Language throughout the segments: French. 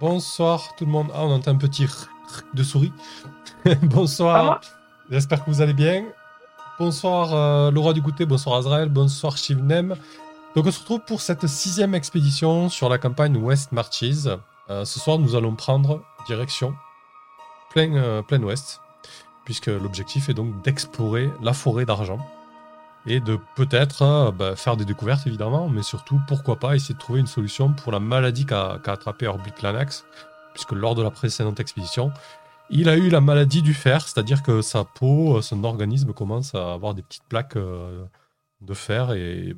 Bonsoir tout le monde. Ah, on entend un petit de souris. bonsoir. J'espère que vous allez bien. Bonsoir euh, Laura du goûter, bonsoir Azrael, bonsoir Shivnem. Donc on se retrouve pour cette sixième expédition sur la campagne West Marches. Euh, ce soir nous allons prendre direction plein, euh, plein ouest, puisque l'objectif est donc d'explorer la forêt d'argent et de peut-être euh, bah, faire des découvertes évidemment, mais surtout pourquoi pas essayer de trouver une solution pour la maladie qu'a attrapé Orbit Lanax, puisque lors de la précédente expédition, il a eu la maladie du fer, c'est-à-dire que sa peau, euh, son organisme commence à avoir des petites plaques euh, de fer et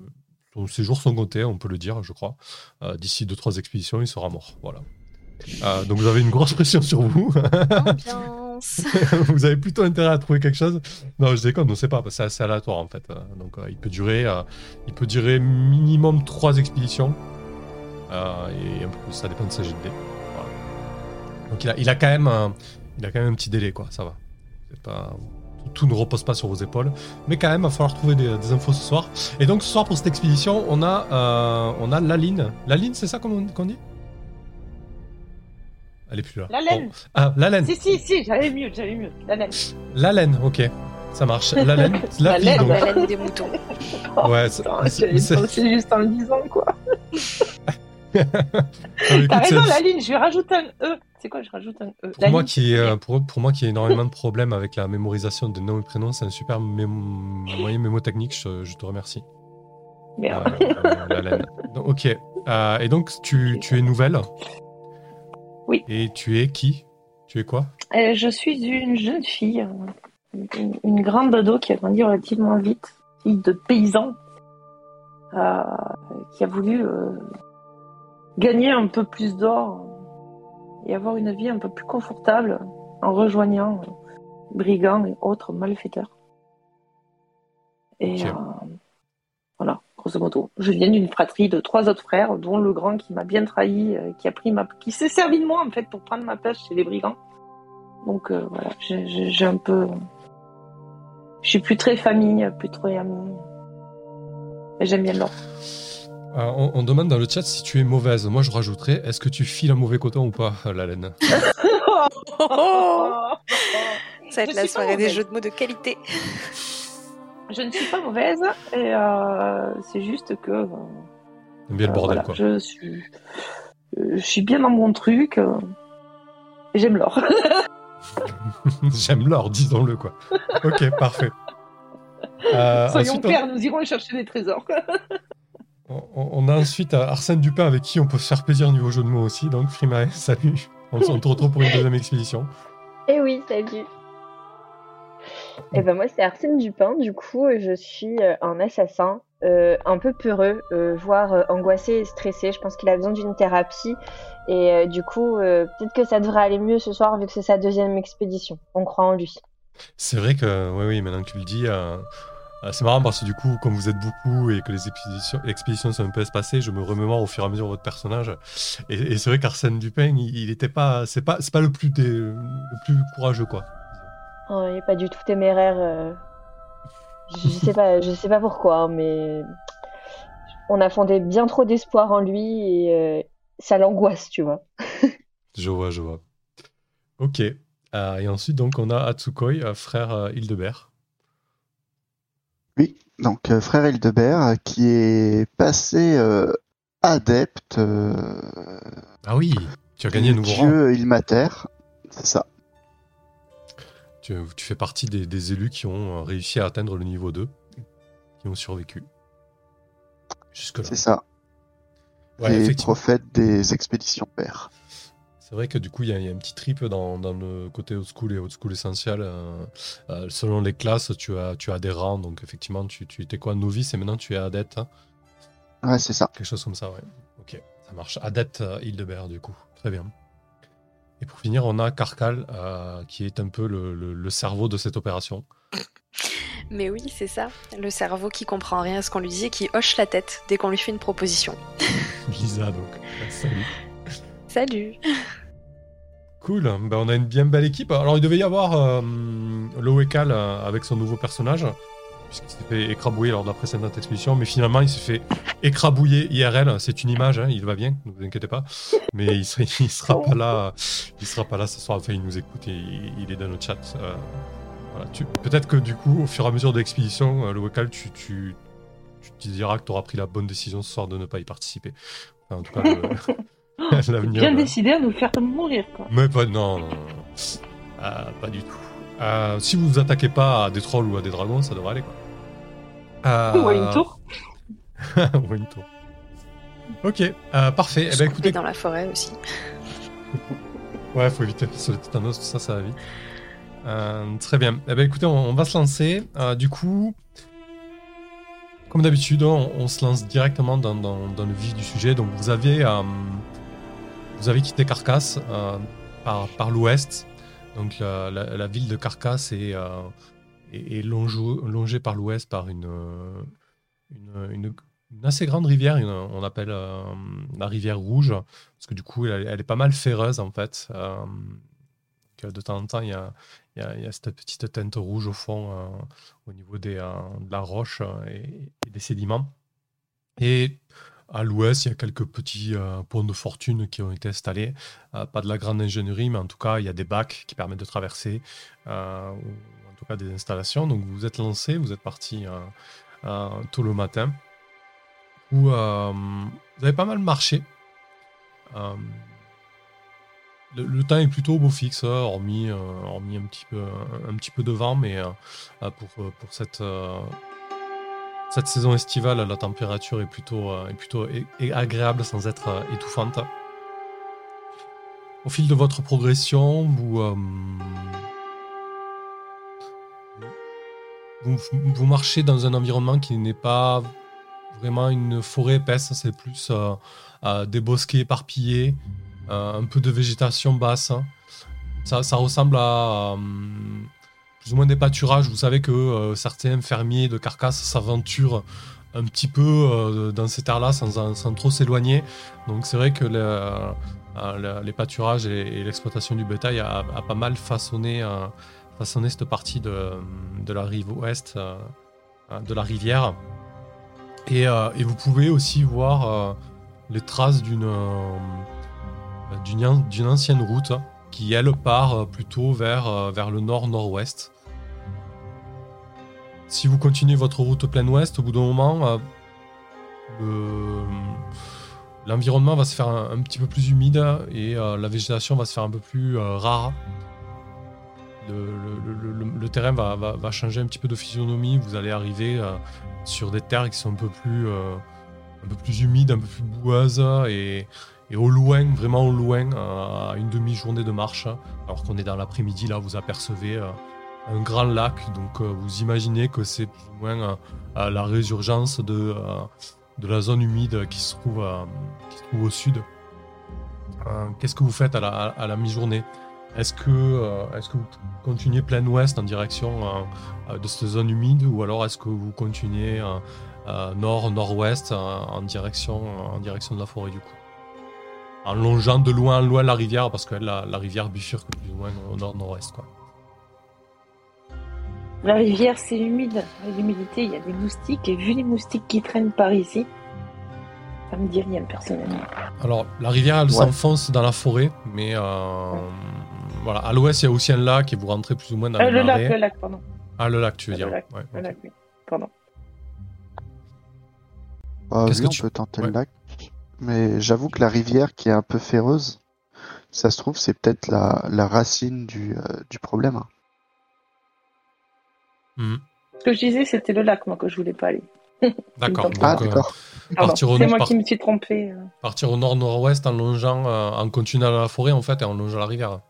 ses jours sont comptés, on peut le dire, je crois. D'ici 2-3 expéditions, il sera mort. Voilà. donc vous avez une grosse pression sur vous. vous avez plutôt intérêt à trouver quelque chose. Non, je déconne, on ne sait pas, c'est assez aléatoire en fait. Donc euh, il peut durer, euh, il peut durer minimum 3 expéditions. Euh, et un peu plus, ça dépend de sa GD. Donc il a, quand même, un, il a quand même un petit délai quoi, ça va. Tout ne repose pas sur vos épaules, mais quand même, il va falloir trouver des, infos ce soir. Et donc ce soir pour cette expédition, on a, on a la ligne. La ligne, c'est ça qu'on dit? Elle est plus là. La laine. Ah, la laine. Si, si, si, j'avais mieux, j'avais mieux. La laine. La laine, ok. Ça marche. La laine. La, laine, la laine des moutons. ouais, c'est juste en le disant, quoi. T'as raison, la ligne, je vais rajouter un E. C'est quoi, je rajoute un E? Pour moi, qui, euh, pour, pour, moi qui ai énormément de problèmes avec la mémorisation de noms et prénoms, c'est un super moyen mémotechnique, je, je te remercie. Merde. Euh, la laine. ok. Euh, et donc, tu, tu es nouvelle? Oui. Et tu es qui? Tu es quoi? Euh, Je suis une jeune fille, une, grande ado qui a grandi relativement vite, fille de paysan, euh, qui a voulu euh, gagner un peu plus d'or et avoir une vie un peu plus confortable en rejoignant brigands et autres malfaiteurs. Et grosso modo. Je viens d'une fratrie de trois autres frères, dont le grand qui m'a bien trahi, euh, qui a pris ma, qui s'est servi de moi en fait pour prendre ma place chez les brigands. Donc euh, voilà, j'ai un peu, je suis plus très famille, plus très amie. J'aime bien l'or. Euh, on, demande dans le chat si tu es mauvaise. Moi, je rajouterais, est-ce que tu files un mauvais coton ou pas, la laine? Ça va être la soirée des jeux de mots de qualité. Je ne suis pas mauvaise, et euh, c'est juste que. Euh, bien le bordel, quoi. Je suis, je suis bien dans mon truc. Euh, j'aime l'or. J'aime l'or, disons-le, quoi. Ok, parfait. Soyons clairs, nous irons chercher des trésors. on, a ensuite Arsène Dupin avec qui on peut se faire plaisir niveau jeu de mots aussi. Donc, Frimae, salut. On se retrouve pour une deuxième expédition. Eh oui, salut. Et eh ben moi c'est Arsène Dupin, du coup je suis euh, un assassin euh, un peu peureux, euh, voire angoissé et stressé. Je pense qu'il a besoin d'une thérapie et du coup peut-être que ça devrait aller mieux ce soir vu que c'est sa deuxième expédition. On croit en lui. C'est vrai que oui oui maintenant que tu le dis. c'est marrant parce que du coup, comme vous êtes beaucoup et que les expéditions, sont un peu espacées, je me remémore au fur et à mesure votre personnage. Et, c'est vrai qu'Arsène Dupin, il, était pas, c'est pas, pas le plus, le plus courageux quoi. Oh, il n'est pas du tout téméraire. Euh. Je sais pas, je sais pas pourquoi, hein, mais on a fondé bien trop d'espoir en lui et euh, ça l'angoisse, tu vois. je vois, je vois. Ok. Euh, et ensuite, donc, on a Atsukoi, frère Hildebert. Oui, donc frère Hildebert qui est passé adepte. ah oui, tu as gagné un nouveau Dieu Ilmater, c'est ça. Tu, fais partie des, élus qui ont euh, réussi à atteindre le niveau 2, qui ont survécu. Jusque-là. C'est ça. les prophètes des expéditions pères. C'est vrai que du coup, il y, a un petit trip dans, le côté old school et old school essentiel. Euh, euh, selon les classes, tu as, tu as des rangs. Donc, effectivement, tu, tu étais quoi Novice et maintenant tu es adepte. Hein ouais, c'est ça. Quelque chose comme ça, ouais. Ok, ça marche. Adepte Hildebert, du coup. Très bien. Et pour finir, on a Karkal, euh, qui est un peu le, cerveau de cette opération. Mais oui, c'est ça. Le cerveau qui comprend rien à ce qu'on lui dit et qui hoche la tête dès qu'on lui fait une proposition. Lisa, donc. Salut. Salut. Cool. Ben, on a une bien belle équipe. Alors, il devait y avoir euh, euh, avec son nouveau personnage. Puisqu'il s'est fait écrabouiller lors de la précédente expédition, mais finalement il s'est fait écrabouiller IRL. C'est une image, hein, il va bien, ne vous inquiétez pas. Mais il sera, il sera pas là, il sera pas là ce soir. Enfin, il nous écoute et il, est dans le chat. Euh, voilà, Peut-être que du coup, au fur et à mesure de l'expédition, euh, le Wakal, tu, tu, tu te diras que tu auras pris la bonne décision ce soir de ne pas y participer. Enfin, en tout cas, le- l'avenir. Bien euh, décidé à nous faire mourir, quoi. mais pas, non, non, non. Euh, pas du tout. Euh, si vous vous attaquez pas à des trolls ou à des dragons, ça devrait aller quoi. Euh, Ou à une tour. ou à une tour. Ok, euh, parfait. Eh ben écoutez, dans la forêt aussi. ouais, faut éviter sur le tétanos, tout ça, ça va vite. Euh, très bien. Eh ben écoutez, on, on va se lancer. Euh, du coup, comme d'habitude, on, on se lance directement dans, dans- dans le vif du sujet. Donc vous avez, euh, vous avez quitté Carcasse par, par l'ouest. Donc la, la- la ville de Carcasse est, euh, est longeau- longée par l'ouest par une, euh, une assez grande rivière, une- on appelle euh, la rivière rouge, parce que du coup elle, est pas mal féreuse en fait. Euh, de temps en temps il y a, cette petite teinte rouge au fond euh, au niveau des, euh, de la roche euh, et, et des sédiments. Et à l'ouest, il y a quelques petits euh, ponts de fortune qui ont été installés. Euh, pas de la grande ingénierie, mais en tout cas, il y a des bacs qui permettent de traverser, euh, cas des installations. Donc vous êtes lancé, vous êtes parti euh, euh, tôt le matin, où euh, vous avez pas mal marché. Le, temps est plutôt beau fixe, hein, hormis, hormis un, petit peu, un, petit peu de vent, mais pour, pour cette, cette saison estivale, la température est plutôt, est plutôt agréable sans être étouffante. Au fil de votre progression, vous, vous, marchez dans un environnement qui n'est pas vraiment une forêt épaisse, c'est plus euh, euh, des bosquets éparpillés, euh, un peu de végétation basse. hein. Ça, ressemble à plus ou moins des pâturages. Vous savez que certains fermiers de carcasses s'aventurent un petit peu dans ces terres-là sans, trop s'éloigner. Donc c'est vrai que le- le- les pâturages et, l'exploitation du bétail a, pas mal façonné, cette partie de, la rive ouest euh, de la rivière. Et, euh, et vous pouvez aussi voir euh, les traces d'une d'une an- d'une ancienne route qui, elle, part plutôt vers, vers le nord-nord-ouest. Si vous continuez votre route plein ouest, au bout d'un moment, le- l'environnement va se faire un, petit peu plus humide et la végétation va se faire un peu plus rare. Le, terrain va, changer un petit peu de physionomie. Vous allez arriver euh, sur des terres qui sont un peu plus, euh, un peu plus humides, un peu plus boueuses et, au loin, vraiment au loin, euh, à une demi-journée de marche, alors qu'on est dans l'après-midi, là, vous apercevez un grand lac. Donc, vous imaginez que c'est plus ou moins la résurgence de, la zone humide qui se trouve, au sud. Qu'est-ce que vous faites à la mi-journée? Est-ce que, euh, est que vous continuez plein ouest en direction euh, euh, de cette zone humide ou alors est-ce que vous continuez euh, euh, nord, nord-ouest euh, en, direction, en direction de la forêt du coup? En longeant de loin en loin la rivière, parce que la, la rivière bifurque plus ou moins au nord-nord-ouest. Quoi. La rivière, c'est humide. Avec l'humidité, il y a des moustiques. Et vu les moustiques qui traînent par ici, ça me dit rien personnellement. Alors, la rivière, elle Ouais. s'enfonce dans la forêt, mais euh, voilà, à l'ouest, il y a aussi un lac et vous rentrez plus ou moins dans Euh, le le lac, le lac, pardon. Ah, le lac, tu veux Le dire. lac, Ouais, Le lac, oui. Pardon. Ah, Qu'est-ce oui, que on tu- peut tenter Ouais. le lac. Mais j'avoue que la rivière qui est un peu féroce, ça se trouve, c'est peut-être la, la racine du, euh, du problème. Mhm. Ce que je disais, c'était le lac, moi, que je voulais pas aller. D'accord. Ah, euh, d'accord. Pardon. Partir au C'est moi par- qui me suis trompée. euh. partir au nord-nord-ouest en longeant, euh, en continuant dans la forêt, en fait, et en longeant la rivière.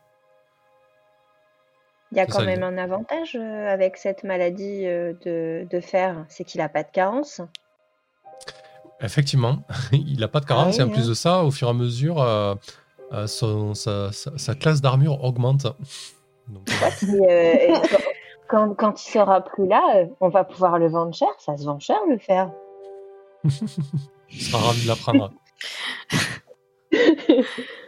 Il y a quand ça, même un avantage euh, avec cette maladie euh, de, de fer, c'est qu'il n'a pas de carence. Effectivement, il n'a pas de carence, Ah et en plus hein. de ça, au fur et à mesure, euh, euh, son- sa, sa- sa classe d'armure augmente. Donc, euh, quand, quand il sera plus là, on va pouvoir le vendre cher. Ça se vend cher le fer. il sera ravi de l'apprendre.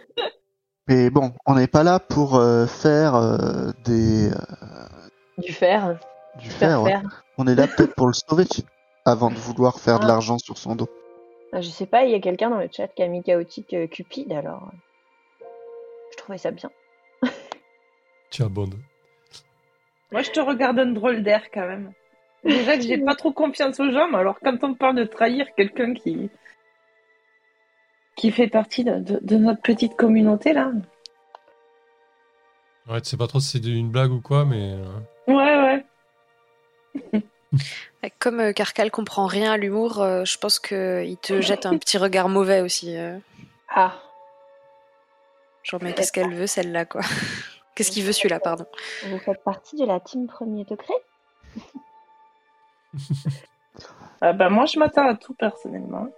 Mais bon, on n'est pas là pour euh, faire euh, des, euh, Du fer. Du Faire fer, ouais. faire. On est là peut-être pour le sauver avant de vouloir faire de Ah. l'argent sur son dos. Ah, Je sais pas, il y a quelqu'un dans le chat qui a mis chaotique euh, Cupide, alors. Je trouvais ça bien. Tiens, bon. Moi, je te regarde un drôle d'air quand même. Déjà que j'ai pas trop confiance aux gens, mais alors quand on parle de trahir quelqu'un qui qui fait partie de, de- de notre petite communauté là. Ouais, tu sais pas trop si c'est une blague ou quoi, mais. euh, Ouais, ouais. Comme euh, Carcal comprend rien à l'humour, euh, je pense qu'il te jette un petit regard mauvais aussi. euh. Ah, Genre, mais qu'est-ce qu'elle veut celle-là, quoi Qu'est-ce qu'il veut celui-là, pardon vous faites partie de la team premier degré Ah bah, moi, je m'attends à tout personnellement.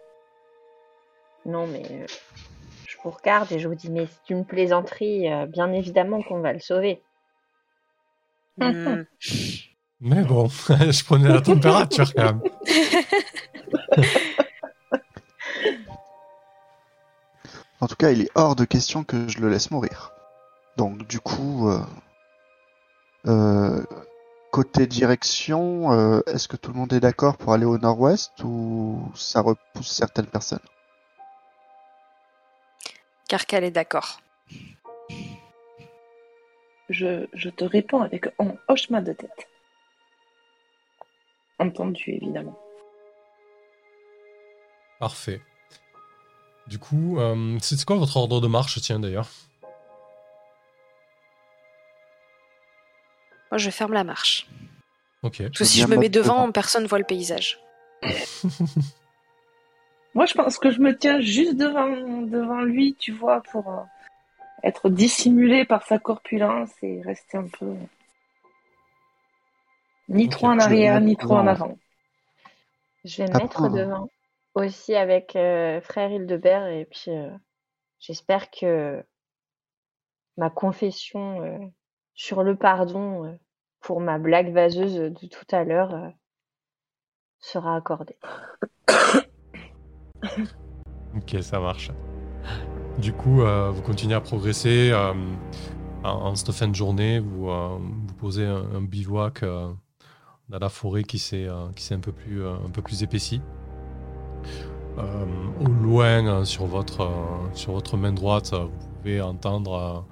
Non, mais euh, je vous regarde et je vous dis, mais c'est une plaisanterie, euh, bien évidemment qu'on va le sauver. Hmm. Mais bon, je prenais la température quand même. En tout cas, il est hors de question que je le laisse mourir. Donc, du coup, euh, euh, côté direction, euh, est-ce que tout le monde est d'accord pour aller au nord-ouest ou ça repousse certaines personnes? Carcal est d'accord. Je, je te réponds avec un hochement de tête. Entendu, évidemment. Parfait. Du coup, euh, c'est quoi votre ordre de marche, tiens d'ailleurs? Moi, je ferme la marche. Ok. Parce que si je me mets devant, devant. personne voit le paysage. Moi, je pense que je me tiens juste devant, devant lui, tu vois, pour euh, être dissimulé par sa corpulence et rester un peu. Ni trop en arrière, ni trop en avant. Je vais me mettre devant aussi avec euh, frère Hildebert et puis euh, j'espère que ma confession euh, sur le pardon euh, pour ma blague vaseuse de tout à l'heure euh, sera accordée. Ok, ça marche. Du coup, euh, vous continuez à progresser. euh, en, cette fin de journée, vous, euh, vous posez un, bivouac dans la forêt qui s'est un peu plus un peu plus épaissie. Au loin, sur votre sur votre main droite, vous pouvez entendre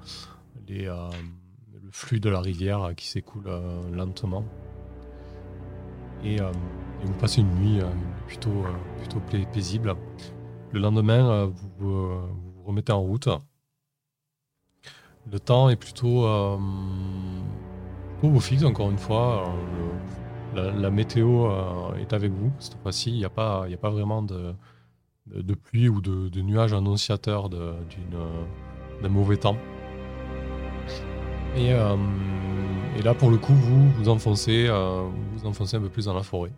le flux de la rivière qui s'écoule lentement. Et, euh, et vous passez une nuit euh, plutôt euh, plutôt paisible. Le lendemain, vous, vous vous remettez en route. Le temps est plutôt, plutôt beau fixe, encore une fois. La, météo est avec vous. Cette fois-ci, il n'y a, pas- a pas vraiment de, pluie ou de, nuages annonciateurs d'un mauvais temps. Et, et là, pour le coup, vous vous enfoncez, euh, vous enfoncez un peu plus dans la forêt.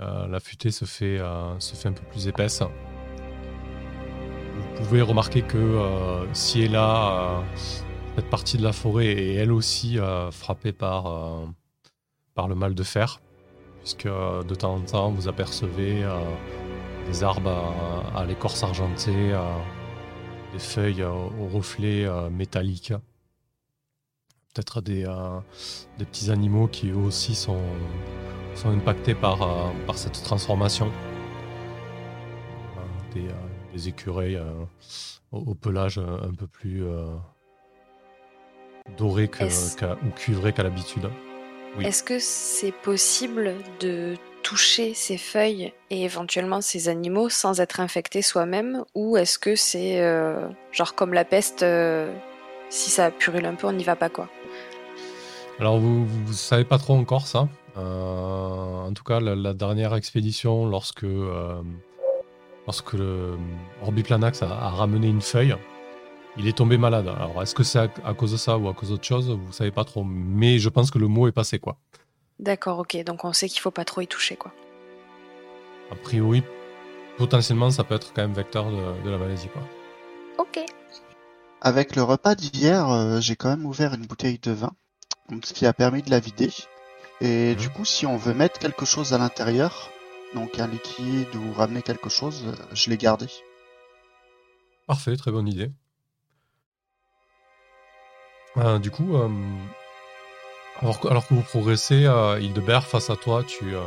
Euh, la futaie se fait, euh, se fait un peu plus épaisse. Vous pouvez remarquer que ci et là, cette partie de la forêt est elle aussi frappée par, par le mal de fer, puisque de temps en temps vous apercevez des arbres à, à l'écorce argentée, des feuilles euh, au reflet peut-être des, euh, des petits animaux qui eux aussi sont, sont impactés par, euh, par cette transformation. Euh, Des, des écureuils au, au pelage un peu plus doré que, ou cuivré qu'à l'habitude. Oui. Est-ce que c'est possible de toucher ces feuilles et éventuellement ces animaux sans être infecté soi-même? Ou est-ce que c'est euh, genre comme la peste, euh, si ça purule un peu, on n'y va pas quoi? Alors vous, vous savez pas trop encore ça. Euh, en tout cas, la, la dernière expédition, lorsque, euh, lorsque le Orbiplanax a, a ramené une feuille, il est tombé malade. Alors est-ce que c'est à, à cause de ça ou à cause d'autre chose? Vous savez pas trop. Mais je pense que le mot est passé quoi. D'accord, ok, donc on sait qu'il faut pas trop y toucher quoi. A priori, potentiellement, ça peut être quand même vecteur de, de la maladie quoi. Ok. Avec le repas d'hier, euh, j'ai quand même ouvert une bouteille de vin, ce qui a permis de la vider. Et Mhm. du coup, si on veut mettre quelque chose à l'intérieur, donc un liquide ou ramener quelque chose, je l'ai gardé. Parfait, très bonne idée. Euh, du coup, euh, Alors que, alors que vous progressez, euh, Hildebert, face à toi, tu, euh,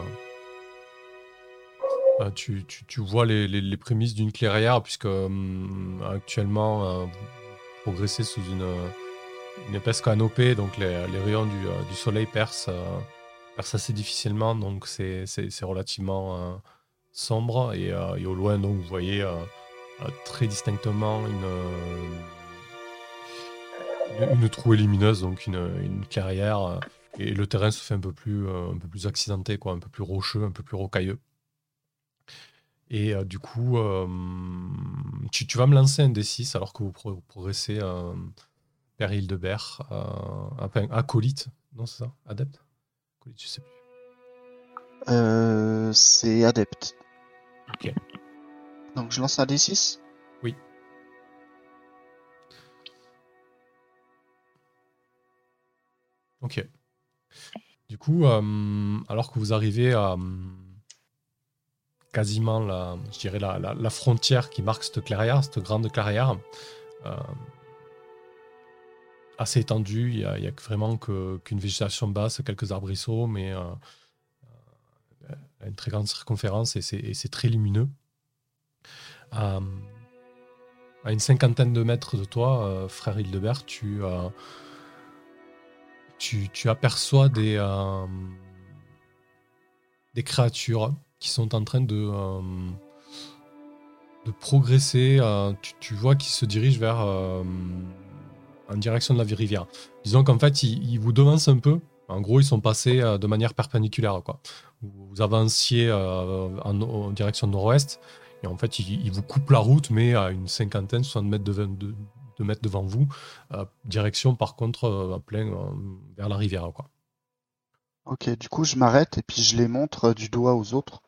tu, tu, tu vois les, les, les prémices d'une clairière, puisque actuellement, vous progressez sous une, une épaisse canopée, donc les, rayons du, euh, soleil euh, percent assez difficilement, donc c'est relativement euh, sombre. Et, au loin, donc, vous voyez très distinctement une, trouée lumineuse, donc une, euh, et le terrain se fait un peu plus, un peu plus accidenté, quoi, un peu plus rocheux, un peu plus rocailleux. Et du coup, tu, tu vas me lancer un D6 alors que vous pro- progressez vers Hildebert, euh, enfin, acolyte, non c'est ça Adepte? Acolyte, je sais plus. Euh, c'est adepte. Ok. Donc je lance un D6 Oui. Ok. Du coup, euh, alors que vous arrivez à euh, quasiment la, je dirais la, la- la frontière qui marque cette clairière, cette grande clairière, assez étendue, il y a, vraiment qu'une végétation basse, quelques arbrisseaux, mais euh, euh, une très grande circonférence et c'est très lumineux. Euh, à une cinquantaine de mètres de toi, frère Hildebert, tu, tu, aperçois des, des créatures qui sont en train de, de progresser. tu, vois qu'ils se dirigent vers direction de la rivière. Disons qu'en fait, ils, vous devancent un peu. En gros, ils sont passés euh, de manière perpendiculaire. Quoi. Vous, avanciez euh, en, direction nord-ouest. Et en fait, ils, vous coupent la route, mais à une cinquantaine, 60 mètres, de, de- mètres devant vous. euh, direction, par contre, plein vers la rivière. Quoi. Ok, du coup je m'arrête et puis je les montre du doigt aux autres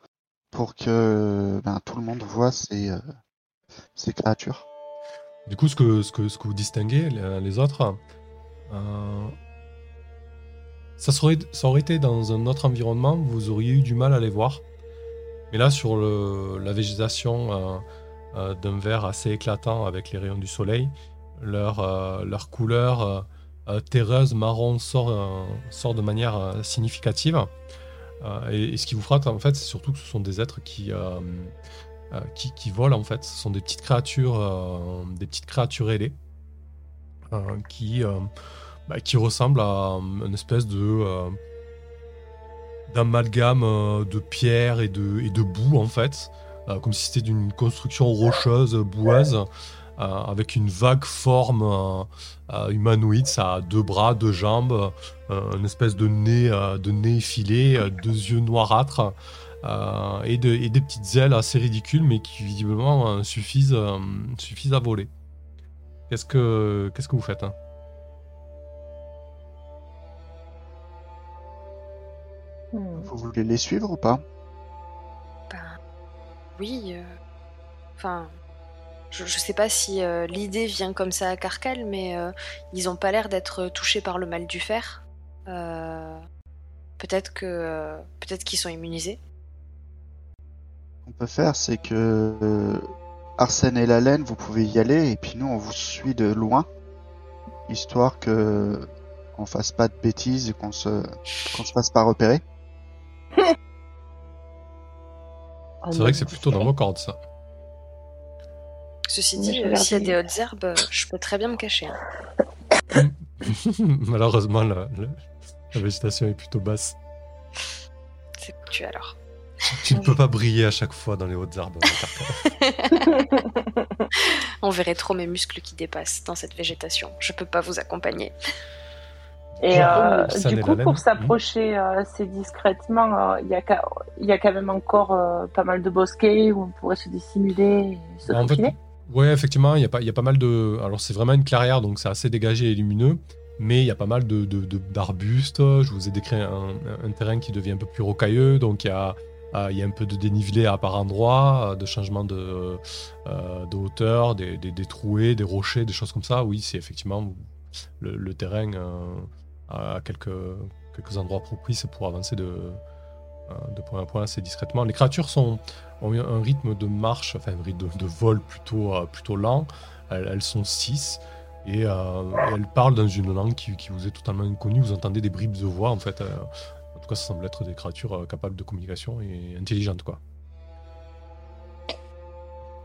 pour que ben, tout le monde voit ces créatures. Du coup, ce que, ce que, ce que vous distinguez, les, autres, euh, ça, serait, aurait été dans un autre environnement, vous auriez eu du mal à les voir. Mais là, sur le, la végétation euh, euh, d'un vert assez éclatant avec les rayons du soleil, leur, leur couleur terreuse marron sort, sort de manière significative. Et, et ce qui vous frappe, en fait, c'est surtout que ce sont des êtres qui, euh, qui, volent, en fait. Ce sont des petites créatures, euh, ailées euh, qui, bah, qui ressemblent à une espèce de d'amalgame de pierre et de, boue, en fait. Comme si c'était d'une construction rocheuse, boueuse, avec une vague forme humanoïde. Ça a deux bras, deux jambes, une espèce de nez, effilé, deux yeux noirâtres. Euh, et, de- et des petites ailes assez ridicules, mais qui visiblement euh, suffisent, euh, suffisent à voler. Qu'est-ce que, qu'est-ce que vous faites hein? Hmm. Vous voulez les suivre ou pas? Ben, oui. euh, Enfin, je, je sais pas si euh, l'idée vient comme ça à Carcal, mais euh, ils ont pas l'air d'être touchés par le mal du fer. Euh, peut-être que euh, peut-être qu'ils sont immunisés. Qu'on peut faire, c'est que euh, Arsène et la laine, vous pouvez y aller, et puis nous, on vous suit de loin, histoire que on fasse pas de bêtises et qu'on se qu'on se fasse pas repérer. C'est vrai que c'est plutôt dans vos cordes, ça. Ceci dit, euh, s'il y a des hautes herbes, euh, je peux très bien me cacher. hein. Malheureusement, la, la- la végétation est plutôt basse. C'est foutu alors. Tu ne peux pas briller à chaque fois dans les hautes arbres. On verrait trop mes muscles qui dépassent dans cette végétation. Je peux pas vous accompagner. Et euh, du coup, pour s'approcher euh, assez discrètement, euh, il y, a y quand même encore euh, pas mal de bosquets où on pourrait se dissimuler et se En fait, ouais, effectivement, il y, a pas- il y a pas mal de. Alors, c'est vraiment une clairière, donc c'est assez dégagé et lumineux. Mais il y a pas mal de, de- de- d'arbustes. Je vous ai décrit un, un terrain qui devient un peu plus rocailleux. Donc, il y a, il y a un peu de dénivelé à par endroits, euh, de changement de, euh, de hauteur, des, des, des trouées, des rochers, des choses comme ça. Oui, c'est effectivement le, terrain euh, à quelques, endroits propices pour avancer de, euh, point à point assez discrètement. Les créatures sont, ont un rythme de marche, enfin un rythme de, vol plutôt, euh, lent. Elles, elles sont six Et elle parle dans une langue qui, vous est totalement inconnue. Vous entendez des bribes de voix, en fait. Tout cas, ça semble être des créatures capables de communication et intelligentes, quoi.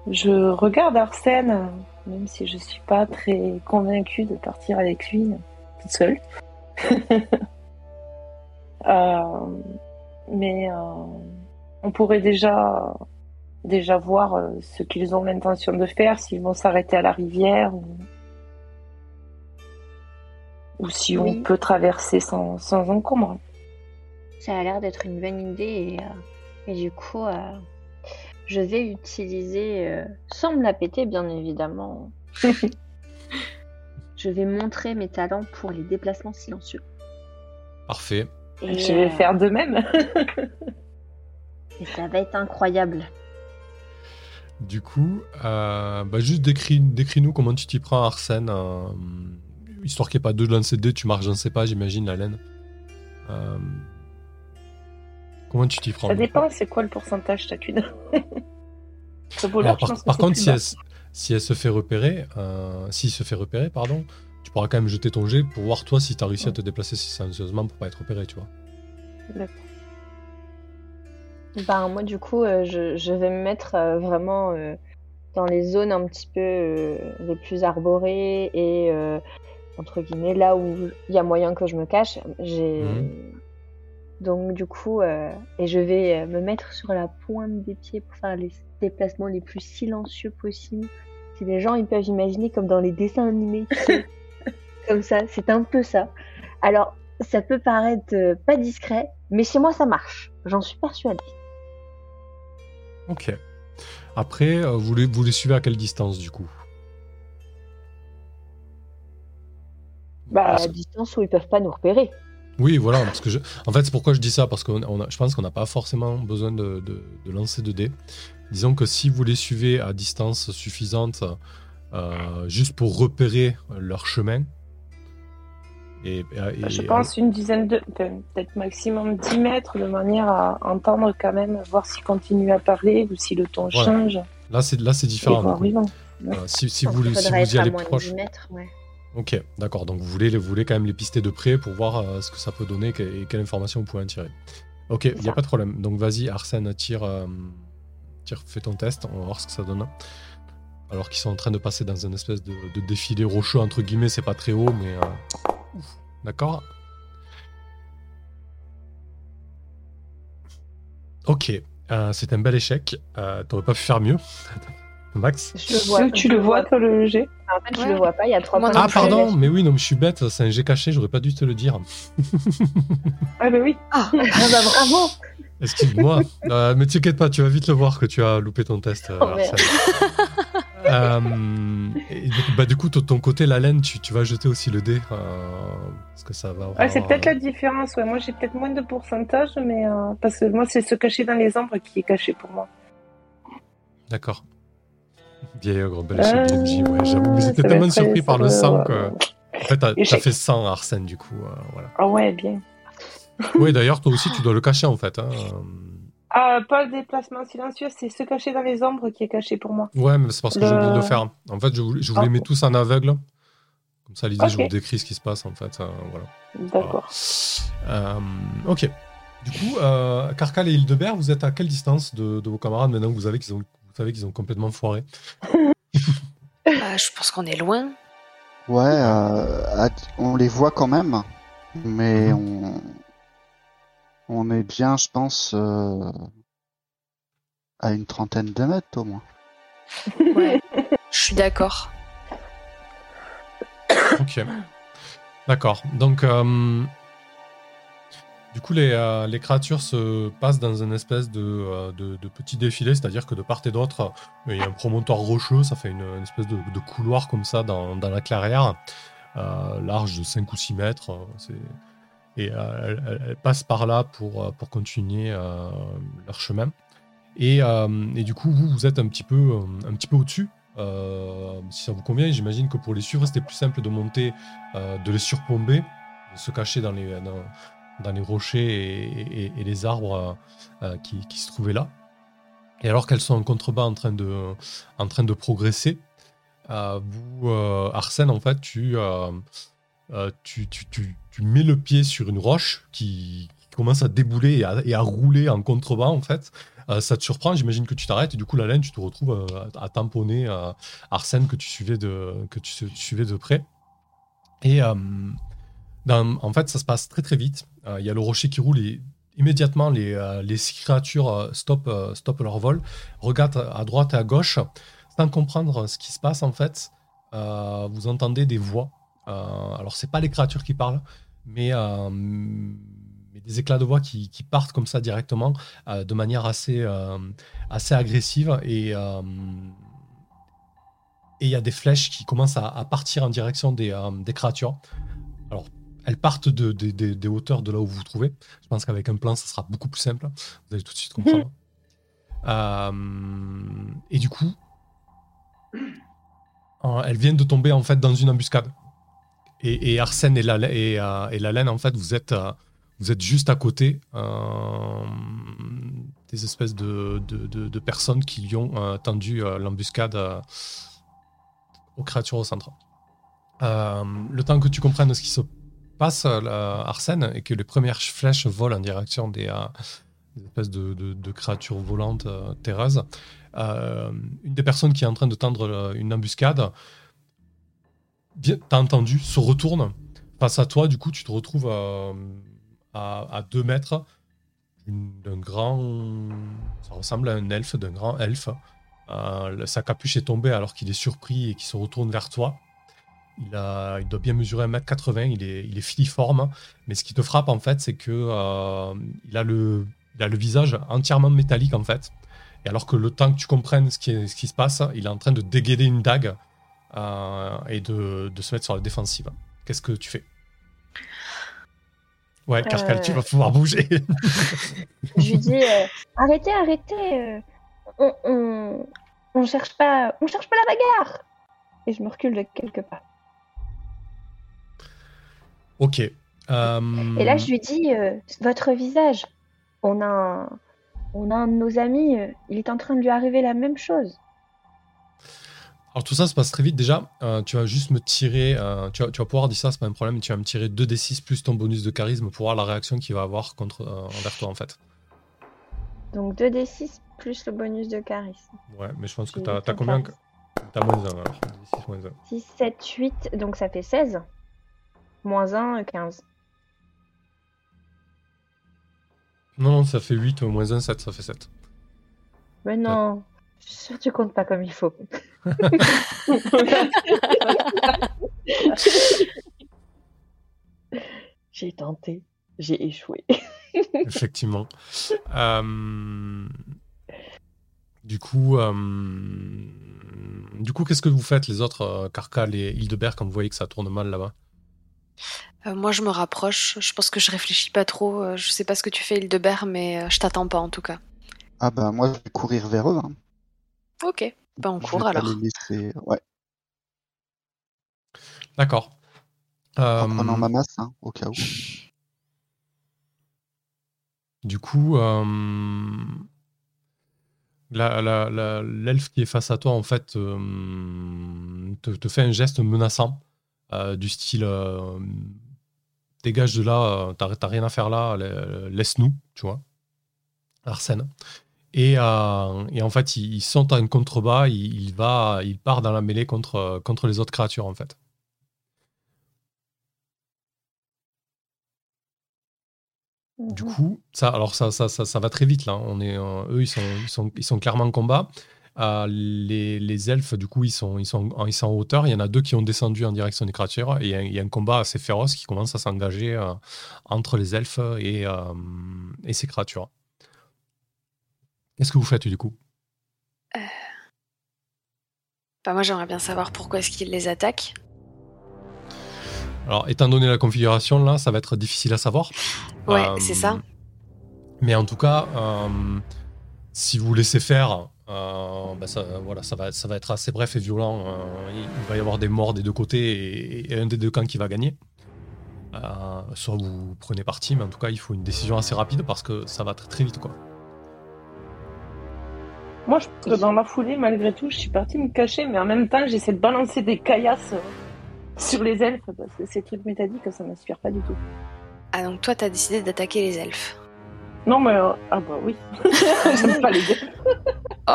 Je regarde Arsène, même si je suis pas très convaincue de partir avec lui toute seule. Euh, mais euh, on pourrait déjà, déjà voir euh, ce qu'ils ont l'intention de faire, s'ils vont s'arrêter à la rivière ou, si on peut traverser sans, sans encombre. Ça a l'air d'être une bonne idée et, et du coup, je vais utiliser, euh, sans me la péter bien évidemment, je vais montrer mes talents pour les déplacements silencieux. Parfait. Et je vais euh, faire de même. et ça va être incroyable. Du coup, euh, bah juste décris-nous comment tu t'y prends, Arsène. histoire qu'il n'y ait pas deux lancers de dés, tu marches, je ne sais pas, j'imagine, la laine. Comment tu t'y prends Ça dépend, c'est quoi le pourcentage chacune par, contre, si elle, si elle, se fait repérer, euh, s'il se fait repérer, pardon, tu pourras quand même jeter ton jet pour voir toi si tu as réussi à te déplacer silencieusement pour pas être repéré, tu vois. D'accord. Ben, moi, du coup, euh, je, vais me mettre euh, vraiment dans les zones un petit peu les plus arborées et entre guillemets là où il y a moyen que je me cache. J'ai. Mhm. Donc du coup, et je vais me mettre sur la pointe des pieds pour faire les déplacements les plus silencieux possibles. Si les gens ils peuvent imaginer comme dans les dessins animés, comme ça, c'est un peu ça. Alors, ça peut paraître euh, pas discret, mais chez moi ça marche. J'en suis persuadée. Ok. Après, euh, vous, les, vous les suivez à quelle distance du coup? Bah, à distance où ils peuvent pas nous repérer. Oui, voilà, parce que je... en fait, c'est pourquoi je dis ça, parce que je pense qu'on n'a pas forcément besoin de, de, de, lancer de dés. Disons que si vous les suivez à distance suffisante, euh, juste pour repérer leur chemin. Et, je pense une dizaine de, peut-être maximum 10 mètres, de manière à entendre quand même, voir s'ils continuent à parler ou si le ton change. Là, c'est là, c'est différent. si, si vous, si vous y allez proche. Ok, d'accord. Donc vous voulez, quand même les pister de près pour voir euh, ce que ça peut donner et quelle information vous pouvez en tirer. Ok, il n'y a pas de problème. Donc vas-y, Arsène, tire. Euh, fais ton test, on va voir ce que ça donne. Alors qu'ils sont en train de passer dans une espèce de, défilé rocheux, entre guillemets, c'est pas très haut, mais. Euh, d'accord Ok, c'est un bel échec. T'aurais pas pu faire mieux. Max je le vois, Tu le vois, toi, le G En fait, je le vois pas, il y a trois points. Ah, pardon, mais oui, non, mais je suis bête, c'est un G caché, j'aurais pas dû te le dire. ah, bah oui. Ah, ah bah bravo Excuse-moi. euh, mais t'inquiète pas, tu vas vite le voir que tu as loupé ton test. Euh, oh, euh, bah, du coup, de ton côté, la laine, tu, tu vas jeter aussi le dé. Euh, parce que ça va. c'est peut-être la différence. Ouais. Moi, j'ai peut-être moins de pourcentage, mais parce que moi, c'est se cacher dans les ombres qui est caché pour moi. D'accord. Vieille ogre, belle échec ouais, J'avoue, vous étiez tellement surpris par le sang que. En fait, t'as fait 100 Arsène, du coup. voilà. Ah ouais, bien oui, d'ailleurs, toi aussi, tu dois le cacher en fait. Hein. Ah, pas le déplacement silencieux, c'est se cacher dans les ombres qui est caché pour moi. Ouais, mais c'est parce que j'ai oublié de le faire. En fait, je, voulais, je vous les mets tous en aveugle. Comme ça, l'idée, je vous décris ce qui se passe en fait. Euh, voilà. D'accord. Euh, ok. Du coup, euh, Carcal et Hildebert, vous êtes à quelle distance de, vos camarades maintenant que vous, avez qu'ils ont, vous savez qu'ils ont complètement foiré bah, Je pense qu'on est loin. Ouais, on les voit quand même, mais mhm. on, on est bien, je pense, euh, à une trentaine de mètres au moins. Ouais, je suis d'accord. Ok. D'accord. Donc, euh, du coup, euh, les, créatures se passent dans une espèce de, de, petit défilé, c'est-à-dire que de part et d'autre, il y a un promontoire rocheux, ça fait une, espèce de, couloir comme ça dans, la clairière, large de 5 ou 6 mètres. Et euh, elles, passent par là pour, euh, continuer euh, leur chemin. Et, du coup, vous, vous êtes un petit peu, un petit peu au-dessus. si ça vous convient, j'imagine que pour les suivre, c'était plus simple de monter, de les surplomber, de se cacher dans les, les rochers et, les arbres qui, qui, se trouvaient là. Et alors qu'elles sont en contrebas en train de, en train de progresser, vous, Arsène, en fait, tu, tu, tu, mets le pied sur une roche qui, commence à débouler et à, et à, rouler en contrebas, en fait. ça te surprend, j'imagine que tu t'arrêtes et du coup, la laine, tu te retrouves à, tamponner Arsène que tu suivais de, que tu, suivais de près. Et en fait, ça se passe très très vite. Il y a le rocher qui roule et immédiatement les, les créatures stoppent, leur vol, regardent à droite et à gauche, sans comprendre ce qui se passe en fait. vous entendez des voix. alors, c'est pas les créatures qui parlent, mais, des éclats de voix qui, partent comme ça directement, de manière assez, assez agressive. Et il y a des flèches qui commencent à, partir en direction des, des créatures. Alors, elles partent de, des hauteurs de là où vous vous trouvez. Je pense qu'avec un plan, ça sera beaucoup plus simple. Vous allez tout de suite comprendre. Euh, et du coup, euh, elles viennent de tomber en fait dans une embuscade. Et, Arsène et la, et, euh, et la laine, en fait, vous êtes, vous êtes juste à côté des espèces de, de, personnes qui ont tendu l'embuscade aux créatures au centre. le temps que tu comprennes ce qui se passe euh, Arsène et que les premières flèches volent en direction des, euh, espèces de, créatures volantes euh, terreuses, une des personnes qui est en train de tendre une embuscade, t'as entendu, se retourne face à toi. Du coup, tu te retrouves à, deux mètres d'un grand. Ça ressemble à un elfe, d'un grand elfe. sa capuche est tombée alors qu'il est surpris et qu'il se retourne vers toi. Il, a, il doit bien mesurer 1m80, il est, il est filiforme. Mais ce qui te frappe, en fait, c'est que euh, il, a le, il a le visage entièrement métallique, en fait. Et alors que le temps que tu comprennes ce qui, ce qui se passe, il est en train de dégainer une dague euh, et de, de, se mettre sur la défensive. Qu'est-ce que tu fais? Ouais, Carcal, tu vas euh. pouvoir bouger. Je lui dis arrêtez, arrêtez. on, on, on, cherche pas, on cherche pas la bagarre. Et je me recule de quelques pas. Ok. Euh, et là, je lui dis euh, Votre visage, on a, un... on a un de nos amis, euh, il est en train de lui arriver la même chose. Alors tout ça se passe très vite déjà. tu vas juste me tirer, tu, vas, tu, vas, pouvoir dire ça, c'est pas un problème, tu vas me tirer 2d6 plus ton bonus de charisme pour voir la réaction qu'il va avoir contre, envers toi en fait. Donc 2d6 plus le bonus de charisme. Ouais, mais je pense que t'as as combien T'as moins 1 alors. 6 moins 1. 6, 7, 8, donc ça fait 16. Moins 1, 15. Non, non, ça fait 8, moins 1, 7, ça fait 7. Mais non, je suis sûr que tu comptes pas comme il faut. j'ai tenté, j'ai échoué. Effectivement. Euh... Du coup, euh... du coup, qu'est-ce que vous faites les autres, euh, Carcal et Hildebert, quand vous voyez que ça tourne mal là-bas? Euh, moi, je me rapproche. Je pense que je réfléchis pas trop. Euh, je sais pas ce que tu fais, Hildebert, mais euh, je t'attends pas en tout cas. Ah bah moi, je vais courir vers eux. Hein. Ok, bah on court alors. Ouais. D'accord. En prenant ma masse, hein, au cas où. Du coup, l'elfe qui est face à toi, en fait, te, fait un geste menaçant, du style dégage de là, euh, t'as rien à faire là, laisse-nous, tu vois. Arsène. Et, euh, et, en fait, ils, sont à un contrebas, il, va, il part dans la mêlée contre, contre les autres créatures, en fait. Du mhm. coup, ça, alors ça, ça, ça, ça, va très vite là. On est, euh, eux, ils sont, ils sont, ils sont clairement en combat. Euh, les, elfes, du coup, ils sont, ils, sont, ils sont en hauteur. Il y en a deux qui ont descendu en direction des créatures. Et il y, a un combat assez féroce qui commence à s'engager euh, entre les elfes et, euh, et ces créatures. Qu'est-ce que vous faites du coup? Bah Moi, j'aimerais bien savoir pourquoi est-ce qu'ils les attaquent. Alors, étant donné la configuration, là, ça va être difficile à savoir. Ouais, c'est ça. Mais en tout cas, si vous laissez faire, euh, ben ça, voilà, ça, va, ça va être assez bref et violent. Euh, il va y avoir des morts des deux côtés et, un des deux camps qui va gagner. Euh, soit vous prenez parti, mais en tout cas, il faut une décision assez rapide parce que ça va très très vite. Quoi. Moi, je, dans la foulée, malgré tout, je suis partie me cacher, mais en même temps, j'essaie de balancer des caillasses euh, sur les elfes, parce que ces trucs métalliques, ça m'inspire pas du tout. Ah, donc toi, t'as décidé d'attaquer les elfes. Non, mais. euh, ah, bah oui. J'aime pas les elfes.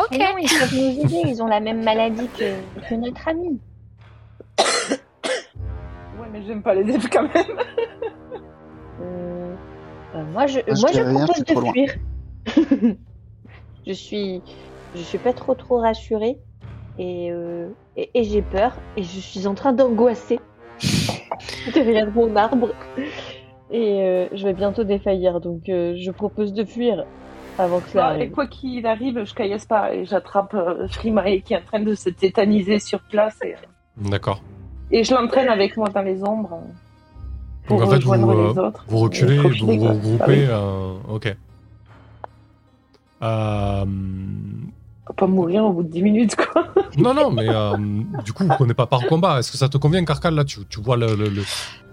Ok. Mais non, ils peuvent nous aider, ils ont la même maladie que, que notre ami. Ouais, mais j'aime pas les elfes quand même. Euh, euh, moi, je, Ah, je moi, je rien, propose de fuir. je suis, je suis pas trop trop rassurée et, euh, et, et j'ai peur et je suis en train d'angoisser derrière mon arbre et euh, je vais bientôt défaillir donc euh, je propose de fuir avant que ça Bah, et arrive. quoi qu'il arrive, je caillasse pas et j'attrape euh, Frimae qui est en train de se tétaniser sur place et, D'accord. et je l'entraîne avec moi dans les ombres euh, pour Donc en fait, vous, rejoindre euh, les autres. vous reculez, Et vous vous quoi. regroupez. Euh, ok. Euh, faut pas mourir au bout de 10 minutes, quoi. non, non, mais euh, du coup, vous prenez pas par combat. Est-ce que ça te convient, Carcal Là, tu, tu vois le, le, le,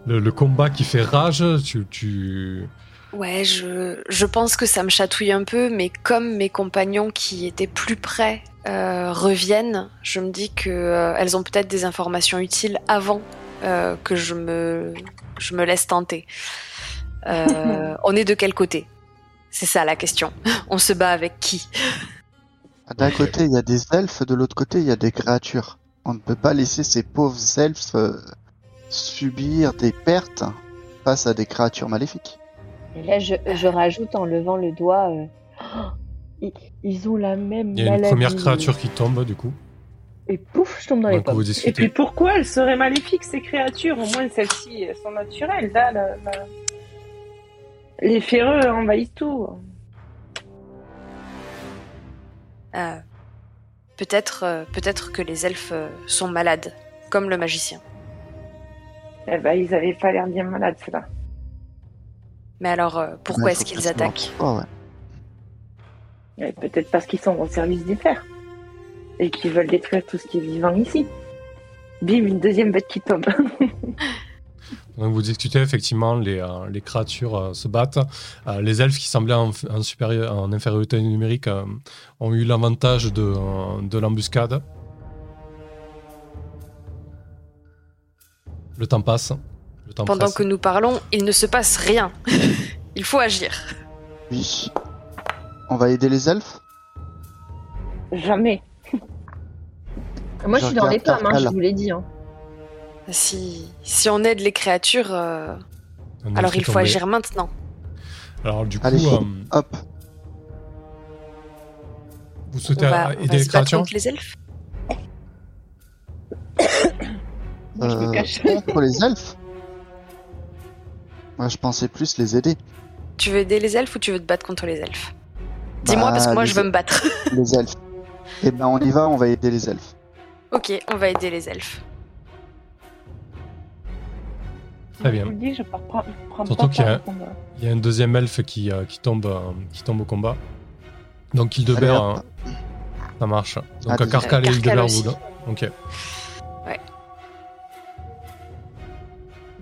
le- le combat qui fait rage. Tu, tu... Ouais, je, je pense que ça me chatouille un peu, mais comme mes compagnons qui étaient plus près euh, reviennent, je me dis que euh, elles ont peut-être des informations utiles avant euh, que je me, je me laisse tenter. Euh, on est de quel côté? C'est ça la question. On se bat avec qui? D'un côté, il y a des elfes, de l'autre côté, il y a des créatures. On ne peut pas laisser ces pauvres elfes euh, subir des pertes face à des créatures maléfiques. Et là je, je rajoute en levant le doigt. euh, Oh, ils, ils ont la même Il y a une première créature qui tombe, du coup. Et pouf, je tombe dans les pommes. Et puis pourquoi elles seraient maléfiques, ces créatures? Au moins, celles-ci, elles sont naturelles. Là, la- la- les féreux envahissent tout. Euh, Peut-être euh, peut-être que les elfes sont malades, comme le magicien. Eh ben, ils avaient pas l'air bien malades, ceux-là. Mais alors, euh, pourquoi est-ce qu'ils attaquent? Oh, ouais. Peut-être parce qu'ils sont au service des fers. Et qu'ils veulent détruire tout ce qui est vivant ici. Bim, une deuxième bête qui tombe. Donc vous discutez, effectivement, les, euh, les créatures euh, se battent. Euh, les elfes qui semblaient en, en supérieur, en infériorité numérique euh, ont eu l'avantage de, euh, de l'embuscade. Le temps passe. Le temps Pendant presse. que nous parlons, il ne se passe rien. il faut agir. Oui. On va aider les elfes? Jamais. Moi, je Je suis dans les pommes, hein, je vous l'ai dit. Hein. Si, si on aide les créatures, euh, alors il faut tombé. agir maintenant. Alors du coup, Allez, euh, Hop. vous On souhaitez va, aider va les créatures? contre les elfes. Moi, je me Euh, cache. contre les elfes? Moi, je pensais plus les aider. Tu veux aider les elfes ou tu veux te battre contre les elfes? Dis-moi Bah, parce que moi je veux me battre. Les elfes. Eh ben, on y va, on va aider les elfes. ok, on va aider les elfes. Très bien. Dis, je Surtout qu'il y a- part au combat. Il y a un deuxième elfe qui, euh, qui, tombe, euh, qui tombe au combat. Donc Hildebert, euh, ça marche. Donc Ah, euh, Carcal et Hildebert, vous deux. Ok.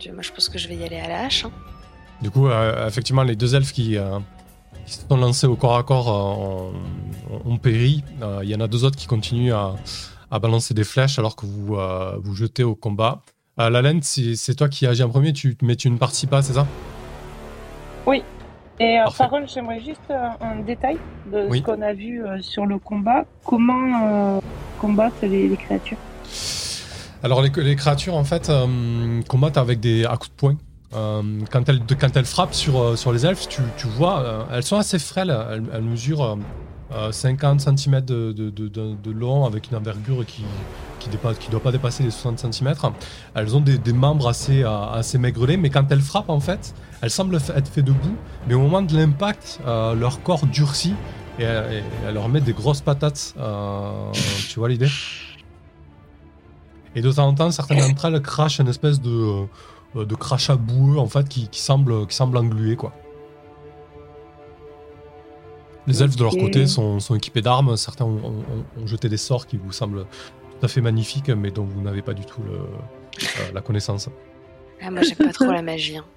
Dieu, moi je pense que je vais y aller à la hache. hein. Du coup, euh, effectivement, les deux elfes qui, euh, qui se sont lancés au corps à corps euh, ont, ont péri. Euh, Il y en a deux autres qui continuent à, à balancer des flèches alors que vous euh, vous jetez au combat. Euh, la laine, c'est toi qui agis en premier, tu, mais tu ne participes pas, c'est ça? Et euh, Parfait. par contre, j'aimerais juste euh, un détail de Oui. ce qu'on a vu euh, sur le combat. Comment euh, combattre les, les créatures? Alors les, créatures en fait euh, combattent avec des à coups de poing. Euh, quand, elles, frappent sur, euh, les elfes, tu, vois, elles sont assez frêles. Elles, mesurent euh, euh, 50 cm de, long avec une envergure qui qui doit pas dépasser les 60 cm. Elles ont des, membres assez, assez maigrelés, mais quand elles frappent en fait, elles semblent être faites debout. Mais au moment de l'impact, leur corps durcit et, elles leur mettent des grosses patates. Tu vois l'idée? Et de temps en temps, certaines d'entre elles crachent une espèce de, euh, de crachat boueux en fait qui, qui semble, qui semble engluer quoi. Les elfes de leur côté sont, sont équipés d'armes. Certains ont, ont- ont jeté des sorts qui vous semblent tout à fait magnifiques, mais dont vous n'avez pas du tout le- euh, la connaissance. Ah, moi j'aime pas trop la magie. hein.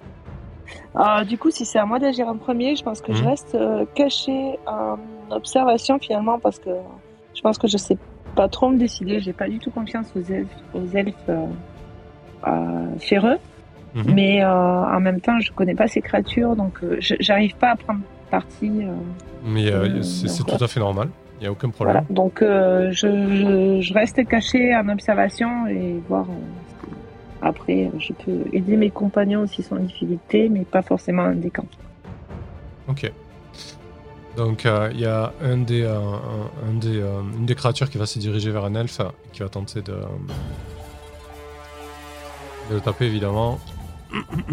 Ah, du coup, si c'est à moi d'agir en premier, je pense que je Mhm. reste euh, caché en observation finalement parce que je pense que je sais pas trop me décider. J'ai pas du tout confiance aux elfes, aux elfes euh, euh, féreux. Mhm. Mais euh, en même temps, je connais pas ces créatures, donc euh, j'arrive pas à prendre parti. Mais c'est tout à fait normal. Il n'y a aucun voilà. problème. Donc je, je, je reste caché en observation et voir. après, je peux aider mes compagnons s'ils sont en difficulté, mais pas forcément un des camps. Ok. Donc euh, il y a un des, euh, euh, une des créatures qui va se diriger vers un elfe qui va tenter de, le taper évidemment.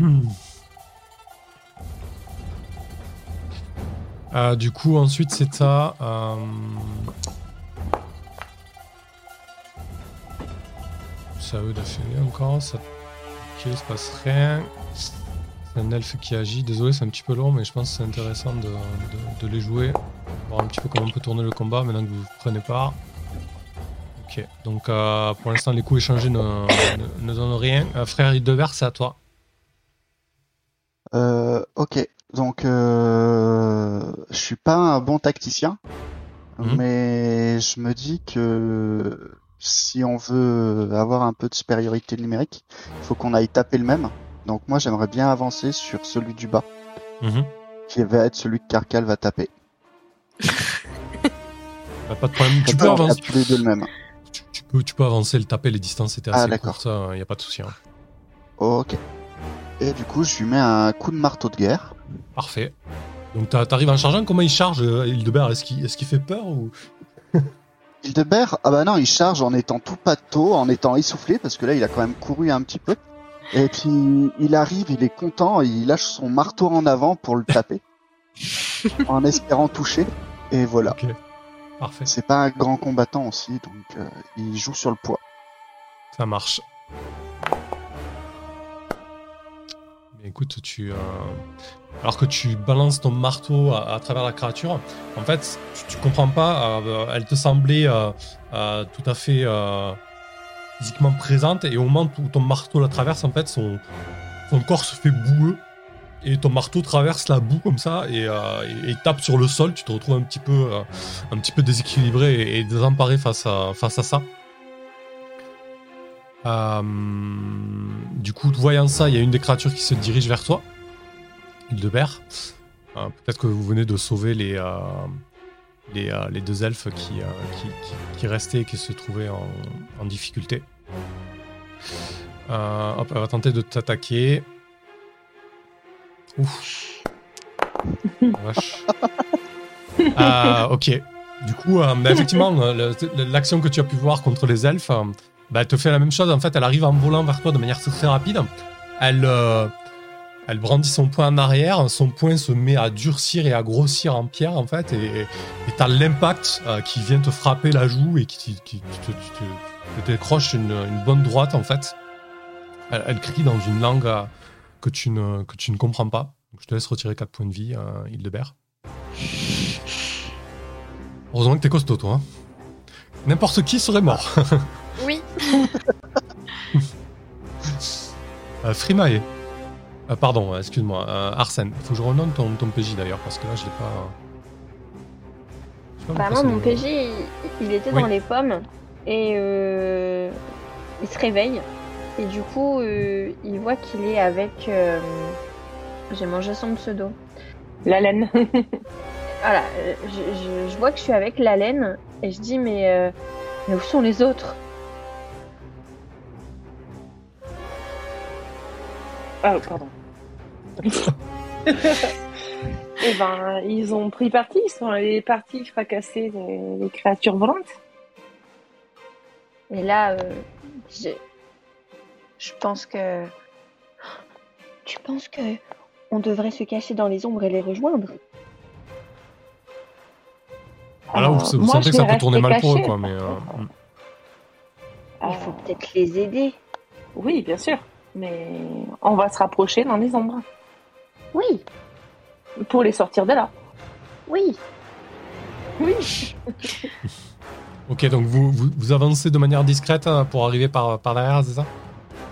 Du coup ensuite c'est à... euh, C'est à eux de filer encore. Ça... Ok, il se passe rien. Un elfe qui agit. Désolé, c'est un petit peu long, mais je pense que c'est intéressant de, de- de les jouer. Voir un petit peu comment on peut tourner le combat maintenant que vous prenez part. Ok, donc euh, pour l'instant, les coups échangés ne, ne, ne donnent rien. Euh, frère Hildebert, c'est à toi. Euh, ok, donc euh, je suis pas un bon tacticien, Mhm. mais je me dis que si on veut avoir un peu de supériorité numérique, il faut qu'on aille taper le même. Donc moi j'aimerais bien avancer sur celui du bas, Mhm. qui va être celui que Carcal va taper. Bah, pas de problème. Tu peux, on avancer, tape tous les deux le même. tu, tu peux, tu peux avancer le taper, les distances étaient Ah, assez d'accord. courtes, il n'y a pas de souci. hein. Ok. Et du coup je lui mets un coup de marteau de guerre. Parfait. Donc t'a- t'arrives en chargeant, comment il charge euh, Hildebert? Est-ce qu'il est qu'il fait peur ou... Hildebert, ah bah non, il charge en étant tout pâteau, en étant essoufflé, parce que là, il a quand même couru un petit peu. Et puis, il arrive, il est content, il lâche son marteau en avant pour le taper, en espérant toucher. Et voilà. Parfait. C'est pas un grand combattant aussi, donc euh, il joue sur le poids. Ça marche. Mais écoute, tu, euh, alors que tu balances ton marteau à, à travers la créature, en fait, tu, tu comprends pas. euh, elle te semblait tout à fait physiquement présente, et au moment où ton marteau la traverse, en fait, son, son corps se fait boueux. Et ton marteau traverse la boue comme ça et, euh, et- tape sur le sol. Tu te retrouves un petit peu, euh, un petit peu déséquilibré et, désemparé face à, face à ça. Euh, du coup, voyant ça, il y a une des créatures qui se dirige vers toi, Hildebert. Euh, Peut-être que vous venez de sauver les, les, les deux elfes qui, qui, qui- restaient et qui se trouvaient en, en difficulté. Euh, hop, elle va tenter de t'attaquer. Ouf. Vache. Euh, ok. Du coup, euh, bah, effectivement, l'action que tu as pu voir contre les elfes, euh, bah, elle te fait la même chose. En fait, elle arrive en volant vers toi de manière très, rapide. Elle, elle brandit son poing en arrière. Son poing se met à durcir et à grossir en pierre, en fait. Et t'as l'impact qui vient te frapper la joue et qui, qui- qui te, te- te- te décroche une, une bonne droite, en fait. Elle, elle crie dans une langue euh, que, tu ne, que tu ne comprends pas. Donc, je te laisse retirer 4 points de vie, euh, Hildebert. Heureusement que t'es costaud, toi. hein. N'importe qui serait mort. Oui. Euh, Frimae. Euh, pardon, euh, excuse-moi. Euh, Arsène. Il faut que je renomme ton, ton PJ d'ailleurs, parce que là, je l'ai pas. pas Bah, mon PJ, il, il était Oui. dans les pommes et euh, il se réveille. Et du coup, euh, il voit qu'il est avec. euh, J'ai mangé son pseudo. La laine. Voilà, euh, je, je- je vois que je suis avec la laine et je dis mais, euh, mais où sont les autres? Ah, pardon. Eh ben, ils ont pris parti, ils sont allés partis fracasser les, les créatures volantes. Et là, euh, j'ai- je pense que. Tu penses que on devrait se cacher dans les ombres et les rejoindre? Ah, là, vous, vous moi, sentez je que ça peut tourner mal pour eux, quoi. Mais, euh, mm. Il faut peut-être les aider. Oui, bien sûr. Mais on va se rapprocher dans les ombres Oui, pour les sortir de là. oui. Oui. Ok, donc vous, vous, vous avancez de manière discrète euh, pour arriver par, par derrière, c'est ça?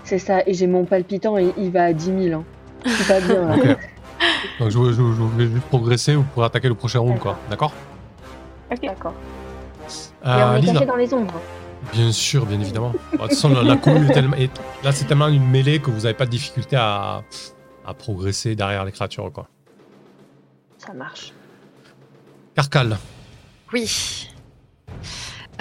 C'est ça, et j'ai mon palpitant et il va à 10 000. Hein. C'est pas bien. Ok. Donc je, je- je vais juste progresser, vous pourrez attaquer le prochain round, quoi. D'accord Ok. D'accord. Et Euh, on est caché dans les ombres. Bien sûr, bien évidemment. De toute façon, la, la cohue est tellement. est- Là, c'est tellement une mêlée que vous n'avez pas de difficulté à, à progresser derrière les créatures, quoi. Ça marche. Carcal. Oui.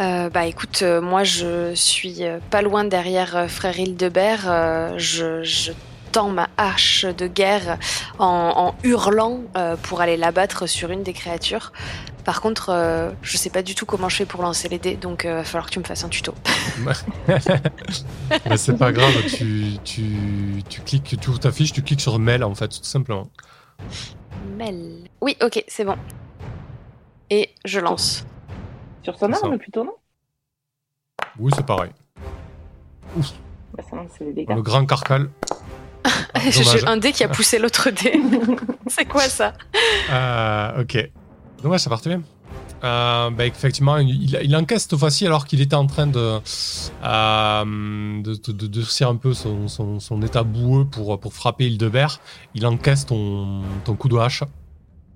Euh, bah écoute, euh, moi je suis euh, pas loin derrière frère Hildebert. je, je tends ma hache de guerre en, en hurlant pour aller l'abattre sur une des créatures. Par contre, je sais pas du tout comment je fais pour lancer les dés, donc il va falloir que tu me fasses un tuto. Bah, c'est pas grave, tu, tu, tu cliques, tu ouvres ta fiche, tu cliques sur mail, en fait, tout simplement. Mel. Oui, ok, c'est bon. Et je lance. Sur son arme plutôt, non? Oui, c'est pareil. Bah, ça les dégâts. Le grand Carcal. Ah. J'ai un dé qui a poussé l'autre dé. c'est quoi ça? Euh, ok. Dommage, ça partait bien. Euh, bah, effectivement, il, il encaisse cette fois-ci alors qu'il était en train de, euh, de, de, de durcir un peu son, son, son état boueux pour, pour frapper Hildebert. Il encaisse ton, ton coup de hache.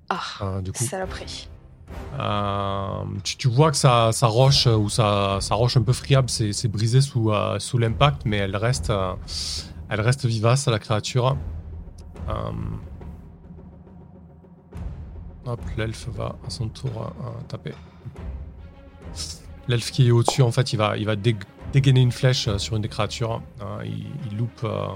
Ah, euh, du coup, saloperie. Euh, tu, vois que sa, roche ou sa, roche un peu friable s'est brisée sous, euh, sous l'impact, mais elle reste, euh, elle vivace, la créature. Euh, hop, l'elfe va à son tour euh, euh, taper. L'elfe qui est au-dessus, en fait, il va, dégainer une flèche euh, sur une des créatures. Euh, il, loupe, euh,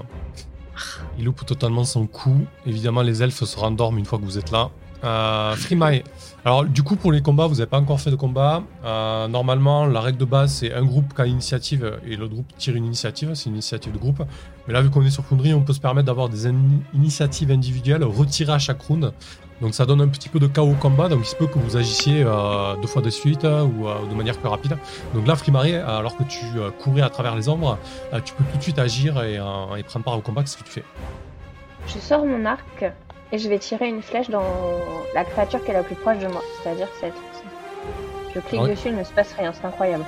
il loupe totalement son coup. Évidemment, les elfes se rendorment une fois que vous êtes là. Euh, Frimae. Alors, du coup, pour les combats, vous n'avez pas encore fait de combat. Euh, normalement, la règle de base, c'est un groupe qui a l'initiative et l'autre groupe tire une initiative. C'est une initiative de groupe. Mais là, vu qu'on est sur Foundry, on peut se permettre d'avoir des in- initiatives individuelles retirées à chaque round. Donc, ça donne un petit peu de chaos au combat. Donc, il se peut que vous agissiez euh, deux fois de suite euh, ou de manière plus rapide. Donc là, Frimae, euh, alors que tu courais à travers les ombres, tu peux tout de suite agir et, et prendre part au combat. Qu'est-ce que tu fais? Je sors mon arc et je vais tirer une flèche dans la créature qui est la plus proche de moi, c'est-à-dire cette. Je clique Ah ouais. dessus, il ne se passe rien, c'est incroyable.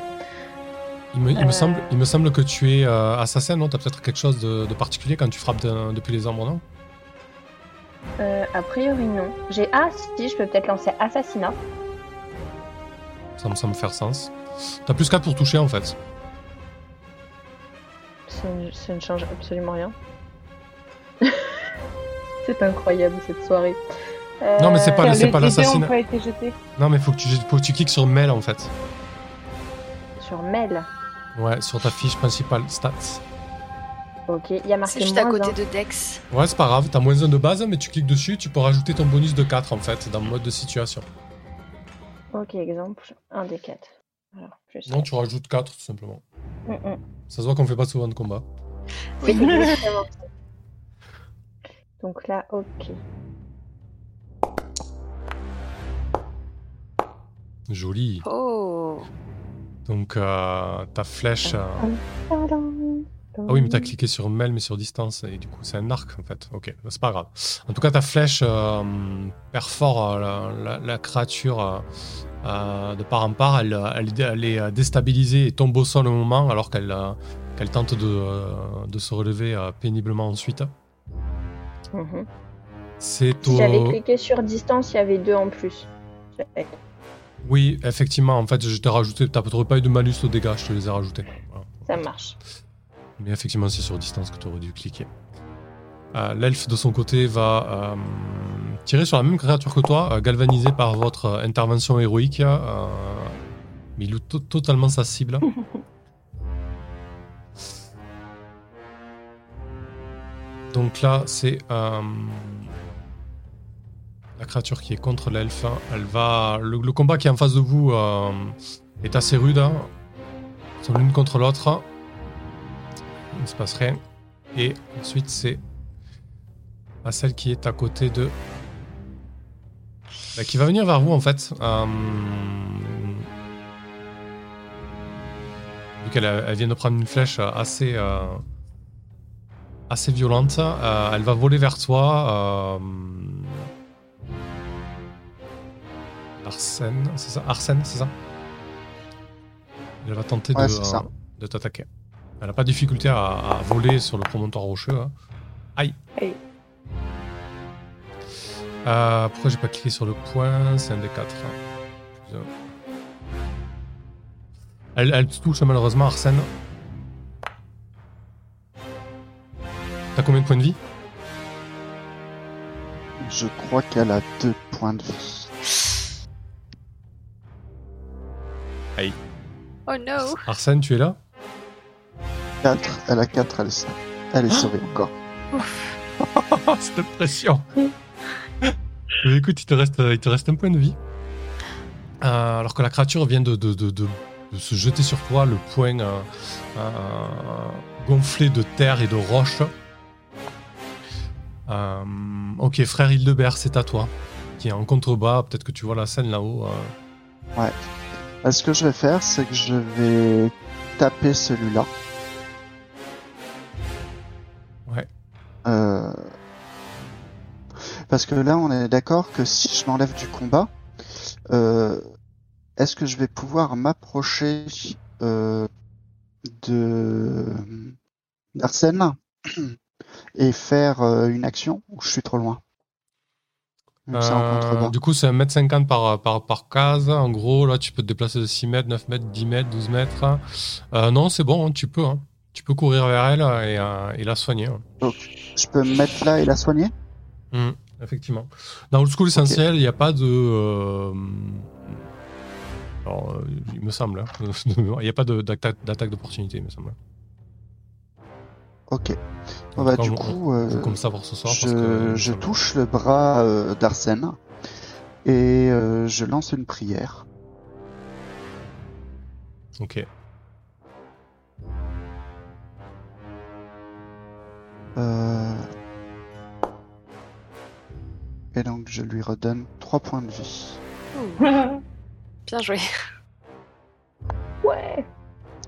Il me, il me Euh. semble, il me semble que tu es euh, assassin, non? T'as peut-être quelque chose de, de particulier quand tu frappes de- depuis les ombres, non? Euh, a priori, non. J'ai. Ah, si, je peux peut-être lancer assassinat. Ça me semble faire sens. T'as plus 4 pour toucher en fait. Ça ne change absolument rien. c'est incroyable cette soirée. Euh, Non, mais c'est pas- Car c'est pas l'assassinat. Non, mais faut que tu, faut que tu cliques sur mail en fait. Sur Mel. Ouais, sur ta fiche principale stats. Ok, il y a marqué C'est juste à côté un. de Dex. Ouais, c'est pas grave, t'as moins 1 de base, mais tu cliques dessus, tu peux rajouter ton bonus de 4 en fait, dans le mode de situation. Ok, exemple, un des quatre. Alors, je sais. Non, tu rajoutes 4 tout simplement. Mm, mm. Ça se voit qu'on fait pas souvent de combat. Oui. Donc là, ok. Joli. Oh Donc, euh, ta flèche. euh. Ah oui, mais t'as cliqué sur mail, mais sur distance, et du coup, c'est un arc en fait. Ok, bah, c'est pas grave. En tout cas, ta flèche euh, perfore euh, la, la- la créature de part en part. Elle, elle, elle est déstabilisée et tombe au sol au moment, alors qu'elle euh, tente de, euh, de se relever euh, péniblement ensuite. Mhm. C'est Si j'avais au. cliqué sur distance, il y avait deux en plus. Oui, effectivement, en fait, je t'ai rajouté. T'as pas eu de malus aux dégâts, je te les ai rajoutés. Voilà. Ça marche. Mais effectivement, c'est sur distance que tu aurais dû cliquer. Euh, L'elfe, de son côté, va euh, tirer sur la même créature que toi, euh, galvanisé par votre intervention héroïque. euh, mais il loue to- totalement sa cible. Donc là, c'est euh, la créature qui est contre l'elfe. Elle va. Le, combat qui est en face de vous euh, est assez rude. hein. Ils l'une contre l'autre. Il ne se passe rien. Et ensuite, c'est à celle qui est à côté de. Bah, qui va venir vers vous en fait. Euh, Vu qu'elle vient de prendre une flèche assez. Assez violente. euh, elle va voler vers toi. Euh... Arsène, c'est ça Arsène, c'est ça? Elle va tenter Ouais, de, euh, de t'attaquer. Elle n'a pas de difficulté à, à voler sur le promontoire rocheux. hein. Aïe. Aïe. Euh, pourquoi j'ai pas cliqué sur le point? C'est un des quatre. Elle, elle te touche malheureusement, Arsène. T'as combien de points de vie Je crois qu'elle a deux points de vie. Oh no Arsène, tu es là 4, elle a 4, elle est, elle est sauvée encore. Cette pression Mais Écoute, il te, reste, il te reste un point de vie. Euh, alors que la créature vient de, de- de- de- de se jeter sur toi, le poing euh, euh, gonflé de terre et de roches. Euh, ok, frère Hildebert, c'est à toi. Qui est en contrebas, peut-être que tu vois la scène là-haut. euh. Euh, Ce que je vais faire, c'est que je vais taper celui-là. Ouais. Euh, Parce que là, on est d'accord que si je m'enlève du combat, euh, est-ce que je vais pouvoir m'approcher euh, de d'Arsène et faire euh, une action ou je suis trop loin? Euh, du coup, c'est 1m50 par, par, par case. En gros, là, tu peux te déplacer de 6 mètres, 9 mètres, 10 mètres, 12 mètres. Euh, non, c'est bon, tu peux. hein. Tu peux courir vers elle et, euh, et la soigner. hein. Je peux me mettre là et la soigner? Mm, effectivement. Dans Old School Essentiel, il n'y a pas de. alors, il me semble. hein, Il n'y a pas d'attaque d'opportunité, il me semble. Ok. Bon, En bah, du coup, on euh, fait comme ça pour ce soir. je, parce que, je ça- touche le bras euh, d'Arsène et euh, je lance une prière. Ok. Euh, Et donc je lui redonne 3 points de vie. Bien joué. Ouais.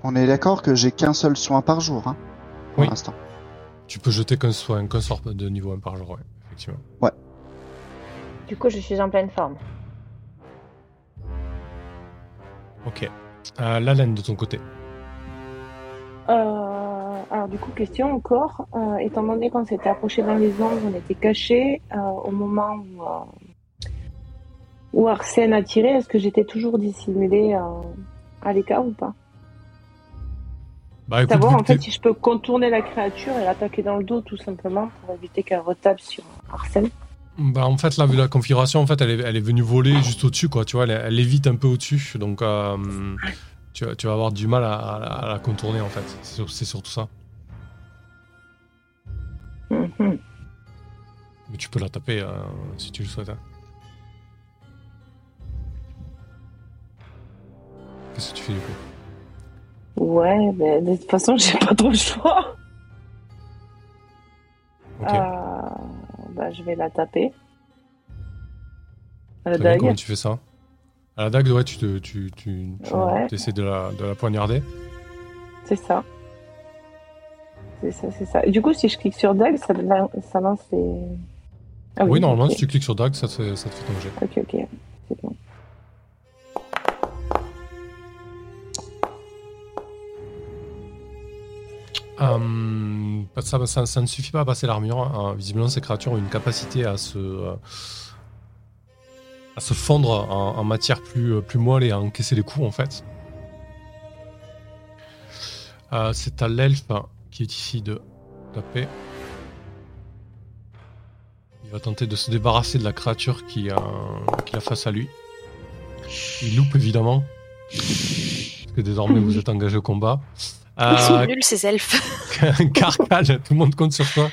On est d'accord que j'ai qu'un seul soin par jour, hein, pour Oui. l'instant. Tu peux jeter qu'un soin, qu'un sort de niveau 1 par jour, ouais, effectivement. Du coup, je suis en pleine forme. Ok. Euh, la laine de ton côté. Euh, alors du coup, question encore. Euh, étant donné qu'on s'était approché dans les ondes, on était cachés euh, au moment où, euh, où Arsène a tiré. Est-ce que j'étais toujours dissimulée euh, à l'écart ou pas? Bah écoute, Savoir en fait si je peux contourner la créature et l'attaquer dans le dos tout simplement pour éviter qu'elle retape sur Arsène. Bah en fait là vu la configuration en fait elle est, elle est venue voler juste au-dessus quoi tu vois elle, elle évite un peu au-dessus donc euh, tu, vas- tu vas avoir du mal à, à- à la contourner en fait c'est surtout ça Mhm. mais tu peux la taper euh, si tu le souhaites hein. qu'est-ce que tu fais du coup? Ouais, mais de toute façon, j'ai pas trop le choix. ok Euh, bah, je vais la taper. À la Très bien, dague. comment tu fais ça? À la dague ouais tu te- tu, tu, tu Ouais. essaies de la, de la poignarder C'est ça. C'est ça, c'est ça. Et du coup, si je clique sur dague, ça, ça lance les. Ah oui, normalement ok. si tu cliques sur dague ça te fait, ça te fait ton jet Ok, ok. C'est bon. Euh, ça, ne suffit pas à passer l'armure. hein. Visiblement, ces créatures ont une capacité à se, euh, à se fondre en, matière plus, euh, plus et à encaisser les coups, en fait. Euh, C'est à l'elfe qui est ici de taper. Il va tenter de se débarrasser de la créature qui, euh, qui a face à lui. Il loupe évidemment. Parce que désormais vous êtes engagé au combat. Ils sont Euh, nuls ces elfes. Carcal, tout le monde compte sur toi.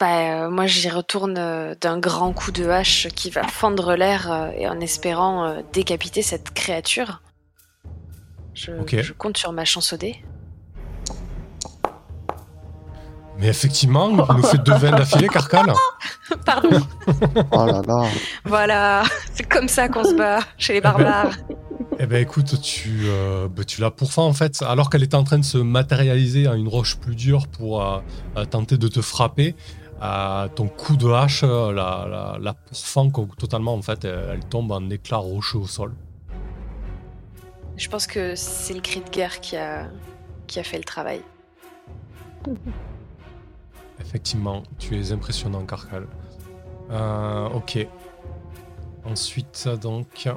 Bah, euh, moi j'y retourne euh, d'un grand coup de hache qui va fendre l'air euh, et en espérant euh, décapiter cette créature. Je compte sur ma chance au dé. Mais effectivement, il nous fait deux veines d'affilée, Carcal. Pardon. Oh là là. voilà, c'est comme ça qu'on se bat chez les barbares. Eh ben écoute, tu, euh, bah, tu la pourfends en fait, alors qu'elle était en train de se matérialiser en une roche plus dure pour euh, euh, tenter de te frapper. euh, ton coup de hache la, la, la pourfend co- totalement en fait, elle, elle tombe en éclat rocheux au sol. Je pense que c'est le cri de guerre qui a, qui a fait le travail. Effectivement, tu es impressionnant, Carcal. Ok. Ensuite, donc.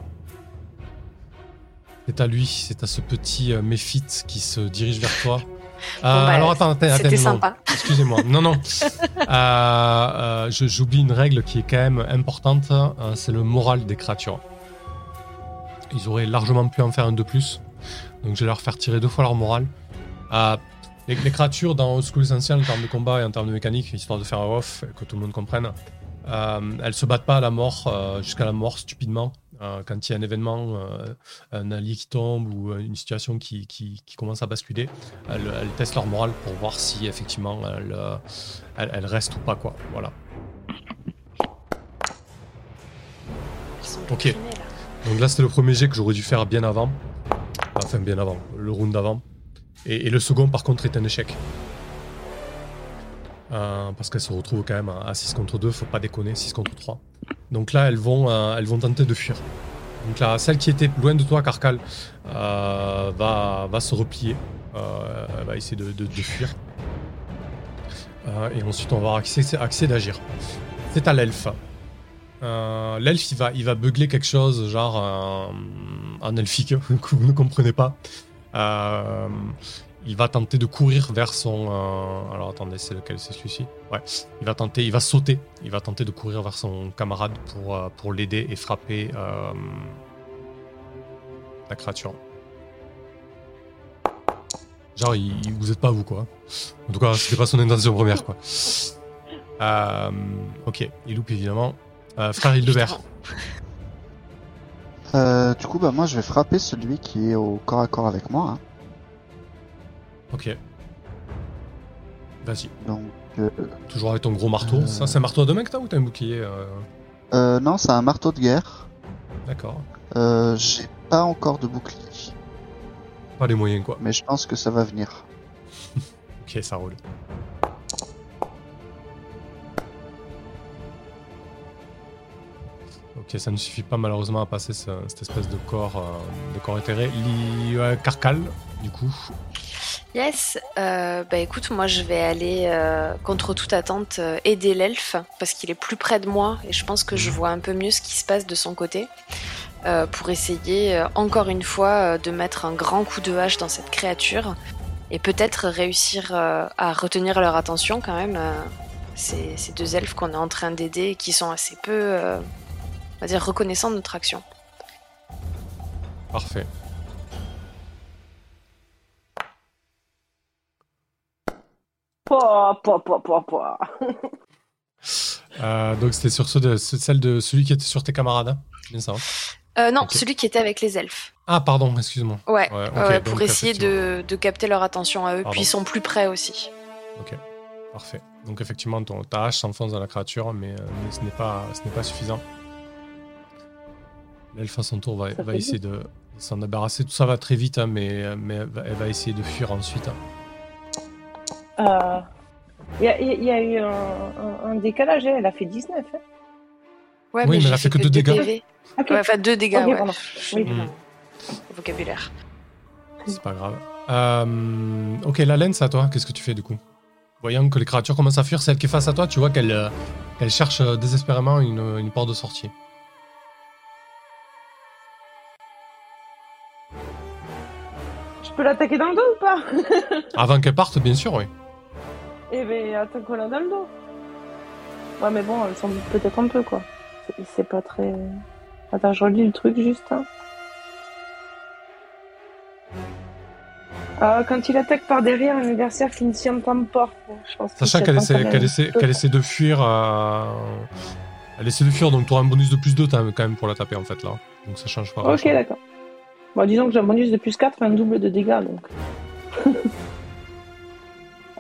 C'est à lui, c'est à ce petit euh, méphite qui se dirige vers toi. Euh, bah, alors attends, attends, attends, sympa. Excusez-moi. Non, non. Euh, euh, J'oublie une règle qui est quand même importante. euh, c'est le moral des créatures. Ils auraient largement pu en faire un de plus. Donc je vais leur faire tirer deux fois leur moral. Euh, les, les créatures dans Old School Essential en termes de combat et en termes de mécanique, histoire de faire un off, que tout le monde comprenne, elles se battent pas à la mort, jusqu'à la mort stupidement. Euh, quand il y a un événement, euh, un allié qui tombe ou euh, une situation qui, qui- qui commence à basculer, elles, elles testent leur morale pour voir si effectivement elles, elles- elles restent ou pas quoi. Voilà. Ok. Donc là c'était le premier jet que j'aurais dû faire bien avant. Enfin bien avant, le round d'avant. Et, et le second par contre est un échec. Euh, parce qu'elles se retrouvent quand même à 6 contre 2, faut pas déconner, 6 contre 3. Donc là elles vont, euh, elles vont tenter de fuir. Donc là celle qui était loin de toi, Carcal, euh, va, va se replier. Elle va essayer de, fuir. Et ensuite on va accès, accès d'agir. C'est à l'elfe. L'elfe, il va, il va beugler quelque chose, genre en elfique, que vous ne comprenez pas. Il va tenter de courir vers son. euh, alors attendez, c'est lequel? C'est celui-ci? Ouais. Il va tenter, il va sauter. Il va tenter de courir vers son camarade pour, euh, l'aider et frapper euh, la créature. Genre, il, vous êtes pas vous, quoi. En tout cas, c'était pas son intention première, quoi. Ok, il loupe évidemment. Frère Hildebert. Du coup, bah, moi, je vais frapper celui qui est au corps à corps avec moi. hein. Ok. Vas-y. Donc, euh, Toujours avec ton gros marteau. Euh. Ça, c'est un marteau à deux mains que t'as ou t'as un bouclier euh, euh, non, c'est un marteau de guerre. D'accord. Euh, J'ai pas encore de bouclier, Pas les moyens, quoi. mais je pense que ça va venir. Ok, ça roule. Ok, ça ne suffit pas malheureusement à passer ce- cette espèce de corps, euh, de corps éthéré. Li, Carcal, du coup. Yes, euh, bah écoute, moi je vais aller euh, contre toute attente euh, aider l'elfe parce qu'il est plus près de moi et je pense que je vois un peu mieux ce qui se passe de son côté pour essayer encore une fois de mettre un grand coup de hache dans cette créature et peut-être réussir à retenir leur attention quand même. ces, deux elfes qu'on est en train d'aider et qui sont assez peu, on va dire, reconnaissants de notre action. Parfait. Pouah, pouah, pouah. Euh, donc c'était sur ceux de, ce- celle de celui qui était sur tes camarades. hein bien ça. hein Euh, non, Ok. celui qui était avec les elfes. ah, pardon, excuse-moi. Ouais, Ouais, ok, ouais, donc, pour essayer de, de capter leur attention à eux, Pardon. puis ils sont plus près aussi. Parfait. Donc effectivement, ton, ta hache s'enfonce dans la créature, mais, euh, mais ce n'est pas, ce n'est pas suffisant. L'elfe à son tour va, essayer de s'en débarrasser. Tout ça va très vite, hein, mais, mais elle, va, elle va essayer de fuir ensuite. Hein. Euh, Il y, a, il y a eu un, un- un décalage, elle a fait 19. Hein. Ouais, Oui, mais elle a fait que deux deux dégâts. PV. Ok. Ouais, enfin, deux dégâts, ouais. Oui. Mm. Vocabulaire. C'est pas grave. Euh, ok, la laine, c'est à toi. Qu'est-ce que tu fais du coup? Voyant que les créatures commencent à fuir, celle qui est face à toi, tu vois qu'elle euh, cherche euh, désespérément une, une porte de sortie. Je peux l'attaquer dans le dos ou pas? Avant qu'elle parte, bien sûr, oui. Eh ben, le dos. Ouais, mais bon, elle s'en doute peut-être un peu, quoi. C'est- pas très... Attends, je relis le truc juste. hein. Euh, quand il attaque par derrière un adversaire qui ne s'y entend pas. Bon, je pense que Sachant c'est qu'elle essaie, même essaie, essaie de fuir. euh, Elle essaie de fuir, donc tu auras un bonus de plus 2 quand même pour la taper en fait là. Donc ça change pas. Ok, d'accord. Bon, disons que j'ai un bonus de plus 4 et un double de dégâts, donc.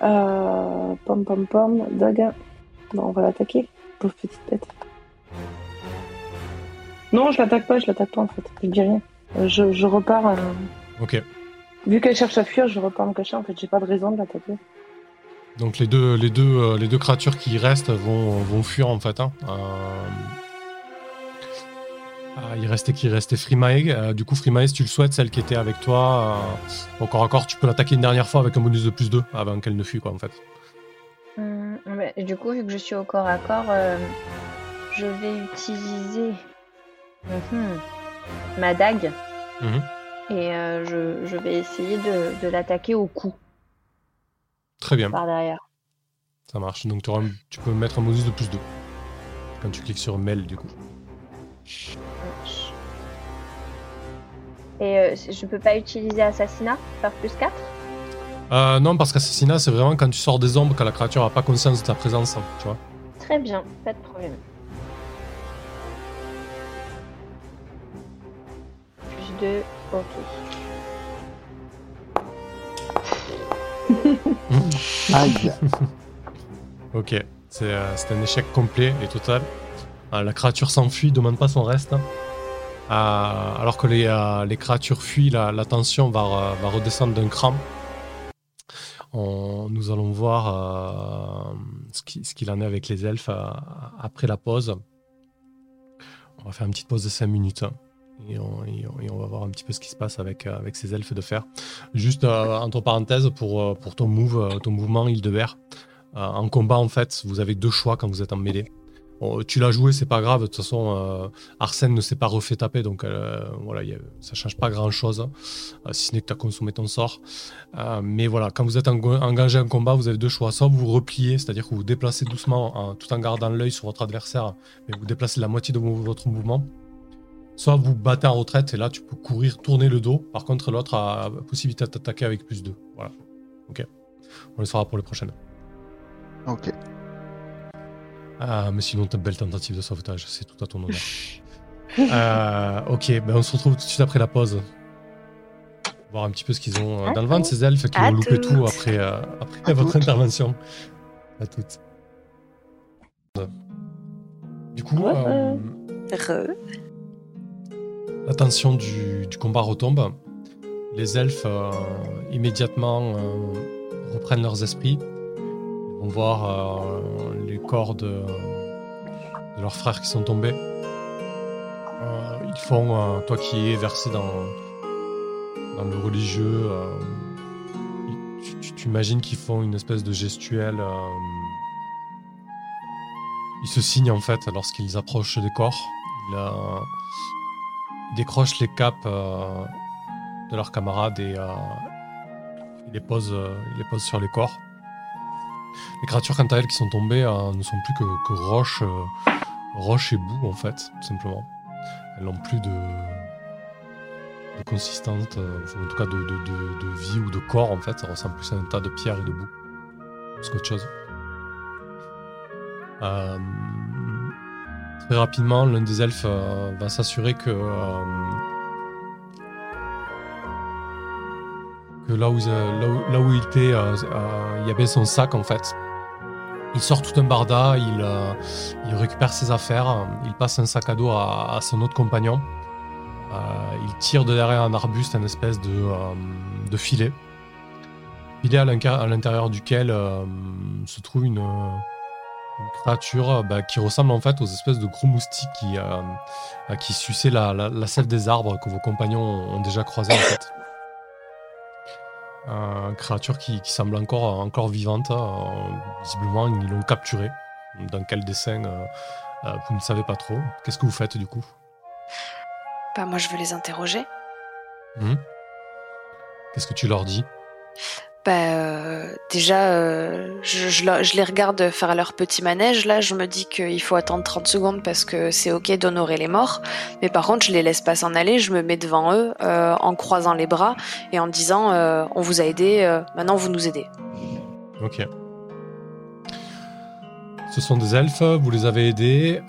euh, pom pom pom, daga. Non, on va l'attaquer. Pauvre petite bête. Non, je l'attaque pas, je l'attaque pas en fait. Je dis rien. Euh, Je, je repars. euh, Ok. Vu qu'elle cherche à fuir, je repars me cacher. En fait, j'ai pas de raison de l'attaquer. Donc les deux, les deux, les deux créatures qui restent vont, vont fuir en fait. hein. Euh, ah, il restait qui restait Frimae. Euh, du coup, Frimae, si tu le souhaites, celle qui était avec toi, euh, au corps à corps, tu peux l'attaquer une dernière fois avec un bonus de plus 2 avant qu'elle ne fuit quoi en fait. Hum, mais du coup, vu que je suis au corps à corps, euh, je vais utiliser mhm, ma dague Mhm. et euh, je, je vais essayer de, de l'attaquer au cou Très bien, par derrière. ça marche. Donc tu peux mettre un bonus de plus 2 quand tu cliques sur mail du coup. Et euh, je peux pas utiliser assassinat, faire plus 4 Euh, non, parce qu'assassinat, c'est vraiment quand tu sors des ombres, quand la créature n'a pas conscience de ta présence, tu vois. Très bien, pas de problème. Plus 2, ok. Aïe. Ok, c'est euh, c'est un échec complet et total. Euh, la créature s'enfuit, demande pas son reste. Euh, alors que les, euh, les créatures fuient, la, tension va, re- va redescendre d'un cran. On- nous allons voir euh, ce qui- ce qu'il en est avec les elfes euh, après la pause. On va faire une petite pause de 5 minutes. hein, Et on, va voir un petit peu ce qui se passe avec, euh, ces elfes de fer. Juste euh, entre parenthèses, pour, euh, ton, move, euh, ton mouvement Hildebert, euh, en combat, en fait, vous avez deux choix quand vous êtes en mêlée. Bon, tu l'as joué, c'est pas grave. De toute façon, euh, Arsène ne s'est pas refait taper, donc euh, voilà, ça change pas grand chose, si ce n'est que tu as consommé ton sort. Euh, mais voilà, quand vous êtes en- engagé en combat, vous avez deux choix. Soit vous vous repliez, c'est-à-dire que vous vous déplacez doucement en- tout en gardant l'œil sur votre adversaire, mais vous déplacez la moitié de votre mouvement. Soit vous battez en retraite, et là tu peux courir, tourner le dos. Par contre, l'autre a la possibilité de t'attaquer avec plus 2. Voilà. Ok. On le saura pour les prochaines. Ok. Ah, mais sinon, t'as une belle tentative de sauvetage, c'est tout à ton honneur. Euh, ok, ben on se retrouve tout de suite après la pause. Voir un petit peu ce qu'ils ont euh, dans le ventre, ces elfes qui ont loupé tout après, euh, après votre intervention. À toutes. Du coup, la tension du, du combat retombe. Les elfes, immédiatement, reprennent leurs esprits. Ils vont voir corps de, leurs frères qui sont tombés. Euh, ils font, euh, toi qui es versé dans, le religieux, euh, tu- t'imagines qu'ils font une espèce de gestuelle. ils se signent en fait lorsqu'ils approchent des corps. Ils, ils décrochent les capes de leurs camarades et les posent, ils les posent sur les corps. Les créatures, quant à elles, qui sont tombées, euh, ne sont plus que, roches, euh, roches et boue, en fait, tout simplement. Elles n'ont plus de, de consistance, euh, en tout cas de, vie ou de corps, en fait. Ça ressemble plus à un tas de pierres et de boue, qu'autre chose. Très rapidement, l'un des elfes va s'assurer que, que là, où, euh, là, où, là où il était, euh, euh, il y avait son sac en fait. Il sort tout un barda, il, il récupère ses affaires, il passe un sac à dos à, à son autre compagnon. Il tire de derrière un arbuste un espèce de, de filet. Filet à l'intérieur duquel se trouve une, une créature bah, qui ressemble en fait aux espèces de gros moustiques qui, euh, qui suçaient la, la, la sève des arbres que vos compagnons ont déjà croisé en fait. Euh, créature qui, qui semble encore, encore vivante. euh, visiblement, ils l'ont capturée. Dans quel dessin, euh, euh, vous ne savez pas trop. Qu'est-ce que vous faites du coup? Bah, moi, je veux les interroger. Hmm? Qu'est-ce que tu leur dis? Bah, euh, déjà, euh, je, je les regarde faire leur petit manège. Là, je me dis qu'il faut attendre 30 secondes parce que c'est ok d'honorer les morts. Mais par contre, je les laisse pas s'en aller. Je me mets devant eux euh, en croisant les bras et en disant On vous a aidé, maintenant vous nous aidez. Ok. Ce sont des elfes, vous les avez aidés.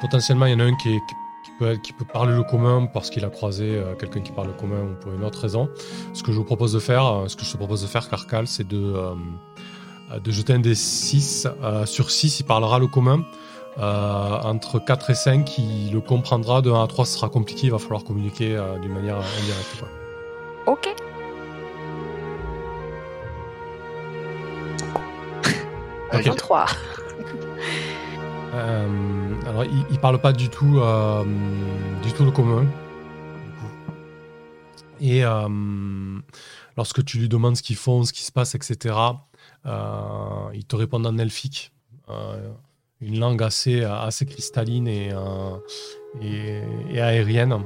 Potentiellement, il y en a un qui, est- qui peut, qui peut parler le commun parce qu'il a croisé euh, quelqu'un qui parle le commun ou pour une autre raison. Ce que je vous propose de faire, euh, ce que je te propose de faire, Carcal, c'est de, euh, de jeter un des 6. sur 6, il parlera le commun. Entre 4 et 5, il le comprendra. De 1 à 3, ce sera compliqué. Il va falloir communiquer d'une manière indirecte. quoi. Ok. Ok. Un 3. Euh, alors, il, il parle pas du tout, euh, du tout le commun. Et euh, lorsque tu lui demandes ce qu'ils font, ce qui se passe, etc., il te répond en elfique. Une langue assez, assez cristalline et, aérienne.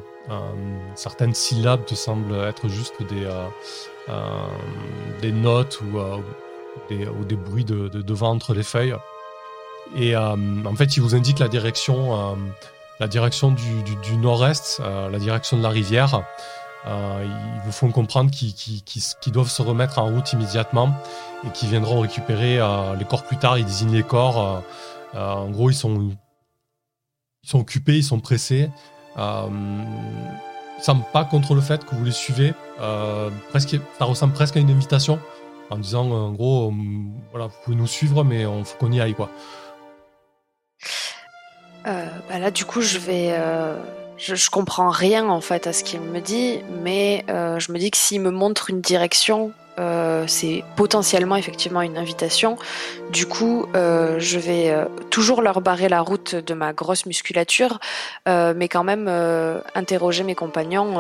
certaines syllabes te semblent être juste des, notes ou, des, bruits de, de, vent entre les feuilles. Et en fait, il vous indique la direction, la direction du, du nord-est, la direction de la rivière. Euh, ils vous font comprendre qu'ils doivent se remettre en route immédiatement et qu'ils viendront récupérer euh, les corps plus tard. Ils désignent les corps. Euh, en gros, ils sont, ils sont occupés, ils sont pressés. Euh, ils semblent pas contre le fait que vous les suivez. presque, ça ressemble presque à une invitation en disant en gros, voilà, vous pouvez nous suivre, mais il faut qu'on y aille quoi. Bah là, du coup, je vais je, je, comprends rien en fait à ce qu'il me dit, mais euh, je me dis que s'il me montre une direction, euh, c'est potentiellement effectivement une invitation. Du coup, euh, je vais euh, toujours leur barrer la route de ma grosse musculature, euh, mais quand même euh, interroger mes compagnons.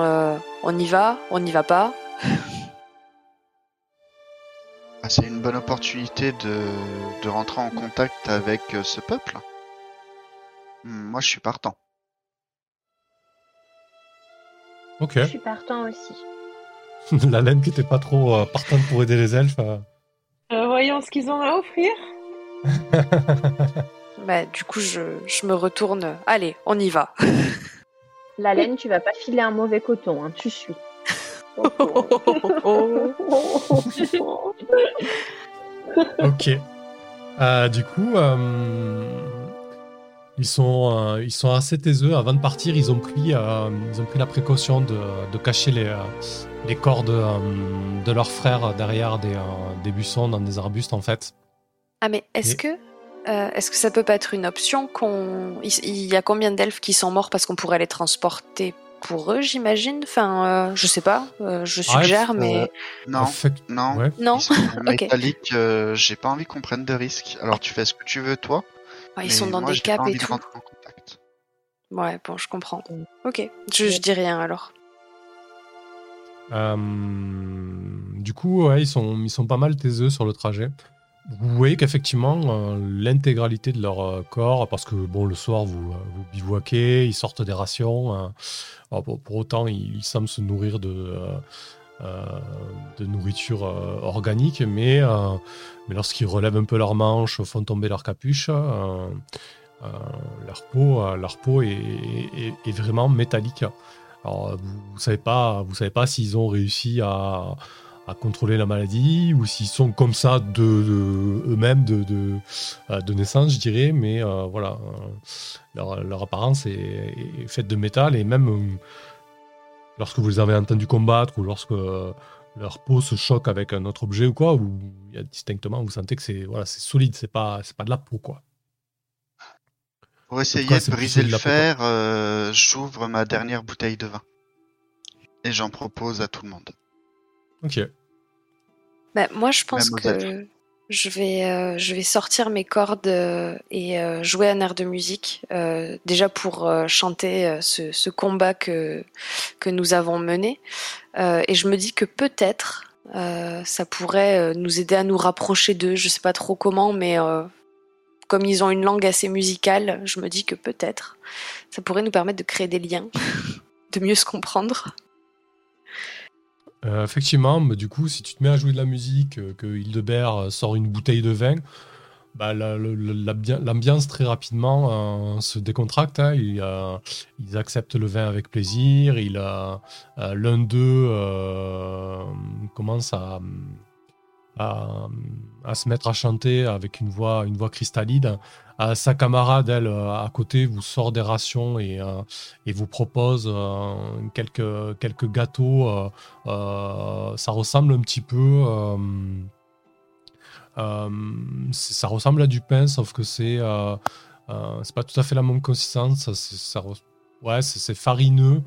on y va On n'y va pas ah, C'est une bonne opportunité de rentrer en contact avec ce peuple. Moi, je suis partant. Ok. Je suis partant aussi. la laine qui était pas trop euh, partante pour aider les elfes. Euh. Euh, voyons ce qu'ils ont à offrir. bah, du coup, je, je, me retourne. Allez, on y va. La laine, tu vas pas filer un mauvais coton, hein, tu suis. ok. du coup, ils sont, euh, ils sont assez taiseux. Avant de partir, ils ont pris, euh, ils ont pris la précaution de, de cacher les, euh, les corps de, de leurs frères derrière des, des, buissons, dans des arbustes, en fait. Ah, mais est-ce que, est-ce que ça peut pas être une option qu'on... Il y a combien d'elfes qui sont morts parce qu'on pourrait les transporter pour eux, j'imagine? Enfin, je sais pas. je suggère, mais non, non, non. Métallique, j'ai pas envie qu'on prenne de risques. Alors, tu fais ce que tu veux, toi ils sont dans des caps et tout. Ouais, bon, je comprends. Ok, je, dis rien alors. Euh, du coup, ouais, ils sont, ils sont pas mal taiseux sur le trajet. Vous voyez qu'effectivement, euh, l'intégralité de leur euh, corps, parce que bon, le soir, vous, vous bivouaquez, ils sortent des rations. pour, autant, ils, semblent se nourrir de, de nourriture organique, mais mais lorsqu'ils relèvent un peu leurs manches, font tomber leur capuche, euh, euh, leur peau, euh, leur peau est, vraiment métallique. Alors, vous ne savez pas, vous savez pas s'ils ont réussi à, contrôler la maladie ou s'ils sont comme ça de, eux-mêmes de, de, naissance, je dirais. Mais voilà, leur, apparence est, faite de métal et même lorsque vous les avez entendus combattre ou lorsque leur peau se choque avec un autre objet ou quoi, ou il y a distinctement, vous sentez que c'est voilà, c'est solide, c'est pas, c'est pas de la peau quoi. Pour essayer de briser le fer, euh, j'ouvre ma dernière bouteille de vin et j'en propose à tout le monde. Ok. Bah, moi, je pense que je vais, euh, je vais sortir mes cordes euh, et euh, jouer un air de musique, déjà pour chanter ce, ce, combat que, que nous avons mené. et je me dis que peut-être ça pourrait nous aider à nous rapprocher d'eux. Je sais pas trop comment, mais comme ils ont une langue assez musicale, je me dis que peut-être ça pourrait nous permettre de créer des liens, de mieux se comprendre. Euh, effectivement, mais du coup, si tu te mets à jouer de la musique, euh, que Hildebert euh, sort une bouteille de vin, bah, l'ambiance très rapidement se décontracte. Hein. ils acceptent le vin avec plaisir. L'un d'eux commence à, à, se mettre à chanter avec une voix, une voix cristalline. sa camarade, elle, euh, à côté, vous sort des rations et, euh, et vous propose euh, quelques, quelques gâteaux. ça ressemble un petit peu. ça ressemble à du pain, sauf que c'est c'est pas tout à fait la même consistance. Ça, ouais, c'est farineux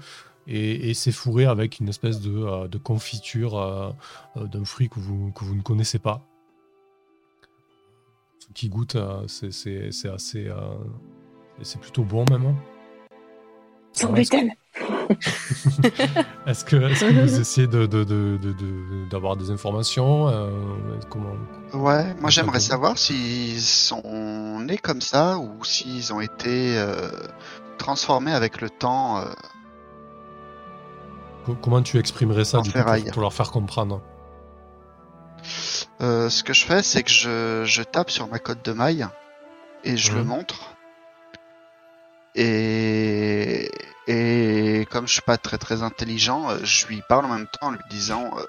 et, c'est fourré avec une espèce de, euh, confiture euh, euh, d'un fruit que vous, que vous ne connaissez pas. Ce qui goûte, c'est assez. c'est plutôt bon même. Sans gluten. est-ce que, est que, vous essayez d'avoir de, de, de, des informations euh, comment... Ouais, moi j'aimerais savoir s'ils sont nés comme ça ou s'ils ont été euh, transformés avec le temps. Euh, comment tu exprimerais ça du coup, pour, leur faire comprendre Ce que je fais, c'est que je, je, tape sur ma code de maille et je le montre. Et, et comme je suis pas très très intelligent, euh, je lui parle en même temps en lui disant, euh,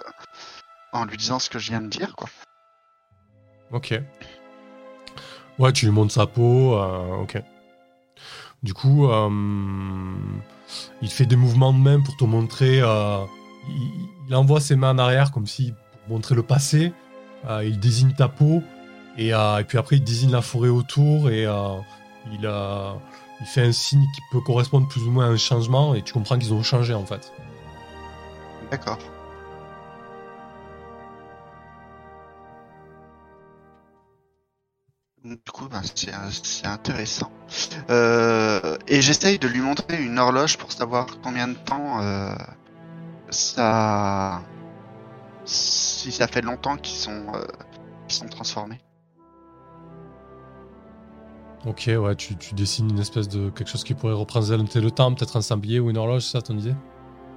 en lui disant ce que je viens de dire, quoi. Ok. Ouais, tu lui montres sa peau, euh, ok. Du coup, il fait des mouvements de main pour te montrer. Il, envoie ses mains en arrière comme si pour montrer le passé. il désigne ta peau et, et, puis après il désigne la forêt autour et il il fait un signe qui peut correspondre plus ou moins à un changement et tu comprends qu'ils ont changé en fait. D'accord. Du coup, ben, c'est intéressant. Euh, et j'essaye de lui montrer une horloge pour savoir combien de temps euh, ça. Si ça fait longtemps qu'ils sont, euh, sont transformés. Ok, ouais, tu, dessines une espèce de quelque chose qui pourrait représenter le temps, peut-être un sablier ou une horloge, c'est ça ton idée?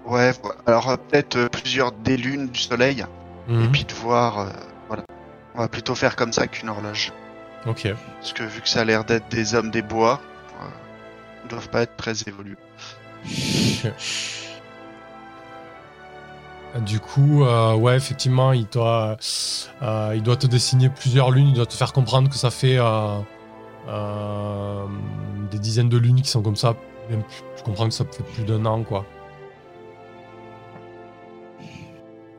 Ouais, alors euh, peut-être euh, plusieurs des lunes du soleil, et mhm. puis de voir, euh, voilà. On va plutôt faire comme ça qu'une horloge. Ok. Parce que vu que ça a l'air d'être des hommes des bois, ils doivent pas être très évolués. Du coup, ouais, effectivement, il doit, il doit te dessiner plusieurs lunes, il doit te faire comprendre que ça fait euh, des dizaines de lunes qui sont comme ça. je comprends que ça fait plus d'un an, quoi.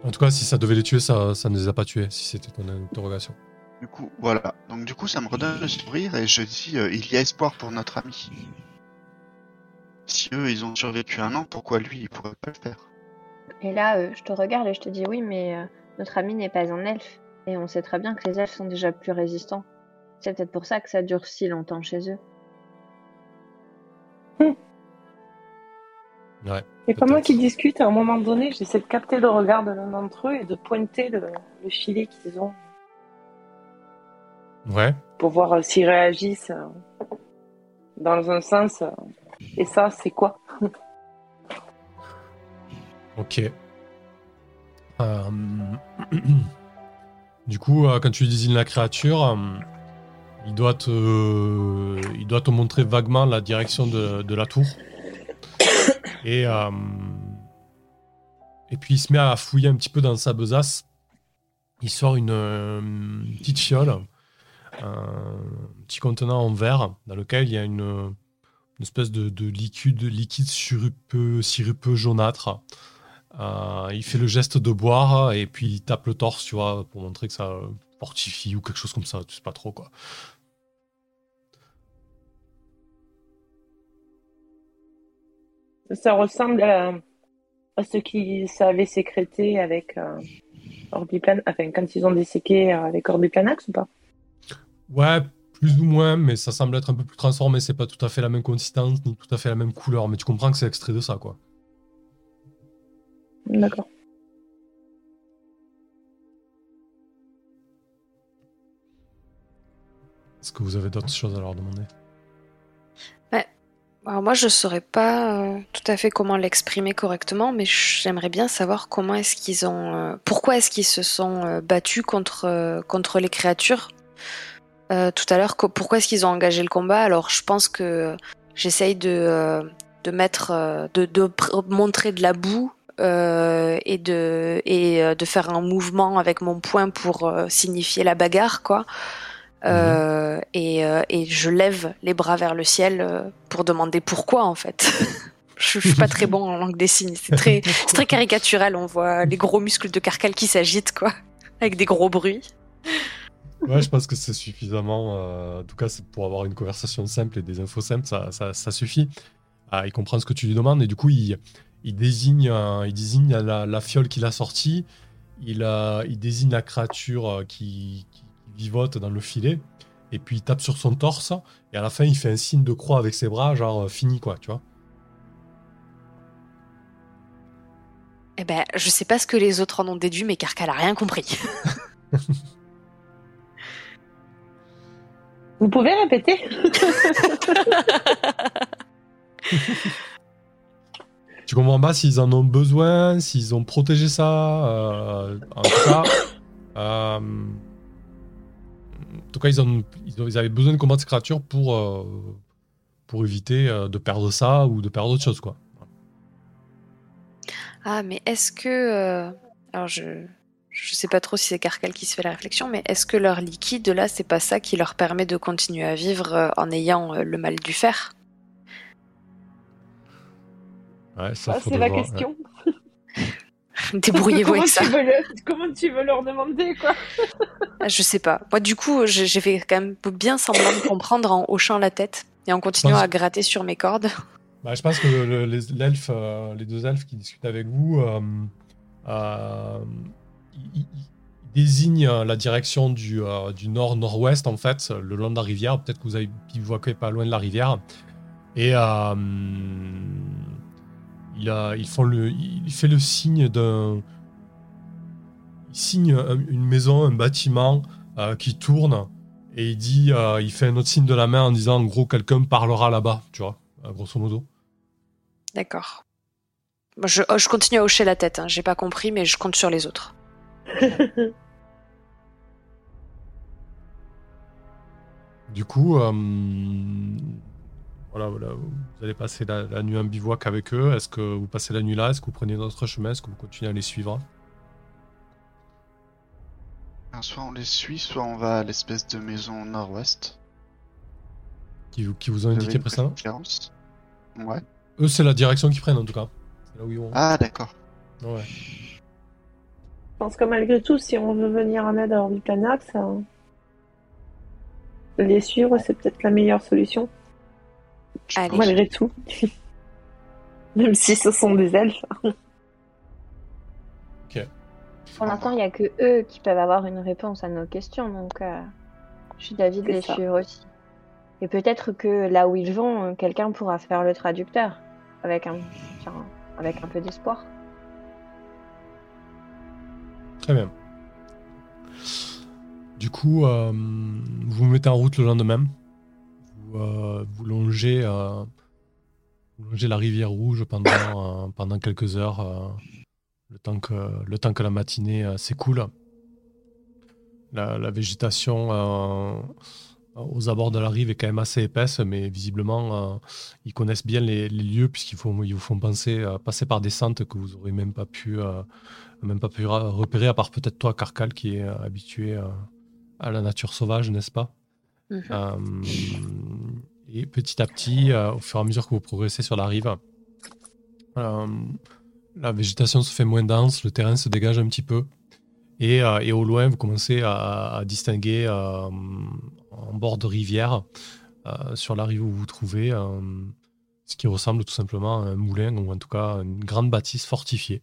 En tout cas, si ça devait les tuer, ça, ça ne les a pas tués, si c'était ton interrogation. Du coup, voilà. Donc du coup, ça me redonne le sourire et je dis, euh, il y a espoir pour notre ami. Si eux, ils ont survécu un an, pourquoi lui, il pourrait pas le faire? Et là, euh, je te regarde et je te dis, oui, mais notre ami n'est pas un elfe. Et on sait très bien que les elfes sont déjà plus résistants. C'est peut-être pour ça que ça dure si longtemps chez eux. Ouais, c'est pas moi qui discute, à un moment donné, j'essaie de capter le regard de l'un d'entre eux et de pointer le, filet qu'ils ont. Ouais. Pour voir euh, s'ils réagissent euh, dans un sens. Euh, et ça, c'est quoi? Ok. Du coup, quand tu désignes la créature, il doit te, il doit te montrer vaguement la direction de, la tour. Et, euh, et puis il se met à fouiller un petit peu dans sa besace. Il sort une, petite fiole, un petit contenant en verre dans lequel il y a une, espèce de, liquide, liquide sirupeux, sirupeux jaunâtre. Euh, il fait le geste de boire et puis il tape le torse, tu vois, pour montrer que ça fortifie ou quelque chose comme ça, tu sais pas trop quoi. Ça ressemble à, ce qui s'avait sécrété avec euh, enfin quand ils ont disséqué euh, avec Orbiplanax ou pas? Ouais, plus ou moins, mais ça semble être un peu plus transformé. C'est pas tout à fait la même consistance ni tout à fait la même couleur, mais tu comprends que c'est extrait de ça, quoi. D'accord. Est-ce que vous avez d'autres choses à leur demander? Alors moi, je saurais pas euh, tout à fait comment l'exprimer correctement, mais j'aimerais bien savoir comment est-ce qu'ils ont, euh, pourquoi est-ce qu'ils se sont euh, battus contre contre les créatures tout à l'heure. Pourquoi est-ce qu'ils ont engagé le combat? Alors, je pense que j'essaye de de mettre, de, de montrer de la boue et de et de faire un mouvement avec mon poing pour signifier la bagarre, quoi. Euh, et, euh, et, je lève les bras vers le ciel euh, pour demander pourquoi en fait. je, suis pas très bon en langue des signes. C'est très, très caricatural. On voit les gros muscles de carcal qui s'agitent quoi, avec des gros bruits. Ouais, je pense que c'est suffisamment. en tout cas, pour avoir une conversation simple et des infos simples, ça, ça, ça suffit. Ah, il comprend ce que tu lui demandes et du coup, il, il désigne, il désigne la, la fiole qu'il a sortie. Il, a, il désigne la créature qui, qui vivote dans le filet, et puis il tape sur son torse, et à la fin il fait un signe de croix avec ses bras, genre euh, fini quoi, tu vois. Eh ben, je sais pas ce que les autres en ont déduit, mais Carcal a rien compris. Vous pouvez répéter Tu comprends pas s'ils en ont besoin, s'ils ont protégé ça. euh, en tout cas, euh, en tout cas, ils, ont, ils, ont- ils avaient besoin de combattre ces créatures pour, euh, pour éviter euh, de perdre ça ou de perdre autre chose, quoi. Ah, mais est-ce que. euh, Alors, je. Je sais pas trop si c'est Carcal qui se fait la réflexion, mais est-ce que leur liquide, là, c'est pas ça qui leur permet de continuer à vivre euh, en ayant euh, le mal du fer? Ouais, ça, Ah, C'est la question. Débrouillez-vous comment, avec ça. tu veux le... comment tu veux leur demander, quoi? Ah, Je sais pas. Moi, du coup, j'ai fait quand même bien semblant de comprendre en hochant la tête et en continuant Pense- à gratter sur mes cordes. Bah, je pense que le- le- les, euh, les deux elfes qui discutent avec vous, euh, euh, ils désignent euh, la direction du, euh, du nord-nord-ouest, en fait, le long de la rivière. Peut-être que vous avez bivouaqué pas loin de la rivière. Et euh, il, il fait le signe d'un. Il signe un- une maison, un bâtiment qui tourne. Et il dit, il fait un autre signe de la main en disant, en gros, quelqu'un parlera là-bas, tu vois, grosso modo. D'accord. Je, oh, je continue à hocher la tête. Hein. J'ai pas compris, mais je compte sur les autres. Du coup, euh, voilà, voilà, vous allez passer la, la nuit en bivouac avec eux. Est-ce que vous passez la nuit là? Est-ce que vous prenez d'autres chemins Est-ce que vous continuez à les suivre? Soit on les suit, soit on va à l'espèce de maison nord-ouest. qui, vous- qui vous ont indiqué précédemment? Ouais. Eux, c'est la direction qu'ils prennent en tout cas. C'est là où ils vont. Ah, d'accord. Ouais. Je pense que malgré tout, si on veut venir en aide à Orbicanax, ça... les suivre, c'est peut-être la meilleure solution, Allez. malgré tout. Même si ce sont des elfes. Pour l'instant, il n'y a que eux qui peuvent avoir une réponse à nos questions, donc euh, je suis d'avis de les ça. suivre aussi. Et peut-être que là où ils vont, euh, quelqu'un pourra faire le traducteur avec un, enfin, avec un peu d'espoir. Très bien. Du coup, euh, vous vous mettez en route le lendemain. Vous, euh, euh, longez la rivière rouge pendant, quelques heures, le, temps que, la matinée s'écoule. La, végétation aux abords de la rive est quand même assez épaisse, mais visiblement, ils connaissent bien les, lieux puisqu'ils vous font penser, passer par des sentes que vous n'aurez même pas pu même pas pu repérer, à part peut-être toi, Carcal, qui est euh, habitué euh, à la nature sauvage, n'est-ce pas? Mhm. Euh, Et petit à petit, au fur et à mesure que vous progressez sur la rive, la végétation se fait moins dense, le terrain se dégage un petit peu. Et, euh, et au loin, vous commencez à, à distinguer euh, en bord de rivière, euh, sur la rive où vous vous trouvez, ce qui ressemble tout simplement à un moulin, ou en tout cas une grande bâtisse fortifiée.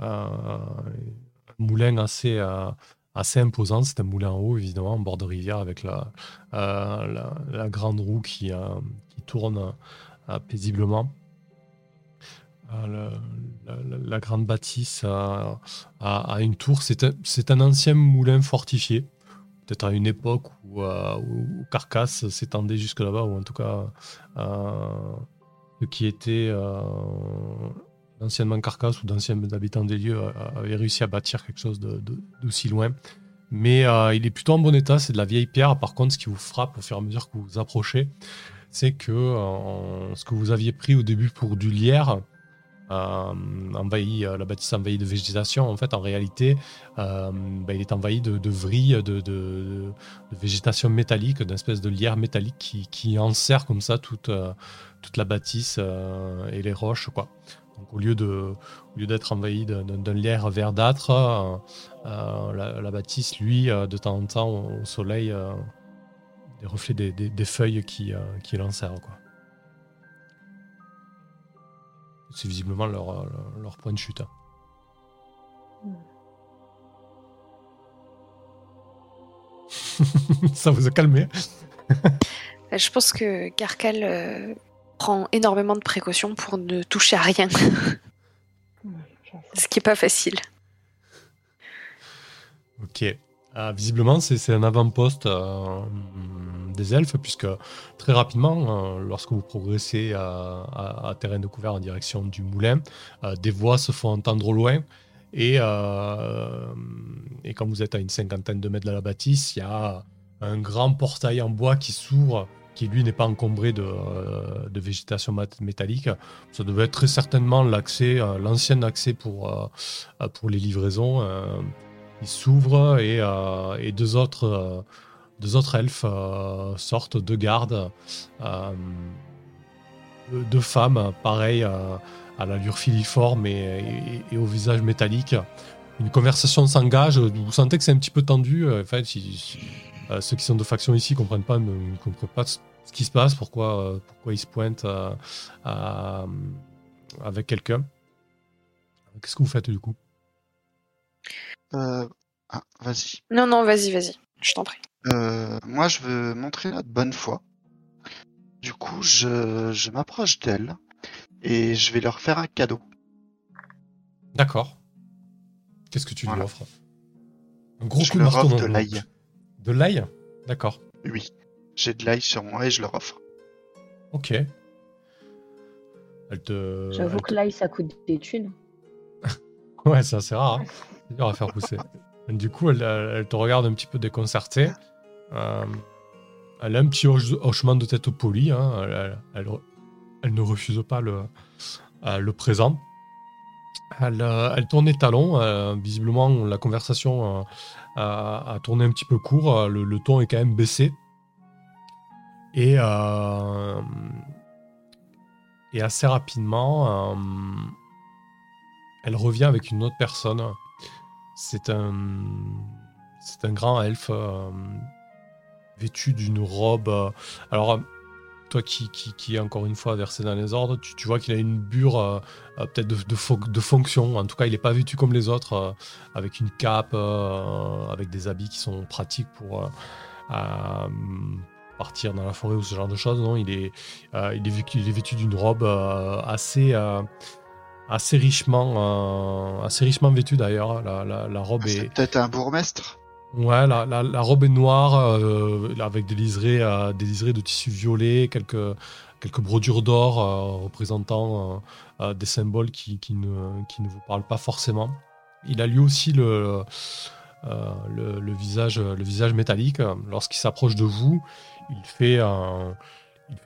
Euh, un moulin assez, euh, assez imposant. C'est un moulin en haut, évidemment, en bord de rivière, avec la, euh, la, grande roue qui, qui tourne paisiblement. Le- la, grande bâtisse a, a une tour. C'est un, un ancien moulin fortifié. Peut-être à une époque où, euh, Carcasse s'étendait jusque là-bas, ou en tout cas euh, qui était d'anciennement Carcasse ou d'anciens habitants des lieux euh, avaient réussi à bâtir quelque chose d'aussi loin. Mais euh, il est plutôt en bon état, c'est de la vieille pierre. Par contre, ce qui vous frappe au fur et à mesure que vous vous approchez, c'est que euh, ce que vous aviez pris au début pour du lierre, envahi, la bâtisse envahie de végétation, en fait, en réalité, bah, il est envahi de, de vrilles, de, végétation métallique, d'une espèce de lierre métallique qui, qui enserre comme ça toute, la bâtisse et les roches. Donc, au lieu de, au lieu d'être envahi d'un lierre verdâtre, euh, euh, la, la bâtisse, lui, euh, de temps en temps, au, soleil, euh, des reflets des, des- des feuilles qui, euh, qui l'enserrent. C'est visiblement leur, leur, leur point de chute. hein. Ça vous a calmé Euh, Je pense que Carcal prend énormément de précautions pour ne toucher à rien. Ce qui est pas facile. Ok. Ah, visiblement, c'est un avant-poste euh, des elfes, puisque très rapidement, euh, lorsque vous progressez à, à, terrain découvert en direction du moulin, euh, des voix se font entendre au loin. Et, et quand vous êtes à une cinquantaine de mètres de la bâtisse, il y a un grand portail en bois qui s'ouvre, qui lui n'est pas encombré de, de, végétation métallique. Ça devait être très certainement l'accès, l'ancien accès pour, pour les livraisons il s'ouvre et, euh, deux autres, euh, deux elfes euh, sortent de garde. deux femmes, pareil, à l'allure filiforme et, au visage métallique. Une conversation s'engage. Vous sentez que c'est un petit peu tendu. Ceux qui sont de faction ici comprennent pas, ne, comprennent pas ce qui se passe, pourquoi, pourquoi ils se pointent avec quelqu'un. Qu'est-ce que vous faites du coup? Euh, ah, vas-y. Non, non, vas-y, vas-y. Je t'en prie. Euh, moi, je veux montrer notre bonne foi. Du coup, je, je m'approche d'elle et je vais leur faire un cadeau. D'accord. Qu'est-ce que tu lui offres? Un gros coup de marteau de l'ail. De l'ail D'accord. Oui. J'ai de l'ail sur moi et je leur offre. Ok. Elle te. J'avoue que l'ail, ça coûte des thunes. ouais, c'est assez rare. Hein. C'est dur à faire pousser. Du coup, elle, te regarde un petit peu déconcertée. Euh, elle a un petit hochement de tête poli. Hein. Elle, ne refuse pas le, euh, le présent. Elle, euh, elle, tourne les talons. visiblement, la conversation a, tourné un petit peu court. Le, ton est quand même baissé. Et, assez rapidement, elle revient avec une autre personne c'est un, grand elfe euh, vêtu d'une robe. Euh, alors, toi qui, qui, qui, est encore une fois versé dans les ordres, tu, vois qu'il a une bure euh, peut-être de, de, de, fonction. En tout cas, il n'est pas vêtu comme les autres, avec une cape, avec des habits qui sont pratiques pour partir dans la forêt ou ce genre de choses. Non, il est, il est, vêtu, d'une robe assez assez richement, euh, assez richement vêtu d'ailleurs. La, la, robe ah, est. peut-être un bourgmestre? Ouais, la, robe est noire euh, avec des liserés, euh, des liserés de tissu violet, quelques, quelques brodures d'or représentant des symboles qui, ne, vous parlent pas forcément. Il a lui aussi le, visage, métallique. Lorsqu'il s'approche de vous, il fait,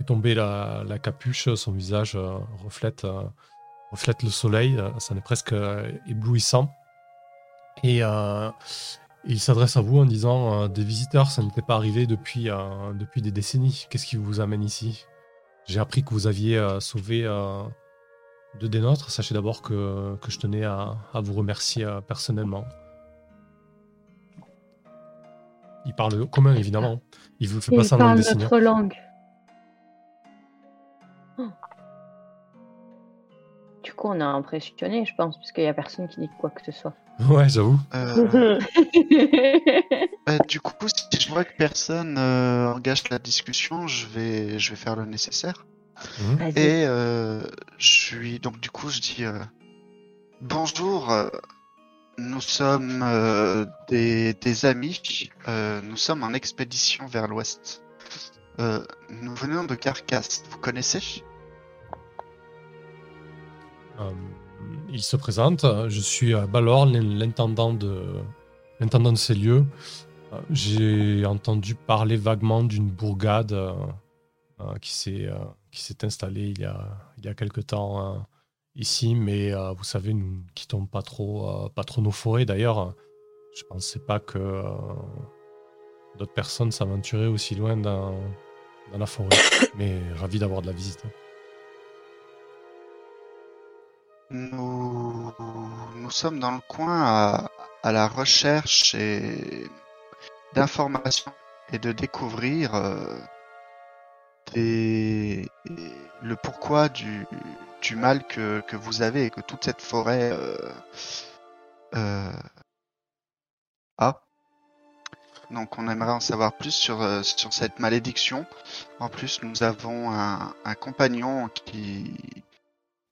tomber la, capuche, son visage reflète reflète le soleil, euh, ça est presque euh, éblouissant. Et euh, il s'adresse à vous en disant Des visiteurs, ça n'était pas arrivé depuis, depuis des décennies. Qu'est-ce qui vous amène ici? J'ai appris que vous aviez sauvé deux des nôtres. Sachez d'abord que, que, je tenais à, à vous remercier personnellement. Il parle commun, évidemment. Il vous fait pas ça dans le notre langue. Du coup, on a impressionné, je pense, parce qu'il n'y a personne qui dit quoi que ce soit. Ouais, j'avoue. Euh, bah, du coup, si je vois que personne euh, engage la discussion, je vais, je vais faire le nécessaire. Mhm. Et euh, je suis donc du coup, je dis bonjour. Nous sommes des, des, amis. nous sommes en expédition vers l'ouest. nous venons de Carcasse. Vous connaissez? Euh, il se présente. Je suis Balor, l'intendant de, l'intendant de ces lieux. Euh, j'ai entendu parler vaguement d'une bourgade euh, qui s'est qui s'est installée il y a il y a quelque temps ici, mais vous savez, nous ne quittons pas trop pas trop nos forêts. D'ailleurs, je pensais pas que d'autres personnes s'aventuraient aussi loin dans, dans la forêt. mais ravi d'avoir de la visite. Nous, sommes dans le coin à, la recherche et d'informations et de découvrir euh, des, le pourquoi du, du mal que, vous avez et que toute cette forêt euh, euh, a. Donc on aimerait en savoir plus sur, cette malédiction. En plus, nous avons un compagnon qui,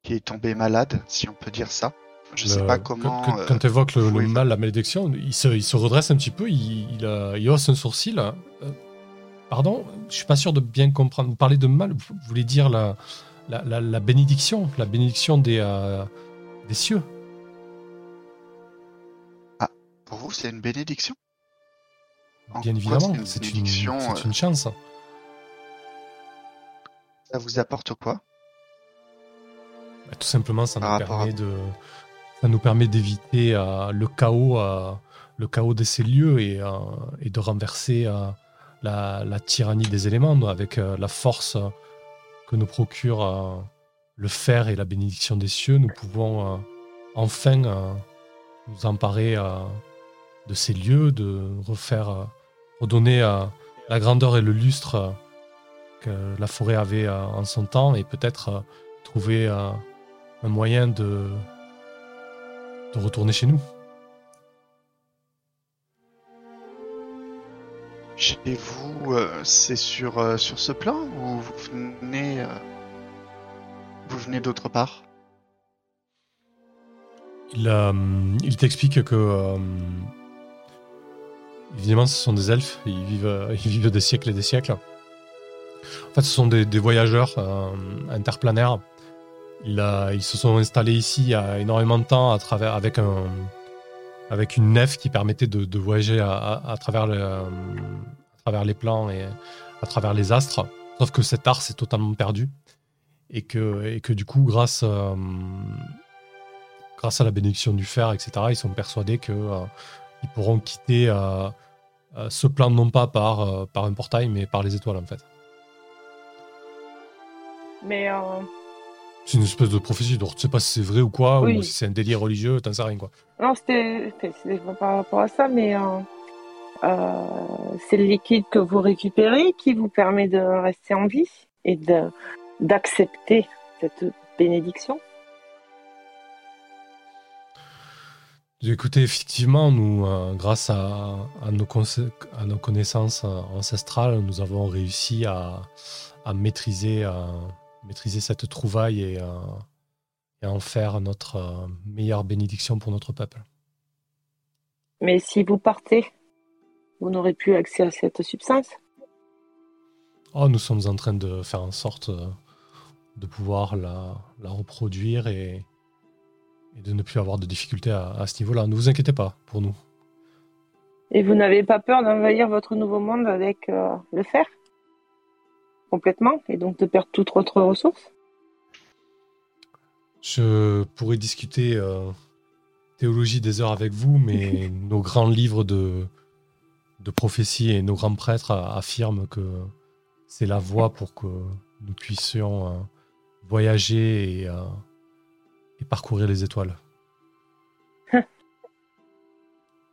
qui est tombé malade, si on peut dire ça. Je sais pas comment. Quand, tu évoques le, mal, la malédiction, il se, il se, redresse un petit peu, il, il, hausse un sourcil. pardon, je suis pas sûr de bien comprendre. Vous parlez de mal, vous voulez dire la, la, la, bénédiction, la bénédiction des, des cieux. Ah, pour vous, c'est une bénédiction? Bien évidemment, c'est une, une, chance. Ça vous apporte quoi? Bah, Tout simplement, ça nous permet de, ça nous permet d'éviter euh, le chaos, euh, le chaos de ces lieux et, euh, et de renverser la, la, tyrannie des éléments avec la force que nous procure le fer et la bénédiction des cieux. Nous pouvons enfin nous emparer de ces lieux, de refaire, redonner la grandeur et le lustre que la forêt avait en son temps et peut-être trouver un moyen de, de retourner chez nous. Chez vous, c'est sur, sur ce plan ou vous venez, vous venez d'autre part? Il, il t'explique que évidemment ce sont des elfes, ils vivent, ils vivent des siècles et des siècles. En fait, ce sont des, voyageurs euh. Ils, se sont installés ici il y a énormément de temps à travers, avec, un, avec une nef qui permettait de, voyager à, travers le, à travers les plans et à travers les astres. Sauf que cet art s'est totalement perdu. Et que, et que du coup, grâce, euh, grâce à la bénédiction du fer, etc., ils sont persuadés qu'ils euh, pourront quitter ce plan non pas par, par un portail, mais par les étoiles en fait. Mais. Euh, c'est une espèce de prophétie, donc tu sais pas si c'est vrai ou quoi, ou si c'est un délire religieux, t'en sais rien quoi. Non, c'était par rapport à ça, mais euh, euh, c'est le liquide que vous récupérez qui vous permet de rester en vie et d'accepter cette bénédiction. Écoutez, effectivement, nous, grâce à, nos à, nos connaissances ancestrales, nous avons réussi à, à maîtriser maîtriser cette trouvaille et, euh, en faire notre euh, meilleure bénédiction pour notre peuple. Mais si vous partez, vous n'aurez plus accès à cette substance Oh, nous sommes en train de faire en sorte euh, de pouvoir la, reproduire et, de ne plus avoir de difficultés à, ce niveau-là. Ne vous inquiétez pas pour nous. Et vous n'avez pas peur d'envahir votre nouveau monde avec le fer? Complètement et donc de perdre toute votre ressource Je pourrais discuter euh, théologie des heures avec vous, mais nos grands livres de, de prophétie et nos grands prêtres affirment que c'est la voie pour que nous puissions euh, voyager et, euh, et parcourir les étoiles.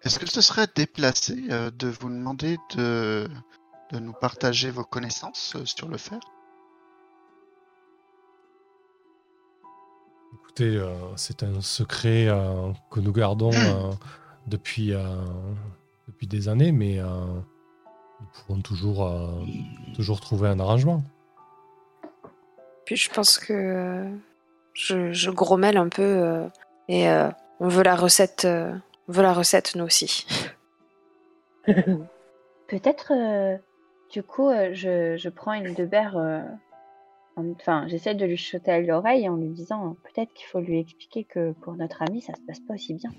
Est-ce que ce serait déplacé de vous demander de de nous partager vos connaissances euh, sur le fer Écoutez, euh, c'est un secret euh, que nous gardons depuis, depuis des années, mais nous pouvons toujours, toujours trouver un arrangement. Puis je pense que je, je grommelle un peu et on veut la recette, on veut la recette nous aussi. Peut-être du coup, euh, je, prends une de euh, enfin, j'essaie de lui chuter à l'oreille en lui disant peut-être qu'il faut lui expliquer que pour notre ami, ça se passe pas aussi bien.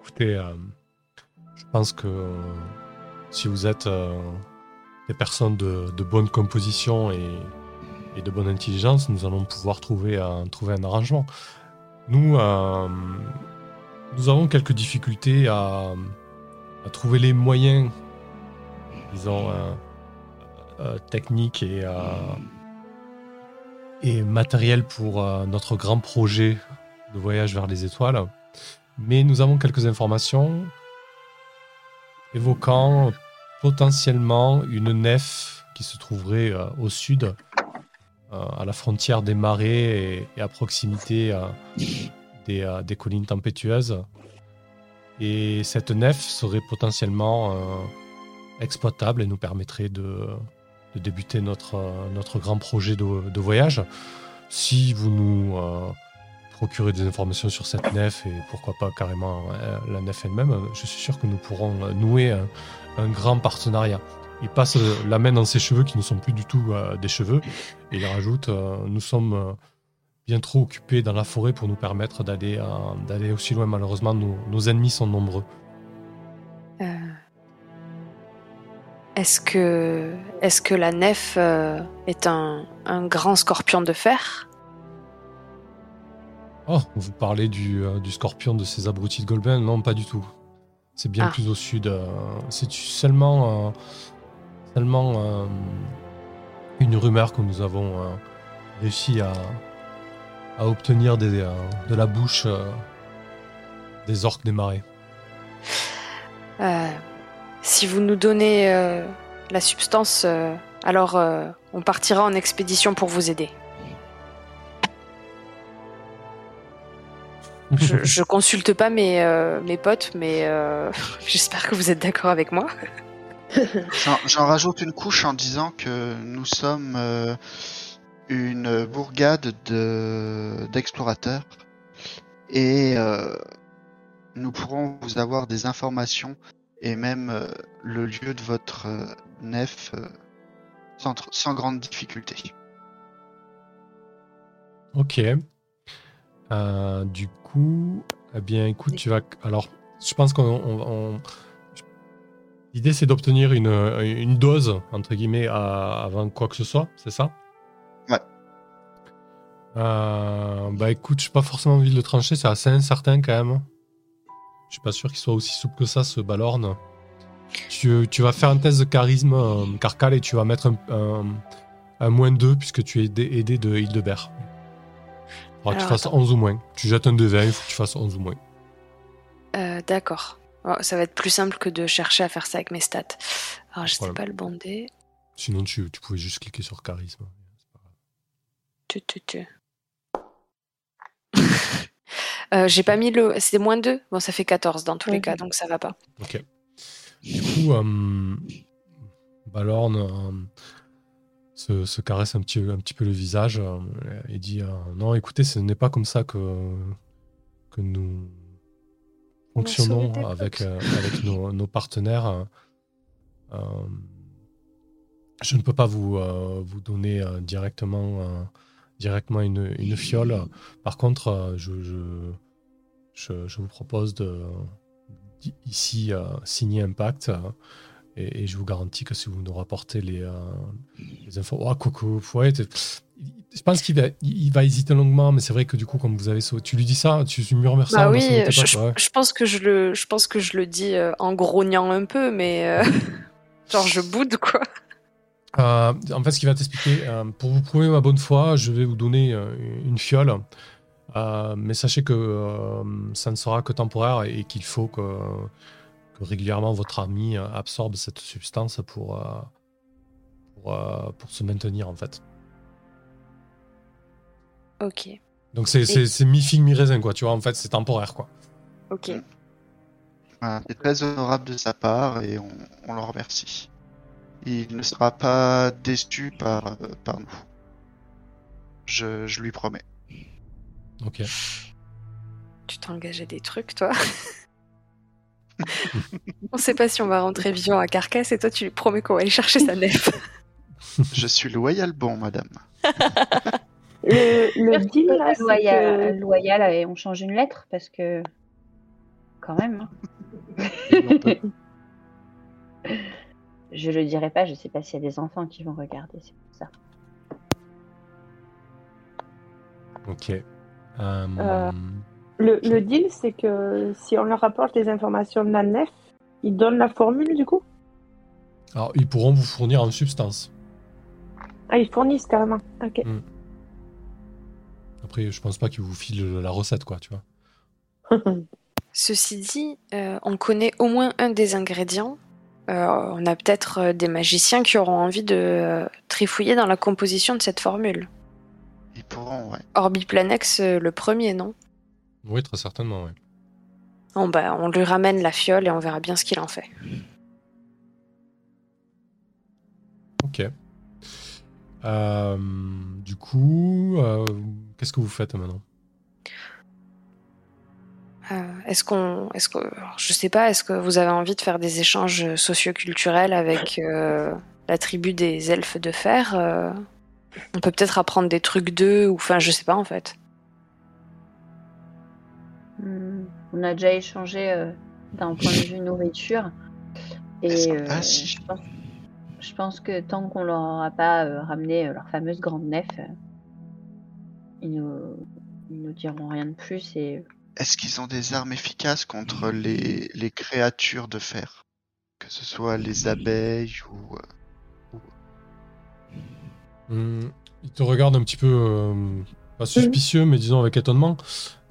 Écoutez, euh, je pense que si vous êtes des personnes de, bonne composition et, de bonne intelligence, nous allons pouvoir trouver un, trouver un arrangement. Nous, nous avons quelques difficultés à, à trouver les moyens, disons, euh, euh, techniques et, euh, matériels pour notre grand projet de voyage vers les étoiles. Mais nous avons quelques informations évoquant potentiellement une nef qui se trouverait au sud, à la frontière des marais et, à proximité des, collines tempétueuses, et cette nef serait potentiellement euh, exploitable et nous permettrait de, débuter notre, euh, notre grand projet de, voyage. Si vous nous euh, procurer des informations sur cette nef et pourquoi pas carrément la nef elle-même, je suis sûr que nous pourrons nouer un, un grand partenariat. Il passe la main dans ses cheveux qui ne sont plus du tout des cheveux et il rajoute Nous sommes bien trop occupés dans la forêt pour nous permettre d'aller d'aller aussi loin. Malheureusement, nos, nos ennemis sont nombreux. Est-ce que, est que la nef euh, est un, grand scorpion de fer? Oh, vous parlez du, euh, scorpion de ces abrutis de Golben? Non, pas du tout. C'est bien ah. plus au sud. Euh, c'est seulement, seulement une rumeur que nous avons réussi à, obtenir de la bouche des orques des marais. Si vous nous donnez euh, la substance, euh, alors euh, on partira en expédition pour vous aider. je, je, consulte pas mes, mes potes, mais j'espère que vous êtes d'accord avec moi. J'en rajoute une couche en disant que nous sommes une bourgade d'explorateurs et nous pourrons vous avoir des informations et même euh, le lieu de votre euh, nef euh, sans, grande difficulté. Ok. du coup, eh bien, écoute, tu vas. Alors, je pense qu'on. L'idée, c'est d'obtenir une, une, dose, entre guillemets, avant quoi que ce soit, c'est ça? Bah écoute, j'ai pas forcément envie de le trancher, c'est assez incertain quand même. Je suis pas sûr qu'il soit aussi souple que ça, ce Balorn. Tu, tu vas faire un test de charisme euh, carcal et tu vas mettre un, un, moins 2 puisque tu es aidé, de Hildebert. Il faudra que tu fasses 11 ou moins. Tu jettes un de 20, il faut que tu fasses 11 ou moins. Euh, D'accord. Oh, ça va être plus simple que de chercher à faire ça avec mes stats. Alors, je sais pas le bander. Sinon, tu, tu, pouvais juste cliquer sur charisme. Tu, tu, tu. Euh, j'ai pas mis le. C'est moins 2 Bon, ça fait 14 dans tous les cas, donc ça va pas. Ok. Du coup, euh, Balorn euh, se, caresse un petit, un petit peu le visage et dit Non, écoutez, ce n'est pas comme ça que, que nous fonctionnons avec, avec nos, partenaires. je ne peux pas vous, vous donner directement directement une, une fiole. Par contre, euh, je, je, je, vous propose de ici euh, signer un pacte. Et, je vous garantis que si vous nous rapportez les, euh, les infos. Oh, coucou, ouais, je pense qu'il va, il va hésiter longuement, mais c'est vrai que du coup, comme vous avez tu lui dis ça, tu murmures ça. Bah oui, je, je, pense que je le, je pense que je le dis en grognant un peu, mais genre je boude quoi. Euh, en fait, ce qu'il va t'expliquer, euh, pour vous prouver ma bonne foi, je vais vous donner euh, une fiole. mais sachez que ça ne sera que temporaire et qu'il faut que, régulièrement votre ami absorbe cette substance pour, pour, pour, se maintenir en fait. Ok. Donc c'est mi-figue, mi-raisin quoi, tu vois, en fait c'est temporaire quoi. Ok. c'est très honorable de sa part et on, on le remercie il ne sera pas déçu par, euh, par nous. Je, je, lui promets. Ok. Tu t'engages à des trucs, toi On sait pas si on va rentrer vivant à Carcasse et toi tu lui promets qu'on va aller chercher sa nef. Je suis loyal bon, madame. le, le deal là, loyal, loyal et on change une lettre parce que quand même. Hein. Je le dirai pas, je sais pas s'il y a des enfants qui vont regarder, c'est pour ça. Ok. Euh, euh, le, deal, c'est que si on leur apporte les informations de la nef, ils donnent la formule du coup? Alors, ils pourront vous fournir une substance. Ah, ils fournissent carrément. Ok. Hmm. Après, je pense pas qu'ils vous filent la recette, quoi, tu vois. Ceci dit, euh, on connaît au moins un des ingrédients euh, on a peut-être euh, des magiciens qui auront envie de euh, trifouiller dans la composition de cette formule. Ils pourront, ouais. Orbiplanex, le premier, non? Oui, très certainement, oui. Bon, bah, on lui ramène la fiole et on verra bien ce qu'il en fait. Ok. du coup, qu'est-ce que vous faites maintenant? Est-ce qu'on, est-ce que, je sais pas, est-ce que vous avez envie de faire des échanges socioculturels avec la tribu des elfes de fer On peut peut-être apprendre des trucs d'eux, ou enfin, je sais pas en fait. Hmm, on a déjà échangé d'un point de vue nourriture. Et je, pense, je, pense, que tant qu'on leur aura pas ramené leur fameuse grande nef, ils nous, ils nous diront rien de plus et est-ce qu'ils ont des armes efficaces contre les, les créatures de fer? Que ce soit les abeilles ou. Euh, hmm, il te regarde un petit peu, euh, pas suspicieux, mais disons avec étonnement.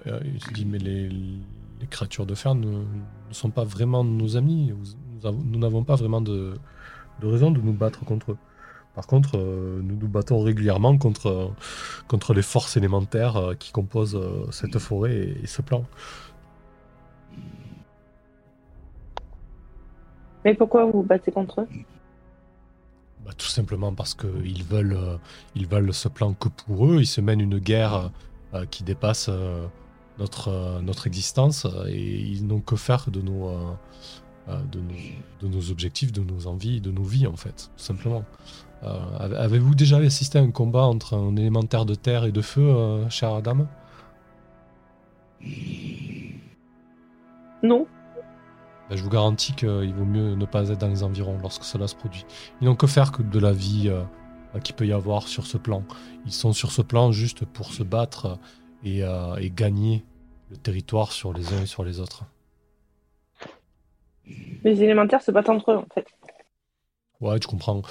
Euh, il se dit Mais les, les créatures de fer ne, ne, sont pas vraiment nos amis. Nous n'avons pas vraiment de, de raison de nous battre contre eux. Par contre, euh, nous nous battons régulièrement contre, contre les forces élémentaires euh, qui composent euh, cette forêt et, ce plan. Mais pourquoi vous vous battez contre eux? Bah, Tout simplement parce qu'ils veulent, ils veulent ce plan que pour eux. Ils se mènent une guerre qui dépasse notre, notre existence et ils n'ont que faire de nos, de, nos, de nos objectifs, de nos envies, de nos vies en fait, tout simplement. Euh, avez-vous déjà assisté à un combat entre un élémentaire de terre et de feu, euh, chère dame? Non. Ben, je vous garantis qu'il vaut mieux ne pas être dans les environs lorsque cela se produit. Ils n'ont que faire que de la vie euh, qu'il peut y avoir sur ce plan. Ils sont sur ce plan juste pour se battre et, et gagner le territoire sur les uns et sur les autres. Les élémentaires se battent entre eux, en fait. Ouais, tu comprends.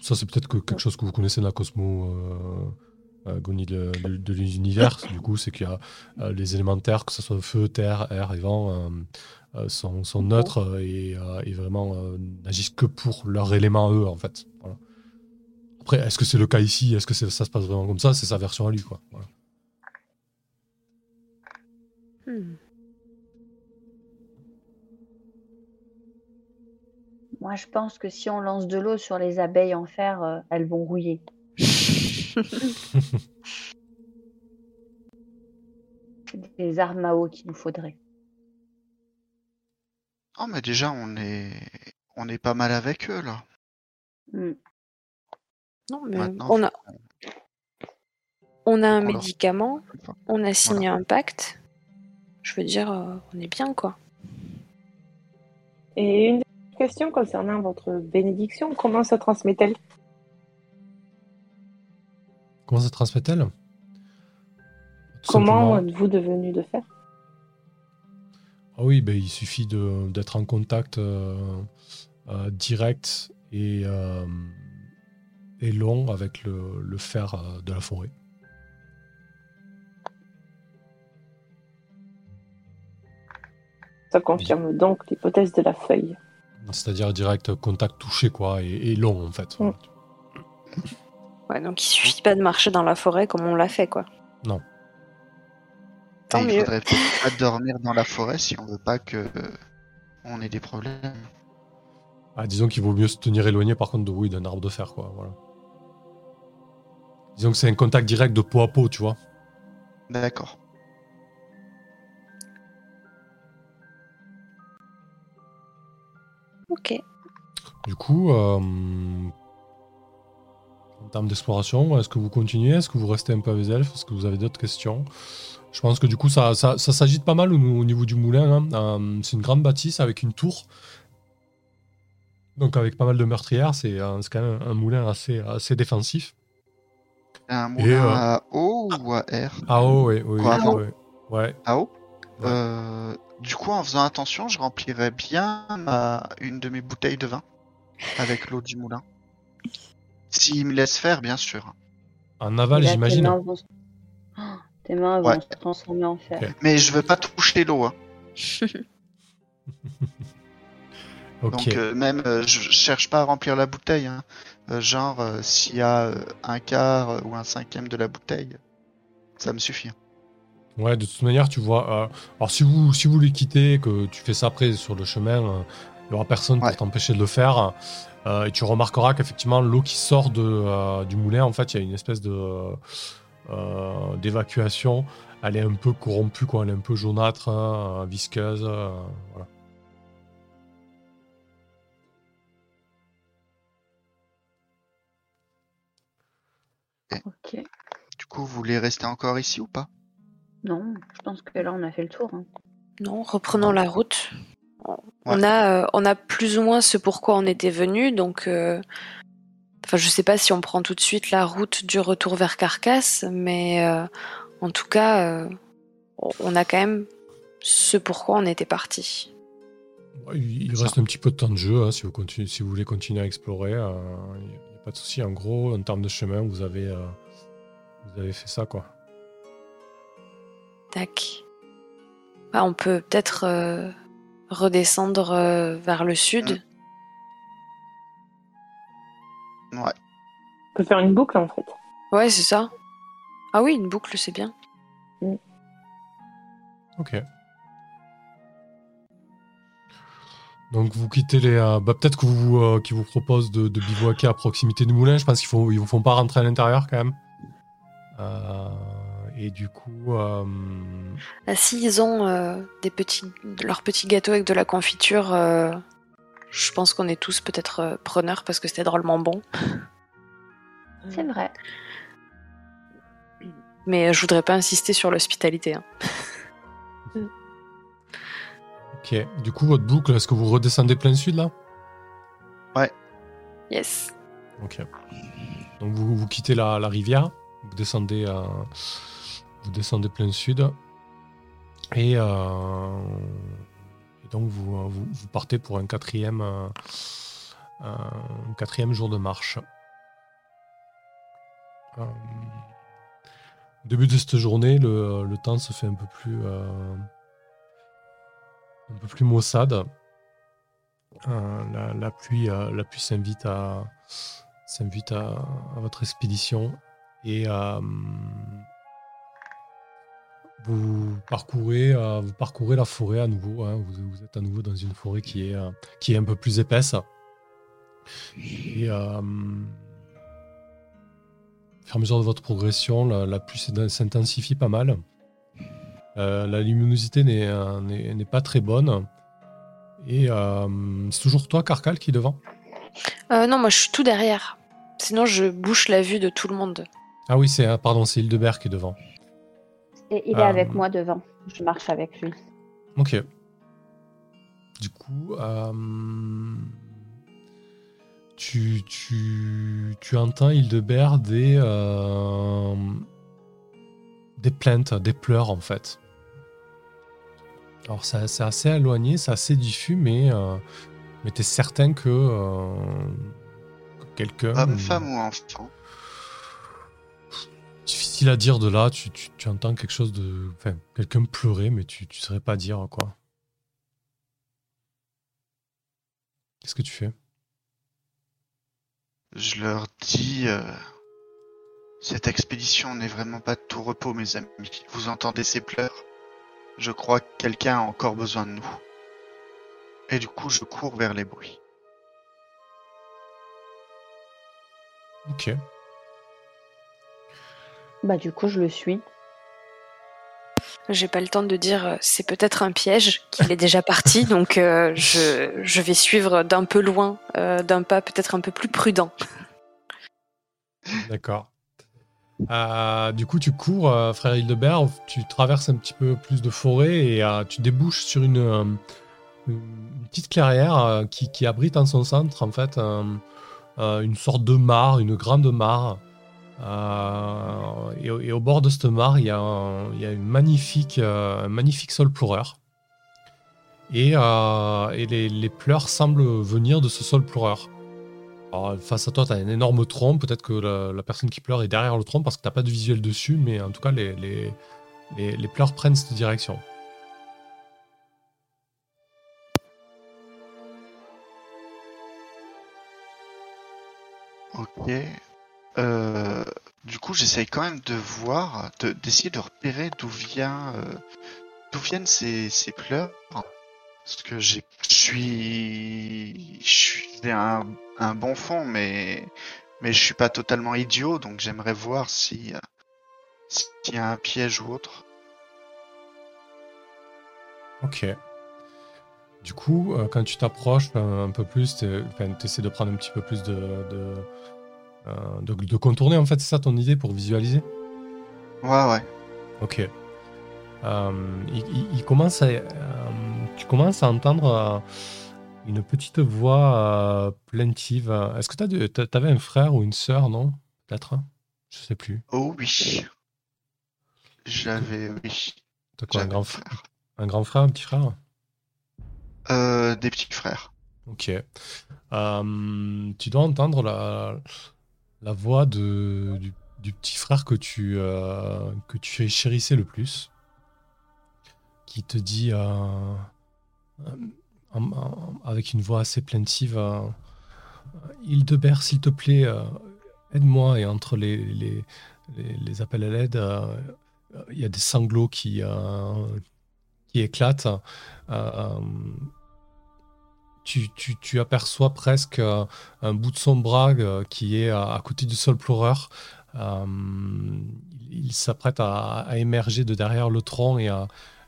Ça, c'est peut-être que quelque chose que vous connaissez de la cosmo. Euh, euh de, de, l'univers, du coup, c'est qu'il y a euh, les élémentaires, que ce soit feu, terre, air et vent, euh, sont, sont, neutres et, et vraiment n'agissent que pour leur élément eux, en fait. Après, est-ce que c'est le cas ici? Est-ce que ça se passe vraiment comme ça? C'est sa version à lui, quoi. Voilà. Hmm. Moi, je pense que si on lance de l'eau sur les abeilles en fer, euh, elles vont rouiller. C'est des armes à eau qu'il nous faudrait. Oh, mais déjà, on est, on est pas mal avec eux, là. Hmm. Non, mais on a, on a un médicament, on a signé un pacte. Je veux dire, euh, on est bien, quoi. Et une question concernant votre bénédiction. Comment se transmet-elle? Comment se transmet-elle? Comment êtes-vous devenu de faire Ah oui, ben, il suffit d'être en contact euh, euh, direct et, euh, et, long avec le, le fer de la forêt. Ça confirme donc l'hypothèse de la feuille. C'est-à-dire direct contact touché, quoi, et, long, en fait. Mm. Ouais, donc il suffit pas de marcher dans la forêt comme on l'a fait, quoi. Non. Tant il faudrait peut-être pas dormir dans la forêt si on veut pas que on ait des problèmes. Ah, disons qu'il vaut mieux se tenir éloigné, par contre, de oui, d'un arbre de fer, quoi. Voilà. Disons que c'est un contact direct de peau à peau, tu vois. D'accord. Ok. Du coup, euh, en termes d'exploration, est-ce que vous continuez? Est-ce que vous restez un peu avec les elfes? Est-ce que vous avez d'autres questions? Je pense que du coup, ça, ça, s'agite pas mal au, niveau du moulin. Hein. Euh, c'est une grande bâtisse avec une tour. Donc avec pas mal de meurtrières, c'est quand même un moulin assez, assez défensif. Un moulin euh, à eau ou à air? À eau, oui. oui, ouais. À eau? Du coup, en faisant attention, je remplirais bien une de mes bouteilles de vin avec l'eau du moulin. S'il me laisse faire, bien sûr. En aval, j'imagine. Tes mains vont, se transformer en fer. Mais je veux pas toucher l'eau. Hein. Donc euh, même, euh, je cherche pas à remplir la bouteille. Hein. Euh, genre, s'il y a un quart ou un cinquième de la bouteille, ça me suffit. Ouais, de toute manière, tu vois. Euh, alors, si vous, si vous les quittez, que tu fais ça après sur le chemin, euh, il n'y aura personne pour t'empêcher de le faire. Euh, et tu remarqueras qu'effectivement, l'eau qui sort de, du moulin, en fait, il y a une espèce de, euh, d'évacuation, elle est un peu corrompue, quoi. Elle est un peu jaunâtre, hein, visqueuse. voilà. Ok. Du coup, vous voulez rester encore ici ou pas? Non, je pense que là, on a fait le tour. hein. Non, reprenons la route. On, a, euh, on a plus ou moins ce pourquoi on était venu, donc. euh, Enfin, je sais pas si on prend tout de suite la route du retour vers Carcasse, mais euh, en tout cas, euh, on a quand même ce pourquoi on était parti. Il, reste un petit peu de temps de jeu hein, si, vous continuez- si vous voulez continuer à explorer. euh, Il n'y a pas de souci. En gros, en termes de chemin, vous avez, euh, vous avez fait ça. quoi. Tac. On peut peut-être euh, redescendre euh, vers le sud. Ouais. On peut faire une boucle en fait. Ouais, c'est ça. Ah oui, une boucle, c'est bien. Ok. Donc vous quittez les. euh, bah, Peut-être que vous, euh, qu'ils vous proposent de, de bivouaquer à proximité du moulin. Je pense qu'ils ne vous font pas rentrer à l'intérieur quand même. Euh, et du coup, euh, Ah, si ils ont euh, des petits, leurs petits gâteaux avec de la confiture, euh, je pense qu'on est tous peut-être euh, preneurs parce que c'était drôlement bon. C'est vrai. Mais je voudrais pas insister sur l'hospitalité. hein. ok. Du coup, votre boucle, est-ce que vous redescendez plein sud là? Yes. Ok. Donc vous, vous quittez la, la rivière, vous descendez, euh, vous descendez plein sud, et, euh, donc vous, euh, vous, vous partez pour un quatrième, euh, quatrième jour de marche. Au début de cette journée, le, temps se fait un peu plus, un peu plus maussade. La, pluie, la pluie s'invite à, s'invite à, votre expédition et vous parcourez, euh, vous parcourez la forêt à nouveau. hein. Vous, vous êtes à nouveau dans une forêt qui est, euh, qui est un peu plus épaisse. Et euh, au fur et à mesure de votre progression, la, la pluie s'in- s'intensifie pas mal. La luminosité n'est pas très bonne. Et c'est toujours toi, Carcal, qui est devant? Non, moi je suis tout derrière. Sinon, je bouche la vue de tout le monde. Ah oui, c'est pardon, c'est Hildebert qui est devant. Et il est Euh, avec moi devant. Je marche avec lui. Ok. Du coup, euh, tu, tu, tu entends Hildebert des, euh, des plaintes, des pleurs en fait. Alors c'est c'est assez éloigné, c'est assez diffus, mais, euh, mais tu es certain que, euh, que quelqu'un... Homme, femme ou enfant? Difficile à dire de là, tu, tu, tu entends quelque chose de. Enfin, quelqu'un pleurer, mais tu ne saurais pas dire quoi. Qu'est-ce que tu fais? Je leur dis euh, Cette expédition n'est vraiment pas de tout repos, mes amis. Vous entendez ces pleurs? Je crois que quelqu'un a encore besoin de nous. Et du coup, je cours vers les bruits. Ok. Bah du coup, je le suis. J'ai pas le temps de dire euh, c'est peut-être un piège qu'il est déjà parti, donc euh, je, je vais suivre d'un peu loin, euh, d'un pas peut-être un peu plus prudent. D'accord. Euh, du coup, tu cours, euh, frère Hildebert, tu traverses un petit peu plus de forêt et euh, tu débouches sur une, euh, une petite clairière euh, qui, qui abrite en son centre, en fait, euh, euh, une sorte de mare, une grande mare. Euh, et, au- bord de cette mare, il y a, un, une magnifique, euh, magnifique sol pleureur. Et, euh, les, pleurs semblent venir de ce sol pleureur. Alors, face à toi, tu as un énorme tronc. Peut-être que la, personne qui pleure est derrière le tronc parce que tu pas de visuel dessus, mais en tout cas, les, les pleurs prennent cette direction. Ok. Euh, du coup, j'essaye quand même de voir, de- d'essayer de, repérer d'où vient, euh, d'où viennent ces, pleurs. Parce que je suis, j'ai un, un bon fond, mais je suis pas totalement idiot, donc j'aimerais voir si euh, s'il y a un piège ou autre. Ok. Du coup, quand tu t'approches un, peu plus, tu essaies de prendre un petit peu plus de, de, de contourner, en fait, c'est ça ton idée pour visualiser? Ouais, ouais. Ok. Euh, il, il- il commence à, euh, tu commences à entendre euh, une petite voix euh, plaintive. Est-ce que tu t'avais un frère ou une sœur, non? Peut-être? Je sais plus. Oh oui. J'avais, oui. T'as quoi, un grand, frère, frère. un grand frère, un petit frère? Euh, des petits frères. Ok. Euh, tu dois entendre la, la voix du, petit frère que tu, euh, que chérissais le plus, qui te dit euh, euh, avec une voix assez plaintive euh, Hildebert, s'il te plaît, euh, aide-moi. Et entre les, les, appels à l'aide, euh, il y a des sanglots euh, qui éclatent. Euh, tu, tu- tu aperçois presque euh, un bout de son bras euh, qui est à, à côté du sol pleureur. Euh, il s'apprête à, à émerger de derrière le tronc et à,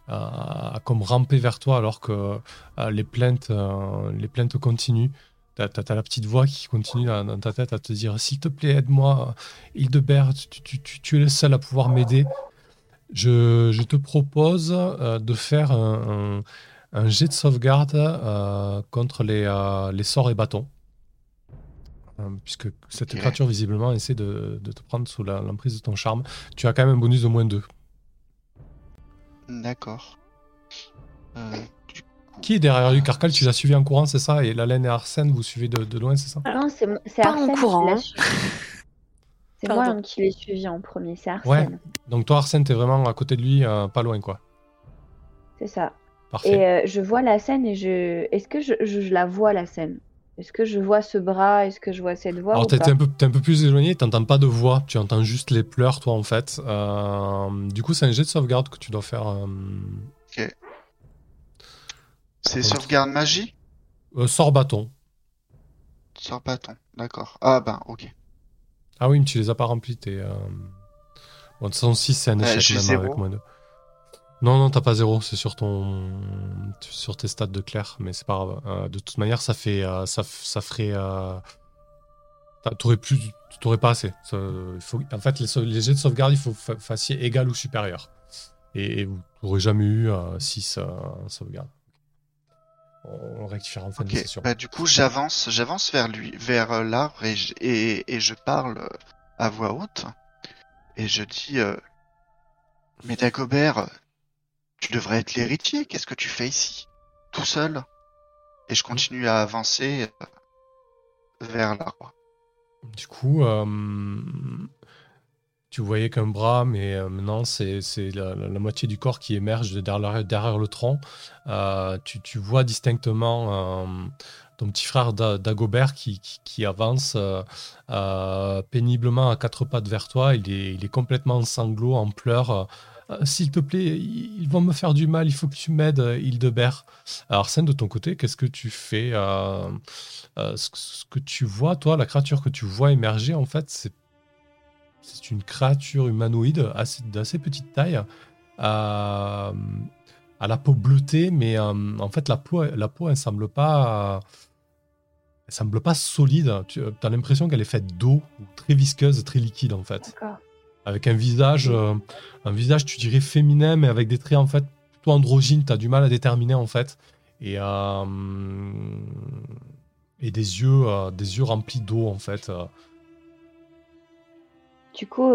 à- comme ramper vers toi alors que euh, les, plaintes, euh, les plaintes continuent. T'as as, la petite voix qui continue dans, ta tête à te dire S'il te plaît, aide-moi, Hildebert, tu, tu- tu- tu es le seul à pouvoir m'aider. Je, je te propose euh, de faire un- un jet de sauvegarde euh, contre les, euh, les sorts et bâtons. Euh, puisque cette créature, visiblement, essaie de, de te prendre sous la- l'emprise de ton charme. Tu as quand même un bonus de moins 2. D'accord. Euh, Qui est derrière lui Carcal, tu l'as suivi en courant, c'est ça? Et Lalaine et Arsène, vous suivez de, de loin, c'est ça? Non, c'est Pas en courant, l'a. C'est moi qui l'ai suivi en premier, c'est Ouais. Arsène. Donc toi, Arsène, t'es vraiment à côté de lui, euh, pas loin, quoi. C'est ça. Parfait. Et euh, je vois la scène et je. Est-ce que je, je- je la vois la scène? Est-ce que je vois ce bras? Est-ce que je vois cette voix Alors, t'es un, peu- t'es un peu plus éloigné, t'entends pas de voix, tu entends juste les pleurs, toi, en fait. Euh, du coup, c'est un jet de sauvegarde que tu dois faire. euh, c'est Ok. sauvegarde magie? Euh, sort bâton. Sors bâton. D'accord. Ah ben, ok. Ah oui, mais tu les as pas remplis, t'es. euh, Bon, de toute façon, 6, c'est un échec, j'ai même avec moins 2. Non, non, t'as pas zéro, c'est sur ton. sur tes stats de clair, mais c'est pas grave. Euh, de toute manière, ça fait. euh, ça, ça ferait. euh, T'aurais plus. T'aurais pas assez. Ça, faut... En fait, les, les jets de sauvegarde, il faut que fassiez égal ou supérieur. Et, et vous n'aurez jamais eu 6 sauvegardes. On rectifiera en fin de Ok. session. Bah du coup, j'avance, j'avance vers lui, vers euh, l'arbre et, je- et, et je parle euh, à voix haute et je dis euh, Mais Dagobert, tu devrais être l'héritier. Qu'est-ce que tu fais ici, tout seul? Et je continue à avancer euh, vers l'arbre. Du coup, euh, tu voyais qu'un bras, mais euh, maintenant c'est la, la- la moitié du corps qui émerge de derrière, derrière le tronc. Euh, tu, tu vois distinctement ton petit frère Da- Dagobert qui, qui, qui avance péniblement à quatre pattes vers toi. Il est, il est complètement en sanglots, en pleurs. Euh, S'il te plaît, ils vont me faire du mal, il faut que tu m'aides, euh, Hildebert. Alors, Arsène, de ton côté, qu'est-ce que tu fais euh, ce, que- tu vois, toi, la créature que tu vois émerger, en fait, c'est une créature humanoïde assez- d'assez petite taille, à la peau bleutée, mais en fait, la peau, elle semble pas, semble pas solide. Tu as l'impression qu'elle est faite d'eau, très visqueuse, très liquide, en fait. Avec un visage, euh, un visage, tu dirais féminin, mais avec des traits en fait plutôt androgynes. T'as du mal à déterminer en fait, et euh, et des yeux, euh, des yeux remplis d'eau en fait. euh. Du coup,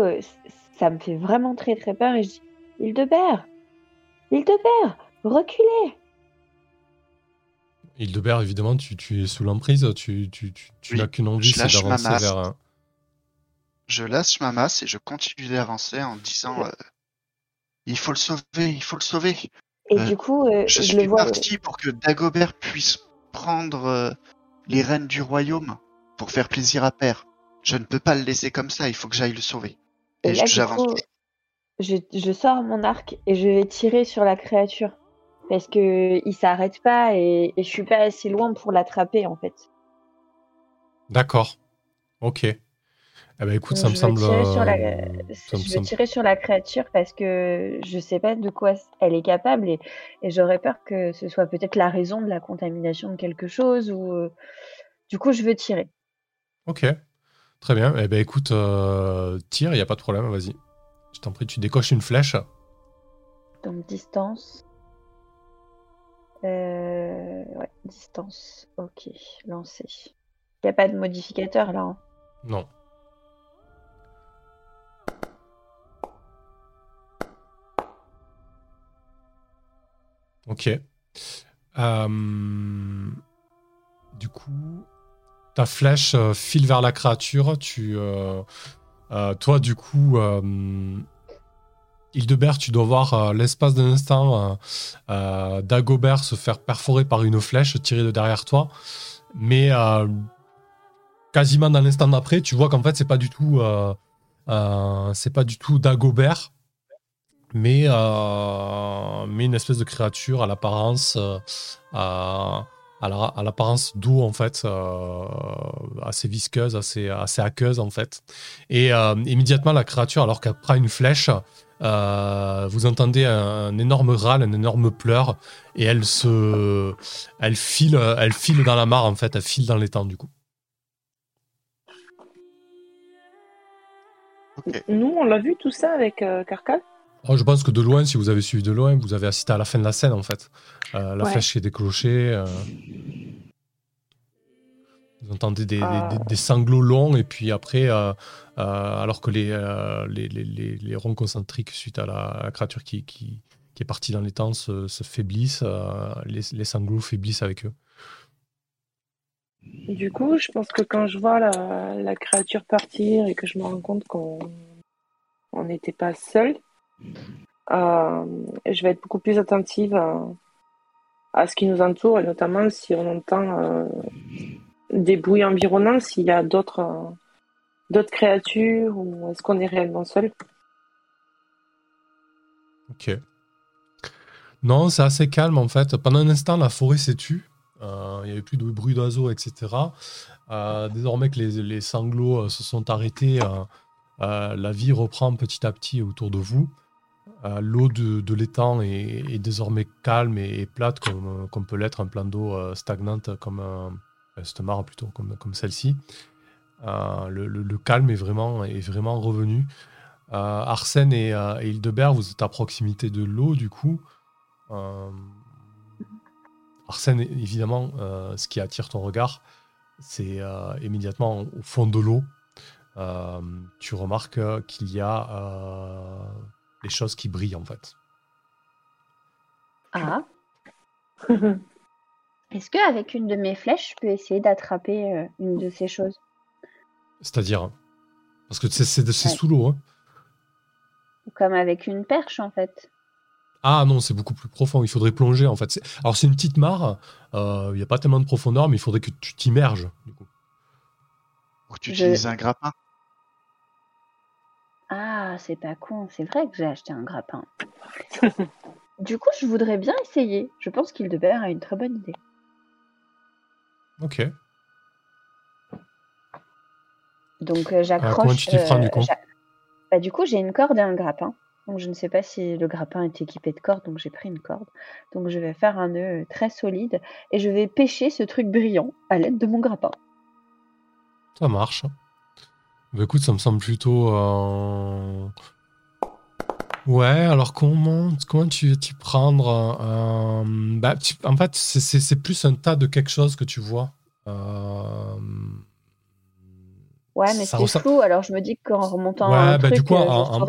ça me fait vraiment très très peur et je dis Hildebert Hildebert Reculez Hildebert, évidemment, tu, tu es sous l'emprise, tu, tu, tu, tu Oui, n'as qu'une envie, c'est d'avancer vers. Je lâche ma masse et je continue d'avancer en disant euh, Il faut le sauver, il faut le sauver. Et Euh, du coup, euh, Je je, suis le vois. parti pour que Dagobert puisse prendre euh, les rênes du royaume pour faire plaisir à Père. Je ne peux pas le laisser comme ça, il faut que j'aille le sauver. Et Et j'avance je, je sors mon arc et je vais tirer sur la créature. Parce que il s'arrête pas et, et je suis pas assez loin pour l'attraper en fait. D'accord. Ok. Eh ben écoute, Donc, ça me je vais semble. tirer sur la- euh, me vais semble- tirer sur la créature parce que je sais pas de quoi elle est capable et, et j'aurais peur que ce soit peut-être la raison de la contamination de quelque chose ou euh, du coup je veux tirer. Ok, très bien. Eh ben écoute, euh, tire, il n'y a pas de problème, vas-y. Je t'en prie, tu décoches une flèche. Donc distance. Euh, ouais, distance. Ok, lancer. Il n'y a pas de modificateur là. hein? Non. Ok. Euh, du coup, ta flèche euh, file vers la créature. Tu, euh, toi, du coup, Hildebert, tu dois voir l'espace d'un instant Dagobert se faire perforer par une flèche tirée de derrière toi. Mais quasiment dans l'instant d'après, tu vois qu'en fait, c'est pas c'est pas du tout Dagobert, mais, euh, mais une espèce de créature à l'apparence, euh, à, à la- à l'apparence d'eau en fait, euh, assez visqueuse, assez, assez aqueuse en fait. Et euh, immédiatement, la créature, alors qu'elle prend une flèche, euh, vous entendez un, un énorme râle, un énorme pleur, et elle se, elle file, elle file dans la mare en fait, elle file dans l'étang du coup. Nous, on l'a vu tout ça avec euh, Carcal Oh, je pense que de loin, si vous avez suivi de loin, vous avez assisté à la fin de la scène en fait. Euh, la Ouais. flèche qui est déclenchée. euh, Vous entendez des, Ah. des- des- des sanglots longs et puis après, euh, alors que les, les, les, les- les ronds concentriques suite à la, à la créature qui, qui, qui est partie dans les temps se, se faiblissent, les, sanglots faiblissent avec eux. Du coup, je pense que quand je vois la, la créature partir et que je me rends compte qu'on on n'était pas seul, je vais être beaucoup plus attentive à, ce qui nous entoure et notamment si on entend euh, des bruits environnants, s'il y a d'autres euh, d'autres créatures ou est-ce qu'on est réellement seul? Ok. Non, c'est assez calme en fait. Pendant un instant, la forêt s'est tue. Euh, Il n'y avait plus de bruit d'oiseaux, etc. Euh, désormais que les, les sanglots euh, se sont arrêtés, euh, euh, la vie reprend petit à petit autour de vous. Euh, L'eau de, l'étang est, désormais calme et, plate comme, peut l'être un plan d'eau euh, stagnante comme cette mare plutôt comme, celle-ci. Euh, le, calme est vraiment, est vraiment revenu. Arsène et, et Hildebert, vous êtes à proximité de l'eau, du coup. Arsène, évidemment, ce qui attire ton regard, c'est immédiatement au fond de l'eau. tu remarques qu'il y a des choses qui brillent, en fait. Ah, est-ce qu'avec une de mes flèches, je peux essayer d'attraper euh, une de ces choses? C'est-à-dire, parce que c'est Ouais. sous l'eau. hein. Comme avec une perche en fait. Ah non, c'est beaucoup plus profond. Il faudrait plonger, en fait. C'est- Alors, c'est une petite mare. euh, Il n'y a pas tellement de profondeur, mais il faudrait que tu t'immerges, du coup. Ou tu Je- utilises un grappin. Ah, c'est pas con, c'est vrai que j'ai acheté un grappin. du coup, je voudrais bien essayer. Je pense qu'Hildebert a une très bonne idée. Ok. Donc euh, j'accroche. comment tu t'y prends, du euh, coup j'a- bah, du coup, j'ai une corde et un grappin. Donc je ne sais pas si le grappin est équipé de corde, donc j'ai pris une corde. Donc je vais faire un nœud très solide et je vais pêcher ce truc brillant à l'aide de mon grappin. Ça marche. Bah, écoute, ça me semble plutôt. euh, Ouais, alors comment, comment tu t'y prendre euh, bah, tu- En fait, c'est- plus un tas de quelque chose que tu vois. Euh, Ouais, mais c'est ressemble- flou, alors je me dis qu'en remontant Ouais, un bah, truc, du coup, en-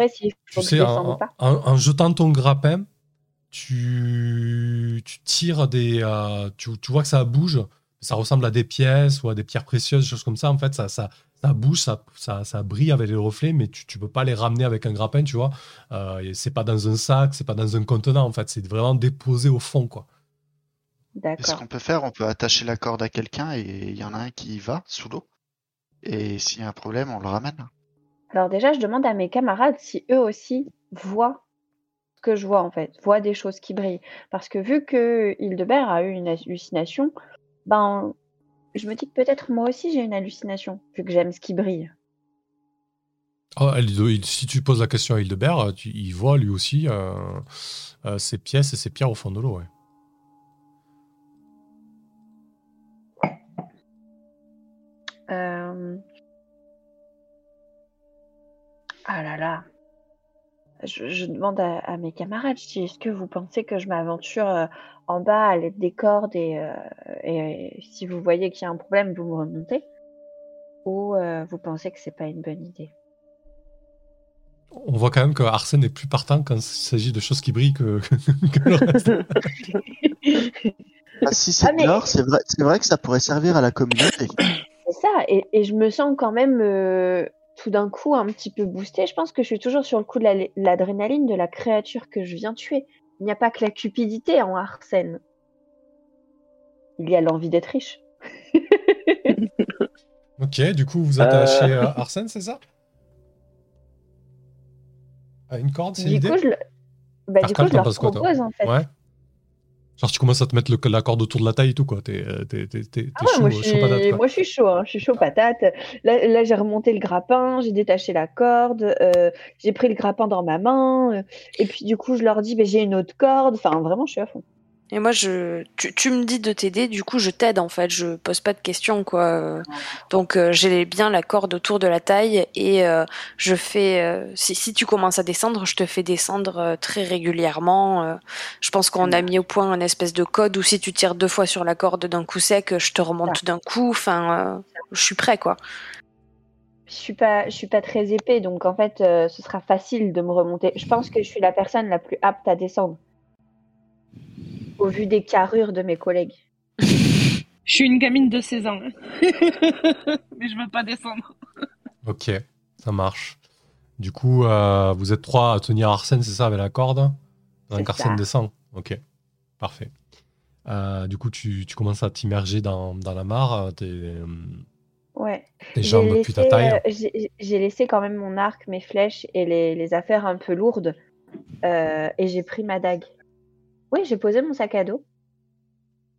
je Tu sais, en, en- jetant ton grappin, tu, tu tires des. euh, tu, tu vois que ça bouge. Ça ressemble à des pièces ou à des pierres précieuses, des choses comme ça. En fait, ça, ça, ça bouge, ça, ça, ça brille avec les reflets, mais tu ne peux pas les ramener avec un grappin, tu vois. Euh, c'est pas dans un sac, c'est pas dans un contenant, en fait. C'est vraiment déposé au fond, quoi. Et ce D'accord. qu'on peut faire, on peut attacher la corde à quelqu'un et il y en a un qui y va sous l'eau. Et s'il y a un problème, on le ramène. Alors déjà, je demande à mes camarades si eux aussi voient ce que je vois en fait, voient des choses qui brillent. Parce que vu que Hildebert a eu une hallucination, ben je me dis que peut-être moi aussi j'ai une hallucination, vu que j'aime ce qui brille. Oh, si tu poses la question à Hildebert, il voit lui aussi ses pièces et ses pierres au fond de l'eau. Ouais. Ah là là. Je, demande à, mes camarades, est-ce que vous pensez que je m'aventure euh, en bas à l'aide des cordes et, euh, si vous voyez qu'il y a un problème, vous me remontez? Ou euh, vous pensez que c'est pas une bonne idée? On voit quand même que Arsène est plus partant quand il s'agit de choses qui brillent que, le reste. Ah, si c'est ah, c'est vrai, vrai, que ça pourrait servir à la communauté. C'est ça, et, et, je me sens quand même tout d'un coup un petit peu boosté. Je pense que je suis toujours sur le coup de l'adrénaline de la créature que je viens tuer. Il n'y a pas que la cupidité en Arsène. Il y a l'envie d'être riche. ok, du coup, vous attachez euh... Arsène, c'est ça? À une corde, c'est l'idée? je, bah, du coup, je leur propose, en fait. Ouais. Genre, tu commences à te mettre le, la corde autour de la taille et tout, quoi. T'es, euh, ah chaud, moi, je suis, patate. Moi, je suis chaud, hein. je suis chaud patate. Là, là j'ai remonté le grappin, j'ai détaché la corde, euh, j'ai pris le grappin dans ma main, euh, et puis du coup, je leur dis, bah, j'ai une autre corde. Enfin, vraiment, je suis à fond. Et moi, je, tu, me dis de t'aider, du coup, je t'aide en fait. Je pose pas de questions, quoi. Donc, euh, j'ai bien la corde autour de la taille et euh, je fais. Euh, si, si, tu commences à descendre, je te fais descendre très régulièrement. je pense qu'on a mis au point un espèce de code où si tu tires deux fois sur la corde d'un coup sec, je te remonte d'un coup. Enfin, je suis prêt, quoi. Je suis pas, je suis pas très épais, donc en fait, ce sera facile de me remonter. Je pense que je suis la personne la plus apte à descendre au vu des carrures de mes collègues. Je suis une gamine de 16 ans, mais je veux pas descendre. ok, ça marche. Du coup, euh, vous êtes trois à tenir Arsène, c'est ça, avec la corde Un Arsène descend. Ok, parfait. Euh, du coup, tu, commences à t'immerger dans, la mare. Euh, ouais. Tes jambes puis ta taille. j'ai laissé quand même mon arc, mes flèches et les, les affaires un peu lourdes. et j'ai pris ma dague. Oui, j'ai posé mon sac à dos.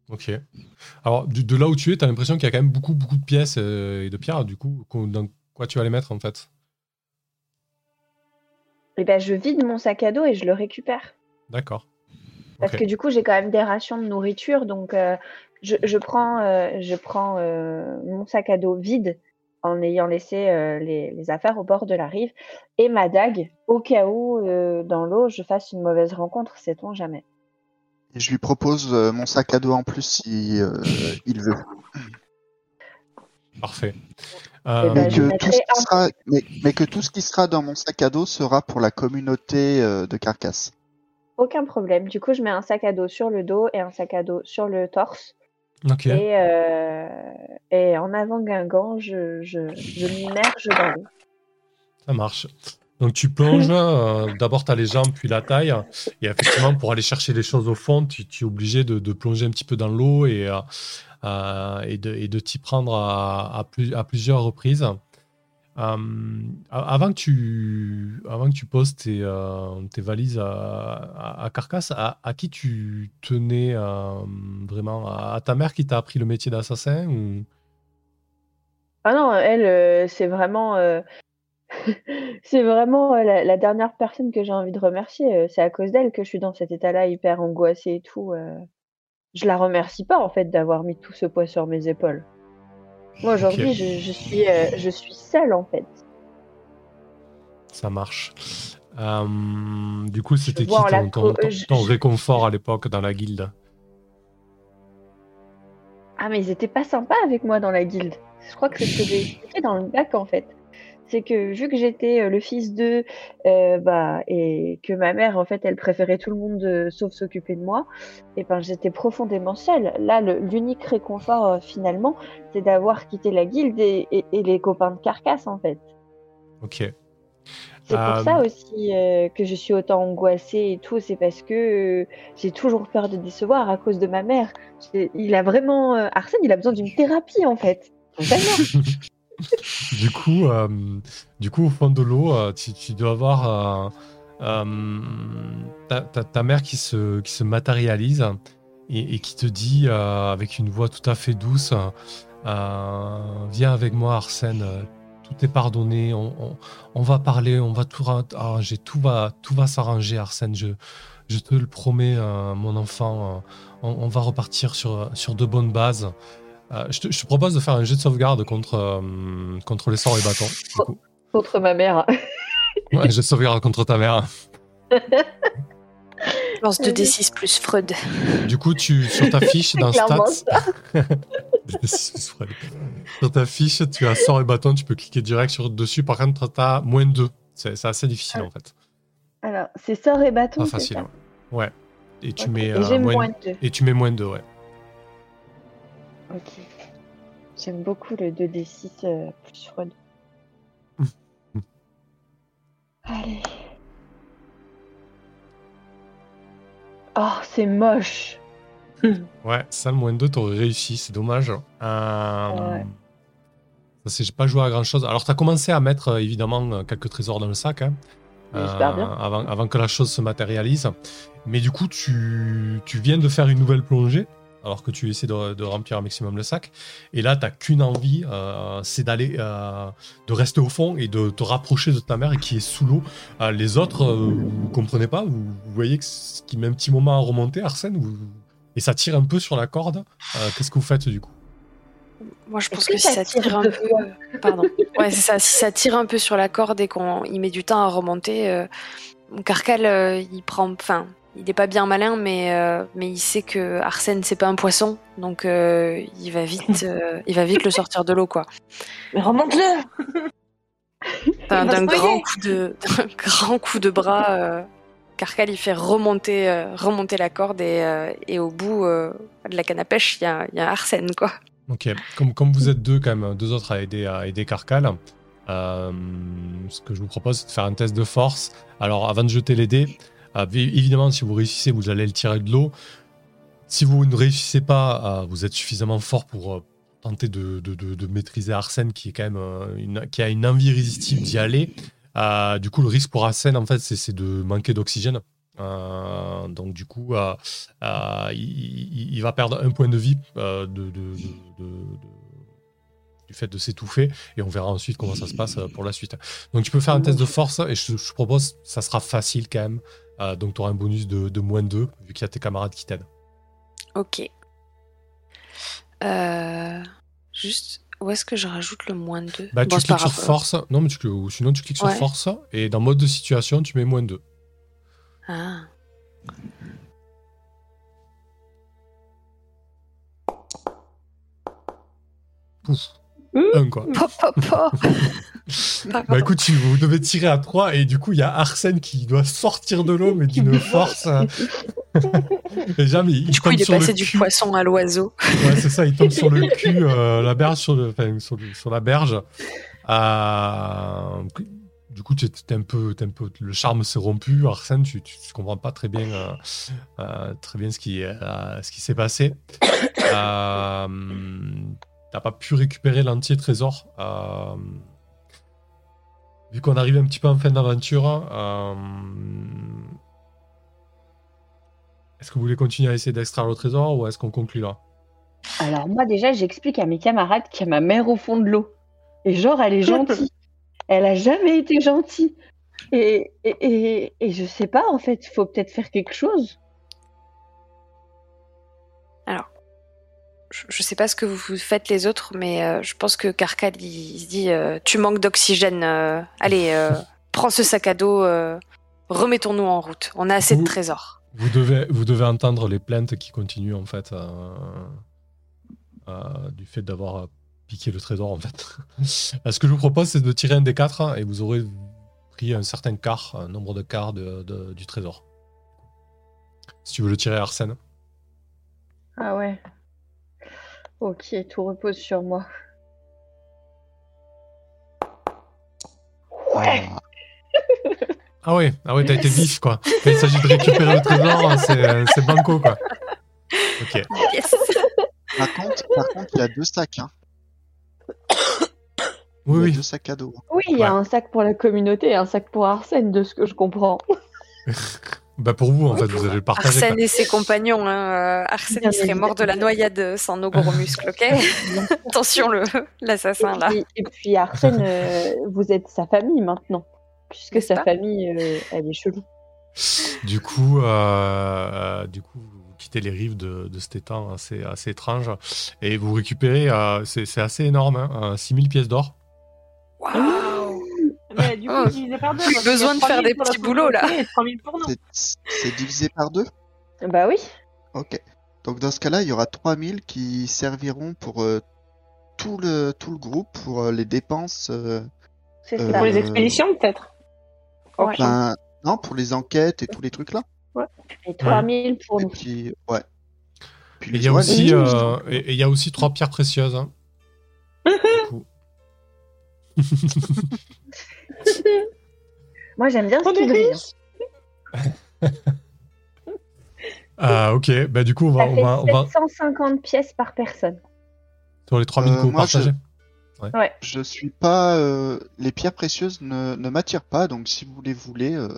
Ok. Alors, de, là où tu es, tu as l'impression qu'il y a quand même beaucoup, beaucoup de pièces euh, et de pierres. Du coup, dans quoi tu vas les mettre en fait? Eh ben, je vide mon sac à dos et je le récupère. D'accord. Parce que du coup, j'ai quand même des rations de nourriture. Donc, euh, je, prends, euh, je prends mon sac à dos vide en ayant laissé les, les, affaires au bord de la rive et ma dague au cas où dans l'eau je fasse une mauvaise rencontre, sait-on jamais je lui propose euh, mon sac à dos en plus si euh, il veut. Parfait. Euh, mais, que tout ce qui sera dans mon sac à dos sera pour la communauté de Carcasse. Aucun problème. Du coup, je mets un sac à dos sur le dos et un sac à dos sur le torse. Et, et, en avant Guingamp, je, je, je m'immerge dans l'eau. Ça marche. Donc tu plonges, euh, d'abord tu as les jambes puis la taille, et effectivement pour aller chercher les choses au fond, tu, es obligé de, plonger un petit peu dans l'eau et, euh, euh, de t'y prendre à, plusieurs reprises. avant, que tu, poses tes, valises à, Carcasse, à, qui tu tenais vraiment? À ta mère qui t'a appris le métier d'assassin ou... Ah non, elle, c'est vraiment C'est vraiment, la dernière personne que j'ai envie de remercier, c'est à cause d'elle que je suis dans cet état-là hyper angoissé et tout, Je la remercie pas en fait d'avoir mis tout ce poids sur mes épaules. Moi aujourd'hui je suis, je suis seule en fait. Ça marche. du coup, c'était qui ton réconfort à l'époque dans la guilde? Ah mais ils étaient pas sympas avec moi dans la guilde. Je crois que c'est ce que j'ai expliqué dans le bac en fait c'est que vu que j'étais euh, le fils d'eux, euh, bah, et que ma mère, en fait, elle préférait tout le monde euh, sauf s'occuper de moi, et ben j'étais profondément seule. Là, l'unique réconfort finalement, c'est d'avoir quitté la guilde et, les copains de carcasse, en fait. Ok. C'est pour ça aussi que je suis autant angoissée et tout, c'est parce que j'ai toujours peur de décevoir à cause de ma mère. Il a vraiment, Arsène, il a besoin d'une thérapie en fait. du coup, euh, du coup, au fond de l'eau, euh, tu, dois avoir euh, ta, mère qui se, matérialise et, qui te dit avec une voix tout à fait douce Viens avec moi, Arsène, tout est pardonné. On, va parler, on va tout arranger. Tout va, tout va s'arranger, Arsène. Je, te le promets, mon enfant. on, va repartir sur de bonnes bases. Euh, je, te, je te propose de faire un jet de sauvegarde contre, euh, contre les sorts et bâtons. Du coup. Contre ma mère. Ouais, jet de sauvegarde contre ta mère. Lance 2d6 plus Freud. Du coup, tu, sur ta fiche clairement Stats. sur ta fiche, tu as sort et bâton, tu peux cliquer direct sur dessus. Par contre, tu as moins 2. C'est assez difficile en fait. Alors, c'est sort et bâton. Pas facile. ça Ouais. Et tu mets Et euh, moins, moins et tu mets moins 2, ouais. Ok. J'aime beaucoup le 2d6 euh, plus Freud. Allez. Oh, c'est moche. Ouais, ça, le moins 2, t'aurais réussi, c'est dommage. Euh, Ouais. Ça, c'est j'ai pas joué à grand chose. Alors, t'as commencé à mettre euh, évidemment euh, quelques trésors dans le sac. hein. Avant, avant que la chose se matérialise. Mais du coup, tu, tu viens de faire une nouvelle plongée, alors que tu essaies de, de remplir un maximum le sac. Et là, t'as qu'une envie, euh, c'est d'aller, euh, de rester au fond et de te rapprocher de ta mère qui est sous l'eau. Euh, les autres, euh, vous comprenez pas, vous, vous voyez que ce qui met un petit moment à remonter, Arsène, vous- et ça tire un peu sur la corde. Euh, Qu'est-ce que vous faites du coup? Moi, je pense que que, si ça tire un peu. Pardon. Ouais, c'est ça. Si ça tire un peu sur la corde et qu'on il met du temps à remonter, euh, Carcal, euh, il prend. Enfin, il est pas bien malin, mais, euh, mais il sait que Arsène, c'est pas un poisson. Donc, euh, il, va vite, euh, il va vite le sortir de l'eau, quoi. Mais remonte-le D'un grand, coup de, d'un grand coup de bras, euh, Carcal, il fait remonter, euh, remonter la corde et, euh, et au bout euh, de la canne à pêche, il y a, il y a Arsène, quoi. Ok, comme, comme vous êtes deux, quand même, deux autres à aider, à aider Carcal, euh, ce que je vous propose, c'est de faire un test de force. Alors, avant de jeter les dés, euh, évidemment, si vous réussissez, vous allez le tirer de l'eau. Si vous ne réussissez pas, euh, vous êtes suffisamment fort pour euh, tenter de, maîtriser Arsène, qui est quand même euh, qui a une envie irrésistible d'y aller. Euh, du coup, le risque pour Arsène, en fait, c'est de manquer d'oxygène. Donc, du coup, il, va perdre un point de vie euh, du fait de s'étouffer et on verra ensuite comment ça se passe pour la suite. Donc tu peux faire un test de force et je, je propose, ça sera facile quand même. Euh, donc tu auras un bonus de, de moins 2 vu qu'il y a tes camarades qui t'aident. Ok. Euh, juste, où est-ce que je rajoute le moins 2 Bah, tu cliques sur force, non mais tu, ou sinon tu cliques sur force et dans mode de situation tu mets moins 2. Ah. Pouf. Mmh. Un quoi. Bah écoute, tu- vous devez tirer à 3 et du coup il y a Arsène qui doit sortir de l'eau mais d'une force. euh, Déjà, mais il Du coup, il est passé du cul. poisson à l'oiseau. Ouais, c'est ça, il tombe sur le cul, euh, la berge sur, le, enfin, sur, le- sur la berge. Euh, du coup, tu t'es un peu, t'es un peu, le charme s'est rompu. Arsène, tu, tu, tu comprends pas très bien, euh, euh, très bien ce qui, euh, ce qui s'est passé. T'as pas pu récupérer l'entier trésor. Euh, vu qu'on arrive un petit peu en fin d'aventure, euh, est-ce que vous voulez continuer à essayer d'extraire le trésor ou est-ce qu'on conclut là? Alors moi déjà, j'explique à mes camarades qu'il y a ma mère au fond de l'eau. Et genre, elle est gentille. elle a jamais été gentille. Et, et, et, et je sais pas, en fait, il faut peut-être faire quelque chose. Je, je sais pas ce que vous faites les autres, mais euh, je pense que Carcal, il, il se dit euh, Tu manques d'oxygène. euh, allez, euh, prends ce sac à dos. euh, Remettons-nous en route. On a assez de trésors. vous devez, vous devez entendre les plaintes qui continuent en fait euh, euh, du fait d'avoir piqué le trésor en fait. Ce que je vous propose, c'est de tirer un des quatre hein, et vous aurez pris un certain quart, un nombre de quarts de- de- du trésor. Si tu veux le tirer, Arsène. Ah ouais. Ok, tout repose sur moi. Ouais. Ah, Ah ouais, ah ouais, t'as été vif quoi. Quand il s'agit de récupérer le trésor, c'est c'est banco quoi. Ok. Yes par contre, par contre, il y a deux sacs. Hein. Oui, oui. deux sacs à dos. Oui, il y a Ouais. un sac pour la communauté et un sac pour Arsène, de ce que je comprends. Bah pour vous, en fait, vous allez le partager. Arsène et ses compagnons. Hein. euh, Arsène, il serait mort de la noyade sans nos gros muscles, ok Attention, le l'assassin, là. Et, et puis Arsène, euh, vous êtes sa famille maintenant, puisque sa famille, euh, elle est chelou. Du coup, euh, euh, du coup, vous quittez les rives de, de cet étang assez, assez étrange et vous récupérez, euh, c'est c'est assez énorme, hein, 6000 pièces d'or. Waouh du coup, Oh, divisé par deux. plus parce besoin de faire 3000 des petits boulots, là. communauté et 3000 pour nous. C'est- divisé par deux? Bah oui. Ok. Donc dans ce cas-là, il y aura 3000 qui serviront pour euh, tout, le, tout le groupe, pour euh, les dépenses. euh, C'est Euh, ça. Pour les expéditions, peut-être? Ouais. ben, non, pour les enquêtes et tous les trucs là. Et 3000 pour Et nous. puis, ouais. Puis Et il y a aussi, euh, et et il y a aussi trois pierres précieuses. hein. Moi, j'aime bien ce On qui. Ah ok, bah du coup on va, Ça on fait va, on va 750 pièces par personne. sur les 3000 Euh, que vous moi, je- partagez. Je suis pas. euh, les pierres précieuses ne, ne m'attirent pas, donc si vous les voulez, euh,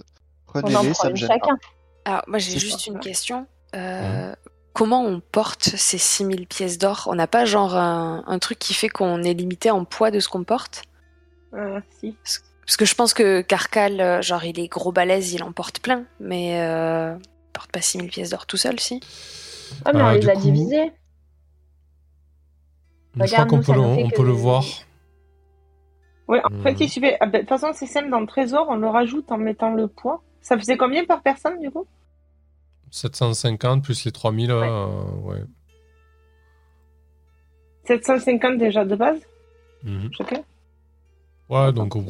On en prenez-les, ça me gêne pas. chacun. Alors, moi, j'ai juste ça. une question. Euh, Comment on porte ces 6000 pièces d'or? On n'a pas genre un, un truc qui fait qu'on est limité en poids de ce qu'on porte? Euh, si. Parce que je pense que Carcal, euh, genre, il est gros balèze, il en porte plein, mais euh, il porte pas 6000 pièces d'or tout seul, si Ah, mais on Euh, les a coup- divisés. Je crois qu'on peut, le, on que- peut le voir. Ouais, en Hmm. fait, il suffit. ah, ben, De toute façon, c'est simple. Dans le trésor, on le rajoute en mettant le poids. Ça faisait combien par personne, du coup? 750 plus les 3000, euh, ouais. 750 déjà de base, Mhm. chacun Ouais, donc vous-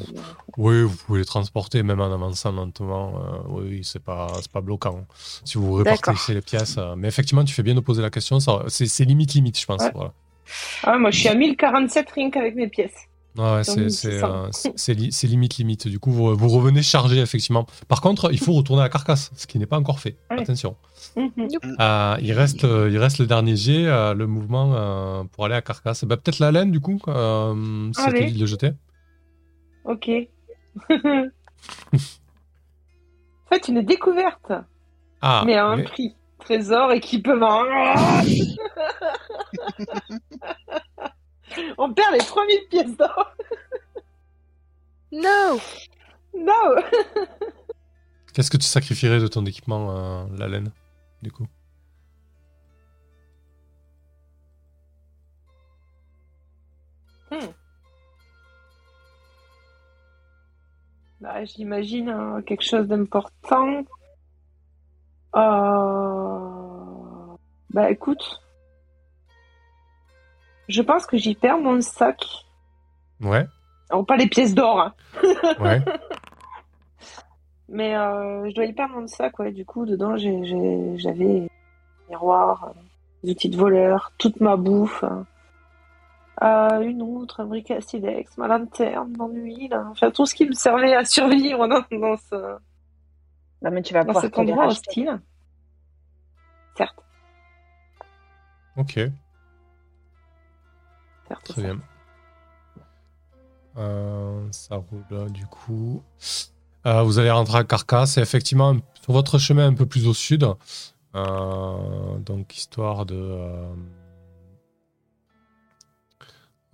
oui, vous pouvez les transporter même en avançant lentement. euh, oui, c'est pas, c'est pas bloquant. Si vous répartissez les pièces. euh, mais effectivement, tu fais bien de poser la question. C'est limite, limite, je pense. Ouais. Voilà. Ah ouais, moi, je suis à 1047 rien qu'avec mes pièces. Ouais, Dans c'est c'est, 1600. euh, limite, limite. Du coup, vous, vous revenez chargé, effectivement. Par contre, il faut retourner à la carcasse, ce qui n'est pas encore fait. Ouais. Attention. Mhm. Euh, il, reste, euh, il reste le dernier jet, euh, le mouvement euh, pour aller à carcasse. Bah, Peut-être la laine, du coup, euh, si Allez. dit de le jeter. Ok. Faites une découverte, Ah, mais à un mais- prix. Trésor, équipement. On perd les 3000 pièces d'or. No Non Qu'est-ce que tu sacrifierais de ton équipement, euh, la laine, du coup? Bah, J'imagine hein, quelque chose d'important. Euh... Bah écoute, je pense que j'y perds mon sac. Ouais, Alors pas les pièces d'or, hein, ouais. mais euh, je dois y perdre mon sac. Ouais, du coup dedans j'avais un miroir, euh, des outils de voleur, toute ma bouffe, hein. Euh, une outre, un briquet à silex, ma lanterne, mon huile, enfin tout ce qui me servait à survivre dans, dans ce, Non, mais tu vas dans pouvoir cet endroit racheter. hostile. Certes, Ok, certes. très bien. Euh, ça roule là, du coup. Euh, vous allez rentrer à Carcasse et effectivement, sur votre chemin un peu plus au sud, euh, donc histoire de.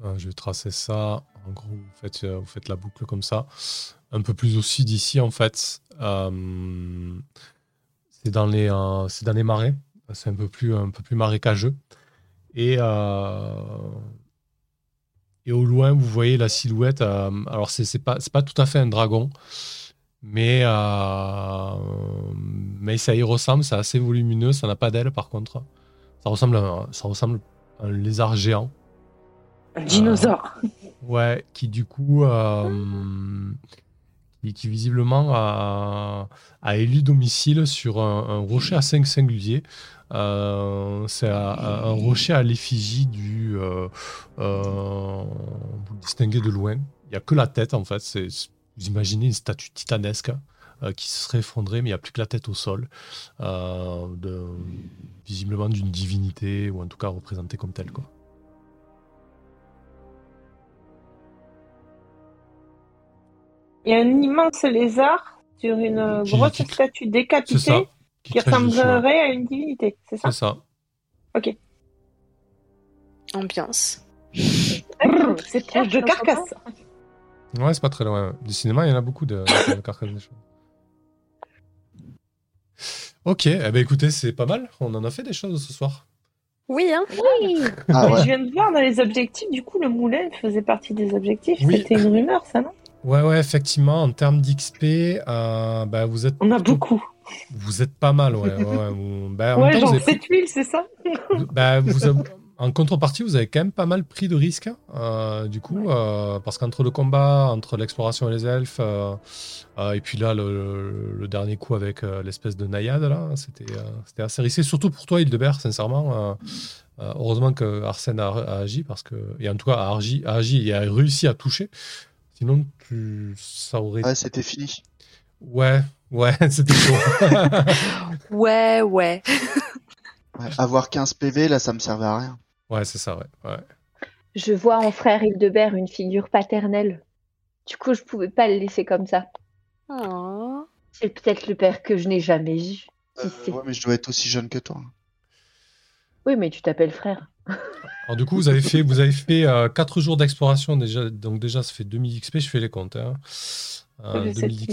Euh, je vais tracer ça. En gros, vous faites, euh, vous faites la boucle comme ça. Un peu plus au sud ici, en fait. euh, c'est dans les, marais. C'est un peu plus, marécageux. Et, au loin, vous voyez la silhouette. alors, c'est c'est pas, tout à fait un dragon, mais, ça y ressemble. C'est assez volumineux. Ça n'a pas d'aile, par contre. Ça ressemble à un lézard géant. Un dinosaure. Ouais, qui du coup, euh, qui, visiblement a, élu domicile sur un, rocher assez singulier. Euh, c'est un, rocher à l'effigie du. Euh, euh, vous le distinguez de loin. Il n'y a que la tête en fait. Vous imaginez une statue titanesque euh, qui se serait effondrée, mais il n'y a plus que la tête au sol. Euh, visiblement d'une divinité, ou en tout cas représentée comme telle. Quoi. Il y a un immense lézard sur une euh, Qui- grosse qui- statue ça. décapitée qui ressemblerait à une divinité, c'est ça C'est ça. Ambiance. Brrr, C'est proche de carcasse. Ouais, c'est pas très loin. Du cinéma, il y en a beaucoup de, de carcasses des choses. Ok, eh ben écoutez, c'est pas mal. On en a fait des choses ce soir. Oui, hein Ah Mais ouais. Je viens de voir dans les objectifs, du coup, le moulin faisait partie des objectifs. Oui. C'était une rumeur, ça, non? Ouais, ouais, effectivement, en termes d'XP, euh, bah, vous êtes On a plutôt- beaucoup. Vous êtes pas mal, ouais. ouais, vous- bah, Ouais, genre avez pris- 7000, c'est ça? Bah, vous avez- en contrepartie, vous avez quand même pas mal pris de risques. euh, du coup, euh, parce qu'entre le combat, entre l'exploration et les elfes, euh, et puis là, le, le dernier coup avec l'espèce de naïade, là, c'était c'était assez risqué. Surtout pour toi, Hildebert, sincèrement. heureusement que Arsène a, a agi, parce que, et en tout cas, a agi, a agi et a réussi à toucher. Sinon, tu, ça aurait. Ouais, c'était fini. Ouais, ouais, c'était chaud. Ouais, ouais. Ouais, avoir 15 PV, là, ça me servait à rien. ouais, c'est ça, ouais. ouais. Je vois en frère Hildebert une figure paternelle. Du coup, je pouvais pas le laisser comme ça. Oh. C'est peut-être le père que je n'ai jamais vu. Qui Euh, sait ouais, mais je dois être aussi jeune que toi. Oui, mais tu t'appelles frère. Alors du coup, vous avez fait, vous avez fait 4 jours d'exploration déjà. Donc déjà, ça fait 2000 XP. Je fais les comptes. Hein. Euh, Ça fait 2000 7000.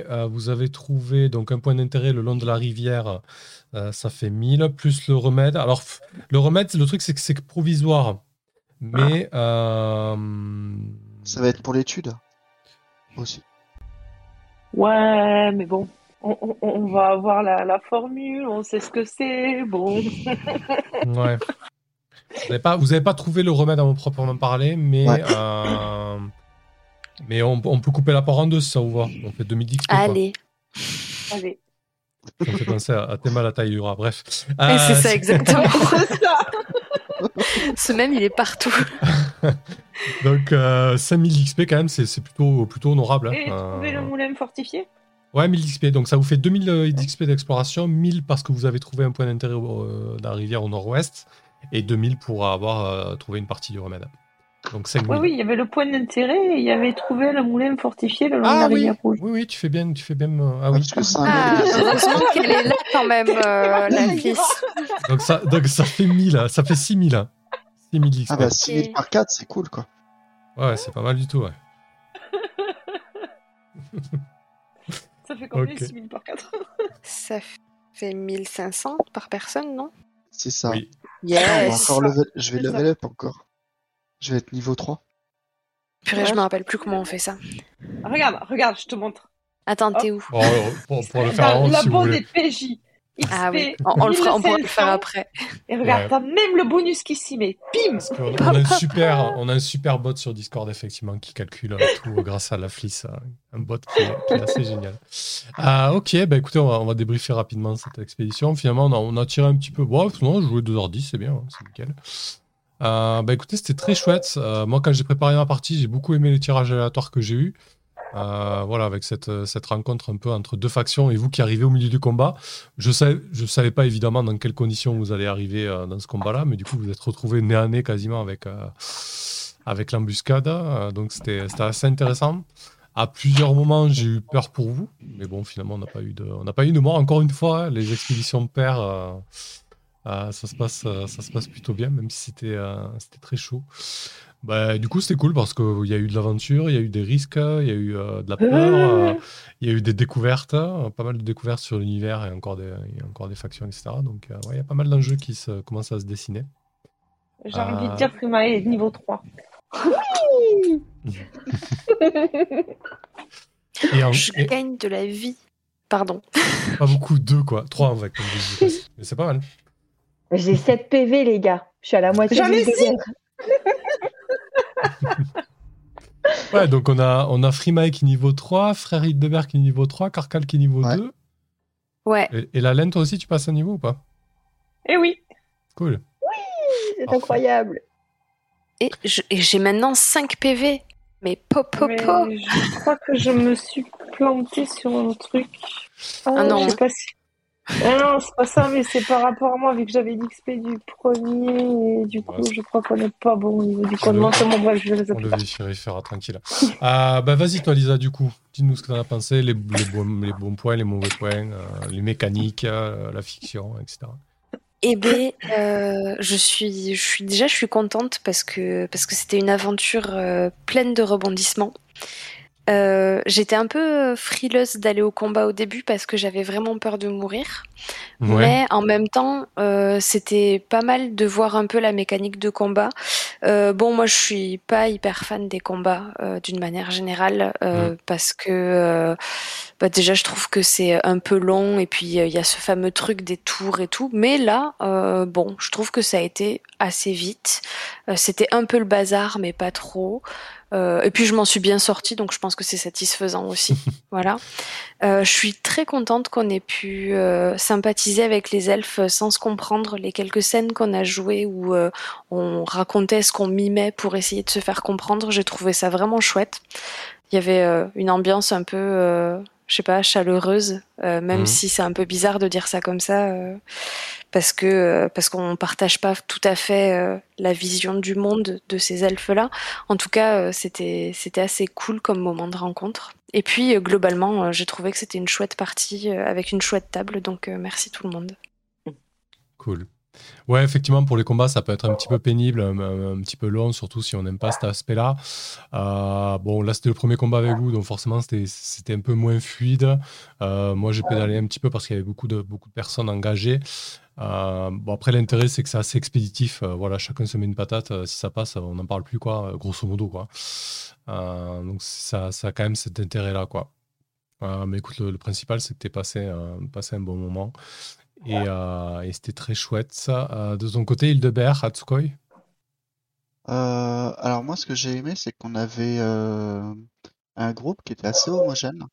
XP. euh, vous avez trouvé donc un point d'intérêt le long de la rivière. euh, ça fait 1000 plus le remède. Alors f- le remède, le truc c'est que c'est provisoire, mais euh, Ça va être pour l'étude. Aussi. Ouais, mais bon. On, on- on va avoir la, la formule, on sait ce que c'est, bon. ouais. Vous n'avez pas, trouvé le remède à mon proprement parler, mais Ouais. euh, mais on, on peut couper la part en deux si ça vous va. On fait 2000 XP. quoi. Allez. Allez. Ça me fait penser à, à Théma la taille du rat. Bref. Euh, c'est ça, exactement. Ça Ce même, il est partout. Donc euh, 5000 XP quand même, c'est c'est plutôt, plutôt honorable. hein. Et Euh, trouver le moulin fortifié? Ouais, 1000 XP. Donc ça vous fait 2000 euh, XP d'exploration, 1000 parce que vous avez trouvé un point d'intérêt euh, dans la rivière au nord-ouest, et 2000 pour avoir euh, trouvé une partie du remède. Donc 5000. Oui, oui, il y avait le point d'intérêt il y avait trouvé le moulin fortifié le long de Ah la oui, rivière rouge. oui, oui, tu fais bien, tu fais bien. euh, Ah oui. Parce que 5000, Ah, c'est- heureusement qu'elle est là quand même, euh, la fille. Donc ça, donc ça fait 1000, hein. ça fait 6000. hein. 6000 XP. Ah bah 6000 par 4, c'est cool quoi. Ouais, c'est pas mal du tout, ouais. Ça fait combien Ok. 6000 par 4 Ça fait 1500 par personne, non? C'est ça. Oui. Ah, level- Je vais ça. level up encore. Je vais être niveau 3. Purée, je me rappelle plus comment on fait ça. Regarde, regarde, je te montre. Attends, t'es où? Euh, pour, pour le faire avant, la si vous bonne voulez. des PJ. XP, Ah oui, on, on le fera, on pourra le 1500, faire après. Et regarde, Ouais. t'as même le bonus qui s'y met. Pim on a un super, on a un super bot sur Discord effectivement qui calcule euh, tout grâce à la flisse, euh, un bot qui est, qui est assez génial. Ah ok, bah écoutez, on va, on va débriefer rapidement cette expédition. Finalement, on a, on a tiré un petit peu. Bon, non, joué 2h10, c'est bien, hein, c'est nickel. Euh, bah écoutez, c'était très chouette. Euh, moi, quand j'ai préparé ma partie, j'ai beaucoup aimé les tirages aléatoires que j'ai eu. Voilà, avec cette, cette rencontre un peu entre deux factions et vous qui arrivez au milieu du combat. Je je savais pas évidemment dans quelles conditions vous allez arriver euh, dans ce combat-là, mais du coup, vous êtes retrouvés nez à nez quasiment avec, euh, avec l'embuscade. Euh, donc, c'était assez intéressant. À plusieurs moments, j'ai eu peur pour vous, mais bon, finalement, on n'a pas eu de, on pas eu de mort. Encore une fois, les expéditions de euh, euh, ça se passe, euh, ça se passe plutôt bien, même si euh, c'était très chaud. Bah, du coup, c'était cool parce qu'il y a eu de l'aventure, il y a eu des risques, il y a eu euh, de la peur, euh, il y a eu des découvertes, euh, pas mal de découvertes sur l'univers et encore des, a encore des factions, etc. Donc, euh, ouais, il y a pas mal d'enjeux qui se, commencent à se dessiner. J'ai envie de dire Frimae est niveau 3. Et, en- Je et gagne de la vie. Pardon. pas beaucoup, deux quoi, trois en vrai, comme. Mais c'est pas mal. J'ai 7 PV, les gars. Je suis à la moitié J'en ai désert. Ouais, donc on a, on a qui est niveau 3, Frère Hildebert qui est niveau 3, Carcal qui est niveau Ouais. 2. Ouais. Et, et la laine, toi aussi, tu passes un niveau ou pas? Eh oui Cool. C'est Parfait. incroyable. Et j'ai maintenant 5 PV. Mais po po mais po. Je crois que je me suis plantée sur un truc. Ah non. Je sais pas si... Ah non, c'est pas ça, mais c'est par rapport à moi, vu que j'avais l'XP du premier, et du coup, je crois qu'on n'est pas bon au niveau du commandement. Bon, bref, je vais les On le vérifiera tranquille. Ah, bah vas-y, toi, Lisa, du coup, dis-nous ce que tu en as pensé, les, les, bons, les, bons, points, les mauvais points, euh, les mécaniques, euh, la fiction, etc. Eh bien, euh, je suis, je suis déjà, je suis contente parce que parce que c'était une aventure euh, pleine de rebondissements. Euh, j'étais un peu frileuse d'aller au combat au début parce que j'avais vraiment peur de mourir. Mais en même temps, euh, c'était pas mal de voir un peu la mécanique de combat. Euh, bon, moi, je suis pas hyper fan des combats d'une manière générale parce que bah, déjà, je trouve que c'est un peu long et puis il y a ce fameux truc des tours et tout. Mais là, bon, je trouve que ça a été assez vite. c'était un peu le bazar, mais pas trop. Euh, et puis je m'en suis bien sortie, donc je pense que c'est satisfaisant aussi. voilà. Euh, je suis très contente qu'on ait pu euh, sympathiser avec les elfes sans se comprendre. Les quelques scènes qu'on a jouées où on racontait ce qu'on mimait pour essayer de se faire comprendre, j'ai trouvé ça vraiment chouette. Il y avait une ambiance un peu, je sais pas, chaleureuse, même mhm. si c'est un peu bizarre de dire ça comme ça parce que euh, parce qu'on partage pas tout à fait euh, la vision du monde de ces elfes là. En tout cas, euh, c'était c'était assez cool comme moment de rencontre. Et puis globalement, j'ai trouvé que c'était une chouette partie avec une chouette table. Donc merci tout le monde. Cool. Ouais, effectivement, pour les combats, ça peut être un petit peu pénible, un, petit peu long, surtout si on n'aime pas cet aspect-là. bon, là, c'était le premier combat avec vous, donc forcément, c'était un peu moins fluide. moi, j'ai pédalé un petit peu parce qu'il y avait beaucoup de, beaucoup de personnes engagées. Euh, bon, après, l'intérêt, c'est que c'est assez expéditif. Euh, voilà, chacun se met une patate. Euh, si ça passe, on n'en parle plus, quoi, grosso modo, quoi. donc, ça, ça, a quand même cet intérêt-là, quoi. mais écoute, le, principal, c'est que tu passé, passé un bon moment. Et, et c'était très chouette, ça. de ton côté, Hildebert, Hatsukoi? Alors, moi, ce que j'ai aimé, c'est qu'on avait un groupe qui était assez homogène.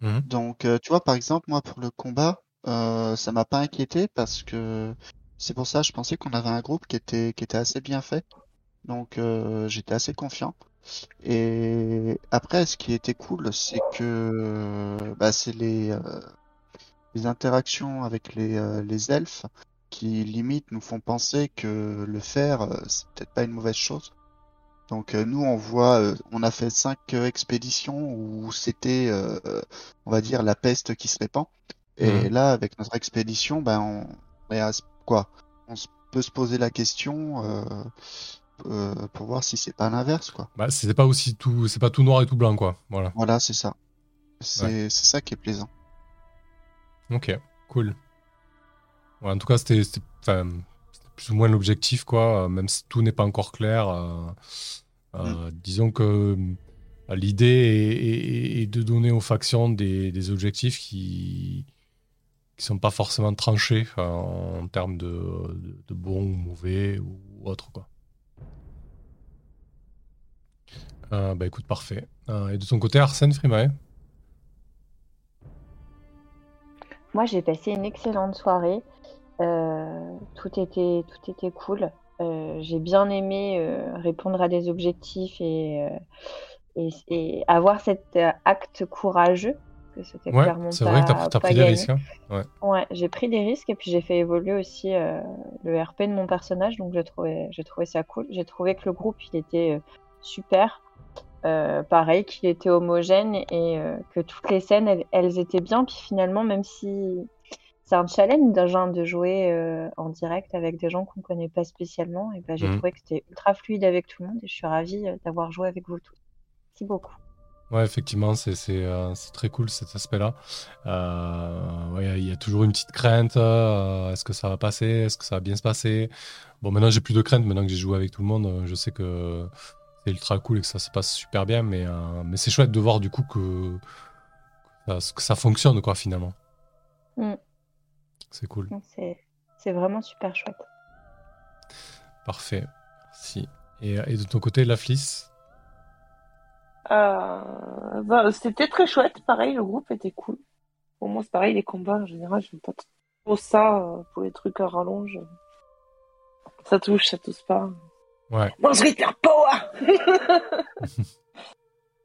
Mmh donc, tu vois, par exemple, moi, pour le combat, euh, ça m'a pas inquiété parce que c'est pour ça je pensais qu'on avait un groupe qui était qui était assez bien fait. Donc euh, j'étais assez confiant. Et après, ce qui était cool, c'est que bah, c'est les, euh, les interactions avec les, les elfes qui limite nous font penser que le faire, c'est peut-être pas une mauvaise chose. Donc nous, on voit, on a fait cinq expéditions où c'était, on va dire, la peste qui se répand. Et mmh. là, avec notre expédition, ben, on est à quoi On peut se poser la question euh, euh, pour voir si c'est pas l'inverse, quoi. Bah, c'est pas aussi tout, c'est pas tout noir et tout blanc, quoi. Voilà. Voilà, c'est ça. C'est ça qui est plaisant. Ok, cool. en tout cas, c'était plus ou moins l'objectif, quoi. Même si tout n'est pas encore clair. Euh, mmh. Disons que l'idée est, de donner aux factions des, des objectifs qui qui sont pas forcément tranchés en termes de, de, bon ou mauvais ou autre quoi. Euh, bah écoute parfait. Euh, et de ton côté Arsène Frimae Moi j'ai passé une excellente soirée. Euh, tout était tout était cool. j'ai bien aimé répondre à des objectifs et, et, et avoir cet acte courageux c'était ouais, C'est vrai que tu as, pris des risques. Hein. Ouais, j'ai pris des risques et puis j'ai fait évoluer aussi euh, le RP de mon personnage, donc j'ai trouvé, j'ai trouvé ça cool. J'ai trouvé que le groupe il était euh, super. Euh, pareil, qu'il était homogène et que toutes les scènes elles, étaient bien. Puis finalement, même si c'est un challenge d'un de jouer en direct avec des gens qu'on connaît pas spécialement, et ben j'ai mmh. trouvé que c'était ultra fluide avec tout le monde et je suis ravie d'avoir joué avec vous tous. Merci beaucoup. Ouais, effectivement, c'est euh, très cool cet aspect-là. Euh, il y a toujours une petite crainte. Euh, est-ce que ça va passer? Est-ce que ça va bien se passer? Bon, maintenant j'ai plus de crainte. Maintenant que j'ai joué avec tout le monde, je sais que c'est ultra cool et que ça se passe super bien. Mais, mais c'est chouette de voir du coup que, que ça fonctionne, quoi, finalement. Mm. C'est cool. C'est vraiment super chouette. Parfait. Merci. Et, et de ton côté, la flisse euh, bah, c'était très chouette, pareil, le groupe était cool. Pour moi, c'est pareil, les combats, en général, j'aime pas trop ça, euh, pour les trucs à rallonge. Ça touche, ça touche pas. Ouais. Mon Power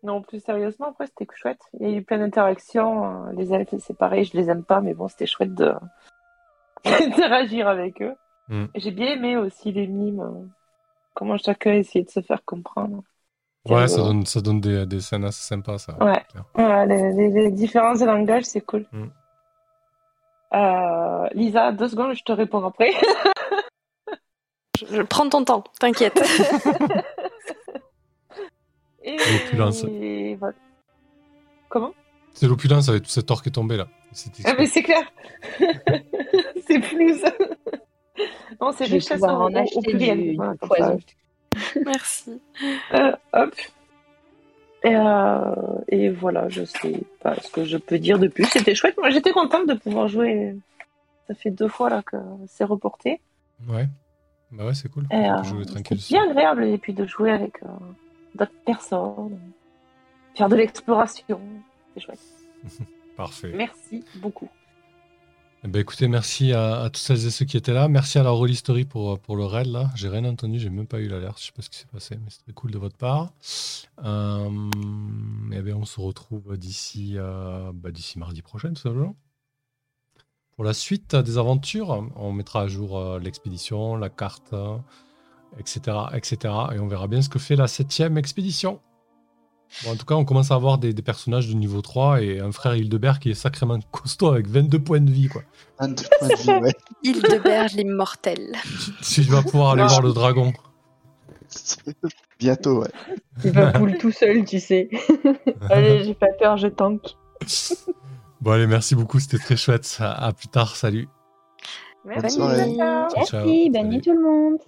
Non, plus sérieusement, après, c'était chouette. Il y a eu plein d'interactions. Euh, Les elfes, c'est pareil, je les aime pas, mais bon, c'était chouette de d'interagir avec eux. Mm. J'ai bien aimé aussi les mimes. euh, Comment chacun essayait de se faire comprendre. Ouais, ça donne, ça donne des, des scènes assez sympas, ça. Ouais. clair. Ouais, les, les- les différences de langage, c'est cool. Mm. Euh, Lisa, deux secondes, je te réponds après. Je, je prends ton temps, t'inquiète. Et L'opulence. voilà. Comment? C'est l'opulence avec tout cet or qui est tombé là. Ah, mais c'est clair. c'est plus. non, c'est pouvoir au, en acheter du- Voilà, poison. ça. Merci. Euh, hop. Et, euh, et voilà, je sais pas ce que je peux dire de plus. C'était chouette. Moi, j'étais contente de pouvoir jouer. Ça fait deux fois là que c'est reporté. Ouais. Bah ouais, c'est cool. Euh, tranquille. bien agréable et puis de jouer avec euh, d'autres personnes, faire de l'exploration. C'est chouette. Parfait. Merci beaucoup. Eh ben, écoutez, merci à, à toutes celles et ceux qui étaient là. Merci à la Roll History pour, pour le raid. là. J'ai rien entendu, j'ai même pas eu l'alerte. Je sais pas ce qui s'est passé, mais c'était cool de votre part. Euh, eh bien, on se retrouve d'ici euh, bah, d'ici mardi prochain, tout simplement. Pour la suite des aventures, on mettra à jour euh, l'expédition, la carte, euh, etc., etc. Et on verra bien ce que fait la septième expédition. Bon, en tout cas, on commence à avoir des, des personnages de niveau 3 et un frère Hildebert qui est sacrément costaud avec 22 points de vie. Quoi. 22 points de vie, ouais. Hildeberge l'immortel. Si je vais pouvoir aller voir le dragon. Bientôt, ouais. Il va boule tout seul, tu sais. Allez, j'ai pas peur, je tank. Bon, allez, merci beaucoup, c'était très chouette. À, à plus tard, salut. Bonne. Ciao. Ciao, ciao. Merci, bonne nuit tout le monde.